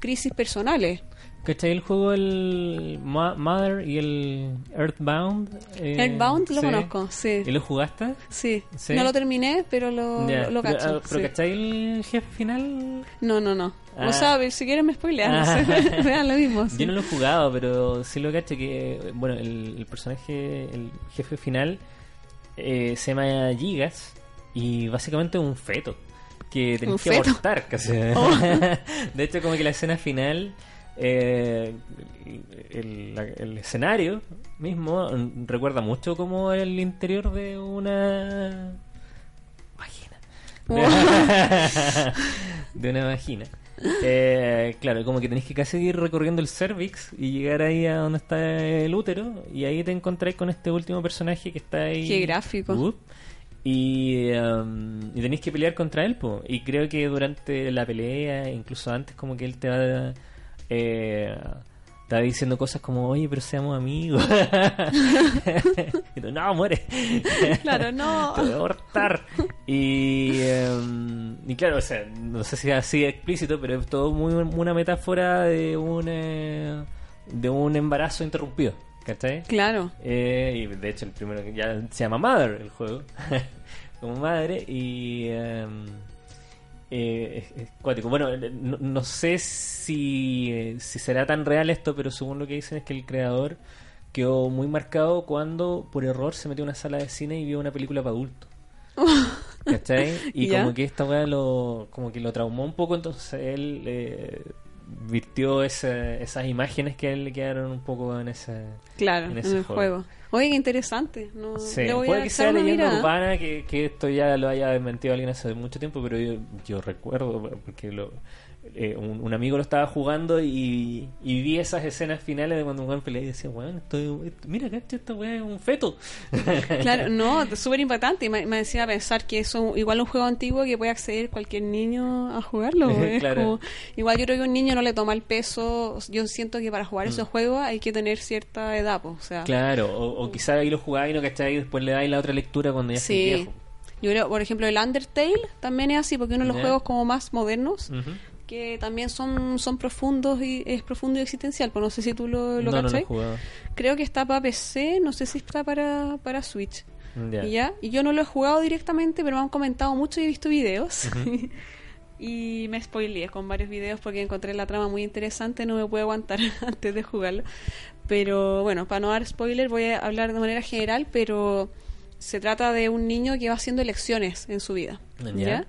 crisis personales. ¿Cachai el juego el Ma- Mother y el Earthbound? Eh, Earthbound lo sí. conozco, sí. ¿Y lo jugaste? Sí. Sí. no lo terminé, pero lo, Ya, lo, cacho. ah, pero sí. ¿cachai el jefe final? No, no, no. Ah. O sea, si quieren me spoilean, Ah. no sé, [LAUGHS] vean lo mismo. sí. Yo no lo he jugado, pero sí lo caché que, bueno, el, el personaje, el jefe final, eh, se llama Gigas y básicamente es un feto que tenés ¿Un que feto? abortar casi. [LAUGHS] Oh. [LAUGHS] De hecho, como que la escena final, eh, el, la- el escenario mismo mm, recuerda mucho como el interior de una vagina. Oh. de una vagina. Eh, claro, como que tenéis que casi ir recorriendo el cervix y llegar ahí a donde está el útero y ahí te encontráis con este último personaje que está ahí. Qué gráfico. Up. y, um, y que pelear contra él, po. y creo que durante la pelea, incluso antes, como que él te va eh, va diciendo cosas como, oye, pero seamos amigos. [LAUGHS] y tú, no, muere. Claro, no. te voy a abortar. Y, um, y claro, o sea, no sé si es así explícito, pero es todo muy una metáfora de un, eh, de un embarazo interrumpido. ¿Cachai? Claro. Eh, y de hecho el primero que ya se llama Mother el juego. [LAUGHS] como madre y... em, eh, es, es cuático. Bueno, eh, no, no sé si, eh, si será tan real esto, pero según lo que dicen es que el creador quedó muy marcado cuando por error se metió a una sala de cine y vio una película para adultos. [LAUGHS] ¿Cachai? Y Ya. como que esta weá lo, como que lo traumó un poco, entonces él eh, virtió esas imágenes que a él le quedaron un poco en ese... Claro, en en, ese el juego. juego. Oye, qué interesante. No, Sí, le voy puede a que sea leyenda mirada. urbana, que, que esto ya lo haya desmentido alguien hace mucho tiempo, pero yo, yo recuerdo, porque lo, eh, un, un amigo lo estaba jugando y, y vi esas escenas finales de cuando un pelea y decía, weón, estoy, esto- mira, cacho, esta weá es un feto. [LAUGHS] Claro, no, súper impactante. Y me, me decía pensar que eso igual un juego antiguo que puede acceder cualquier niño a jugarlo. [LAUGHS] Claro. como- igual yo creo que un niño no le toma el peso. Yo siento que para jugar Mm. esos juegos hay que tener cierta edad, po, o sea. Claro, o, o quizá ahí lo jugáis y no cacháis y después le dais la otra lectura cuando ya Sí. viejo. Yo creo, por ejemplo, el Undertale también es así, porque uno de los juegos como más modernos. Que también son, son profundos y es profundo y existencial. Pues no sé si tú lo, lo no, no. Creo que está para PC, no sé si está para, para Switch. Y ya, y yo no lo he jugado directamente, pero me han comentado mucho y he visto videos. [LAUGHS] y me spoileé con varios videos porque encontré la trama muy interesante, no me puedo aguantar [LAUGHS] antes de jugarlo. Pero bueno, para no dar spoiler voy a hablar de manera general, pero se trata de un niño que va haciendo elecciones en su vida. ¿ya?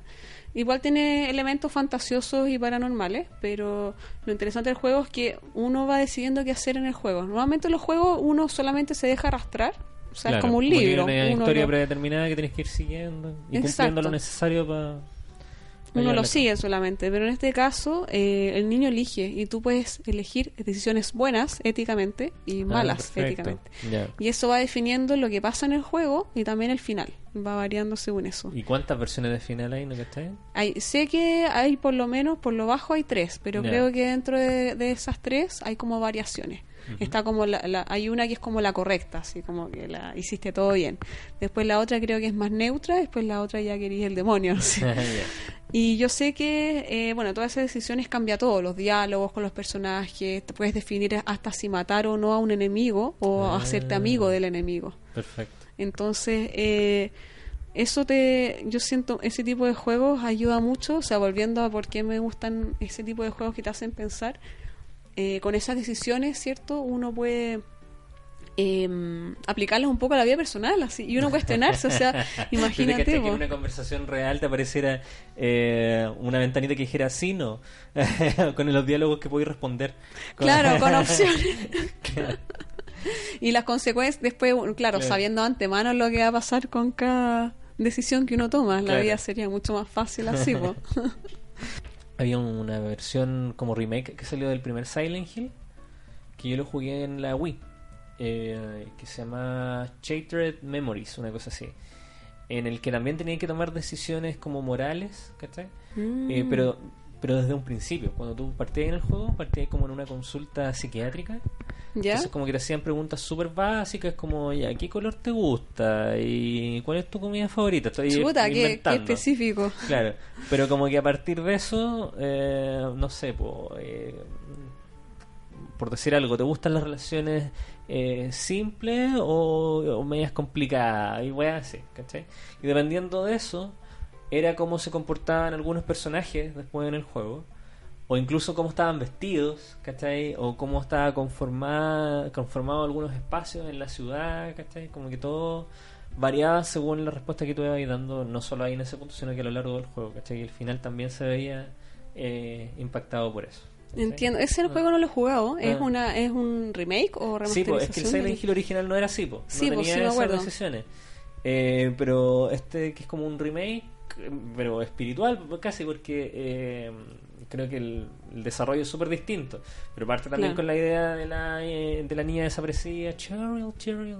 Igual tiene elementos fantasiosos y paranormales, pero lo interesante del juego es que uno va decidiendo qué hacer en el juego. Normalmente en los juegos uno solamente se deja arrastrar, o sea, Claro, es como un libro. Una uno historia lo- predeterminada que tienes que ir siguiendo y Exacto. cumpliendo lo necesario para... Uno lo sigue solamente, pero en este caso eh, el niño elige y tú puedes elegir decisiones buenas éticamente y malas éticamente. Ah. Y eso va definiendo lo que pasa en el juego y también el final. Va variando según eso. ¿Y cuántas versiones de final hay, no cachai? Hay, sé que hay por lo menos, por lo bajo hay tres, pero creo que dentro de, de esas tres hay como variaciones. Está como la, la- hay una que es como la correcta, así como que la hiciste todo bien. Después la otra creo que es más neutra, después la otra ya querías el demonio. [LAUGHS] [LAUGHS] Y yo sé que, eh, bueno, todas esas decisiones cambia todo, los diálogos con los personajes, te puedes definir hasta si matar o no a un enemigo o Ah. hacerte amigo del enemigo. Perfecto. Entonces, eh, eso te, yo siento, ese tipo de juegos ayuda mucho, o sea, volviendo a por qué me gustan ese tipo de juegos que te hacen pensar, eh, con esas decisiones, ¿cierto? Uno puede eh, aplicarlas un poco a la vida personal, así, y uno cuestionarse, o sea, [LAUGHS] ¿Te imagínate. que po. en una conversación real te apareciera eh, una ventanita que dijera sí, no? [LAUGHS] con los diálogos que podéis responder. Con- Claro, con [LAUGHS] opciones. y las consecuencias, después, claro, Claro. sabiendo antemano lo que va a pasar con cada decisión que uno toma, la Claro. vida sería mucho más fácil así. Había una versión como remake que salió del primer Silent Hill, que yo lo jugué en la Wii, eh, que se llama Shattered Memories, una cosa así. En el que también tenía que tomar decisiones como morales, ¿cachai? Eh, Mm. pero, pero desde un principio, cuando tú partías en el juego, partías como en una consulta psiquiátrica. ¿Ya? Entonces como que te hacían preguntas súper básicas como, ya, ¿qué color te gusta? ¿Y cuál es tu comida favorita? Estoy Chuta, qué, específico. Claro, pero como que a partir de eso, eh, no sé, po, eh, por decir algo, ¿te gustan las relaciones eh, simples o, o medias complicadas? Y weas así, ¿cachai? Y dependiendo de eso, era cómo se comportaban algunos personajes después en el juego. O incluso cómo estaban vestidos, ¿cachai? O cómo estaba conformada, conformado algunos espacios en la ciudad, ¿cachai? Como que todo variaba según la respuesta que tú ibas dando, no solo ahí en ese punto, sino que a lo largo del juego, ¿cachai? Y el final también se veía eh, impactado por eso. ¿cachai? Entiendo. Ese Ah. juego no lo he jugado. ¿Es, Ah. una, ¿Es un remake o Sí, remasterización? pues es que el Silent Hill original no era así, po. no Sí, po, tenía sí esas acuerdo. decisiones. Eh, pero este que es como un remake, pero espiritual casi, porque eh, creo que el, el desarrollo es súper distinto. Pero parte también Claro. con la idea de la, eh, de la niña desaparecida, Cheryl, Cheryl,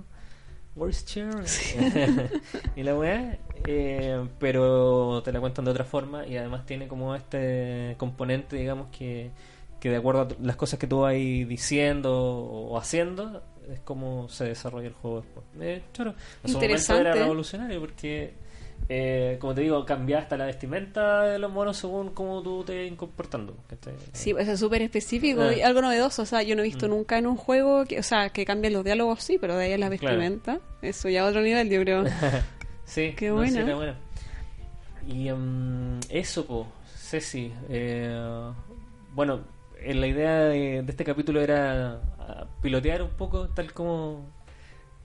where's Cheryl? [LAUGHS] y la weá, eh, pero te la cuentan de otra forma y además tiene como este componente, digamos, que, que de acuerdo a las cosas que tú vas diciendo o haciendo, es como se desarrolla el juego después. Eh, choro. En su momento era revolucionario porque, eh, como te digo, cambia hasta la vestimenta de los monos según cómo tú te comportando. Sí, pues es súper específico Ah. y algo novedoso. O sea, yo no he visto Mm. nunca en un juego que, o sea, que cambien los diálogos, sí, pero de ahí a la Claro. vestimenta. Eso ya a otro nivel, yo creo. [LAUGHS] Sí, [LAUGHS] Qué no, buena. Y em, eso, po, Ceci. eh, bueno, eh, la idea de, de este capítulo era ah, pilotear un poco, tal como,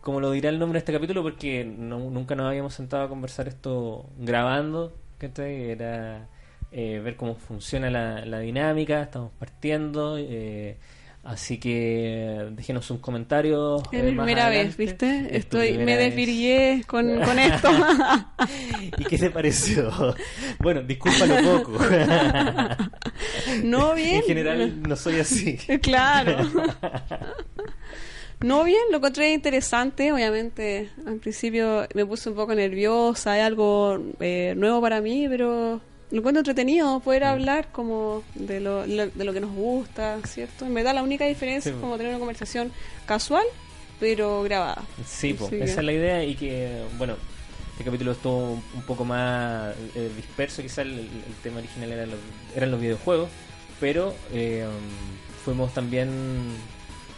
como lo dirá el nombre de este capítulo, porque no- nunca nos habíamos sentado a conversar esto grabando. ¿cachai? Era eh, ver cómo funciona la, la dinámica, estamos partiendo. eh, Así que déjenos sus comentarios. Es eh, mi primera vez. ¿viste? Estoy, me desvirgué con, [LAUGHS] con esto. ¿Y qué te pareció? Bueno, discúlpalo poco. [LAUGHS] no bien. En general no soy así. Claro. [LAUGHS] No bien, lo encontré interesante. Obviamente, al principio me puse un poco nerviosa, es algo eh, nuevo para mí, pero lo encuentro entretenido poder Mm. hablar como de lo, lo- de lo que nos gusta, ¿cierto? En verdad, la única diferencia Sí, es como tener una conversación casual, pero grabada. Sí, po, esa es la idea y que, bueno, este capítulo estuvo un poco más eh, disperso, quizás el, el tema original era los, eran los videojuegos, pero eh, fuimos también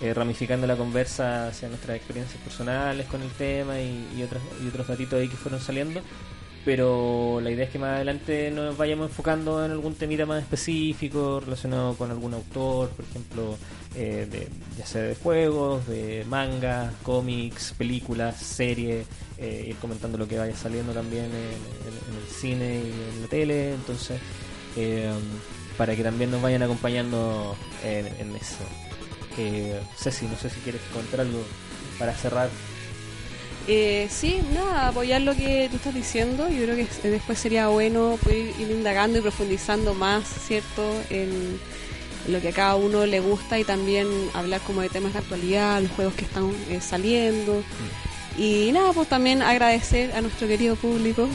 eh, ramificando la conversa hacia nuestras experiencias personales con el tema y, y, otros, y otros datitos ahí que fueron saliendo. Pero la idea es que más adelante nos vayamos enfocando en algún temita más específico relacionado con algún autor, por ejemplo, eh, de, ya sea de juegos, de mangas, cómics, películas, series, eh, ir comentando lo que vaya saliendo también en, el cine y en la tele, entonces eh, para que también nos vayan acompañando en, en eso. Eh, Ceci, no sé si quieres comentar algo para cerrar. Eh, sí, nada, apoyar lo que tú estás diciendo. Yo creo que después sería bueno poder ir indagando y profundizando más, ¿cierto? En lo que a cada uno le gusta y también hablar como de temas de actualidad, los juegos que están eh, saliendo. Y nada, pues también agradecer a nuestro querido público,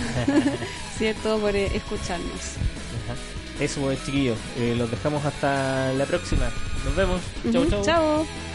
[LAUGHS] ¿cierto? Por eh, escucharnos. Ajá. Eso, pues, chiquillos. Eh, los dejamos hasta la próxima. Nos vemos. Chau, Ujú, chau. Chao.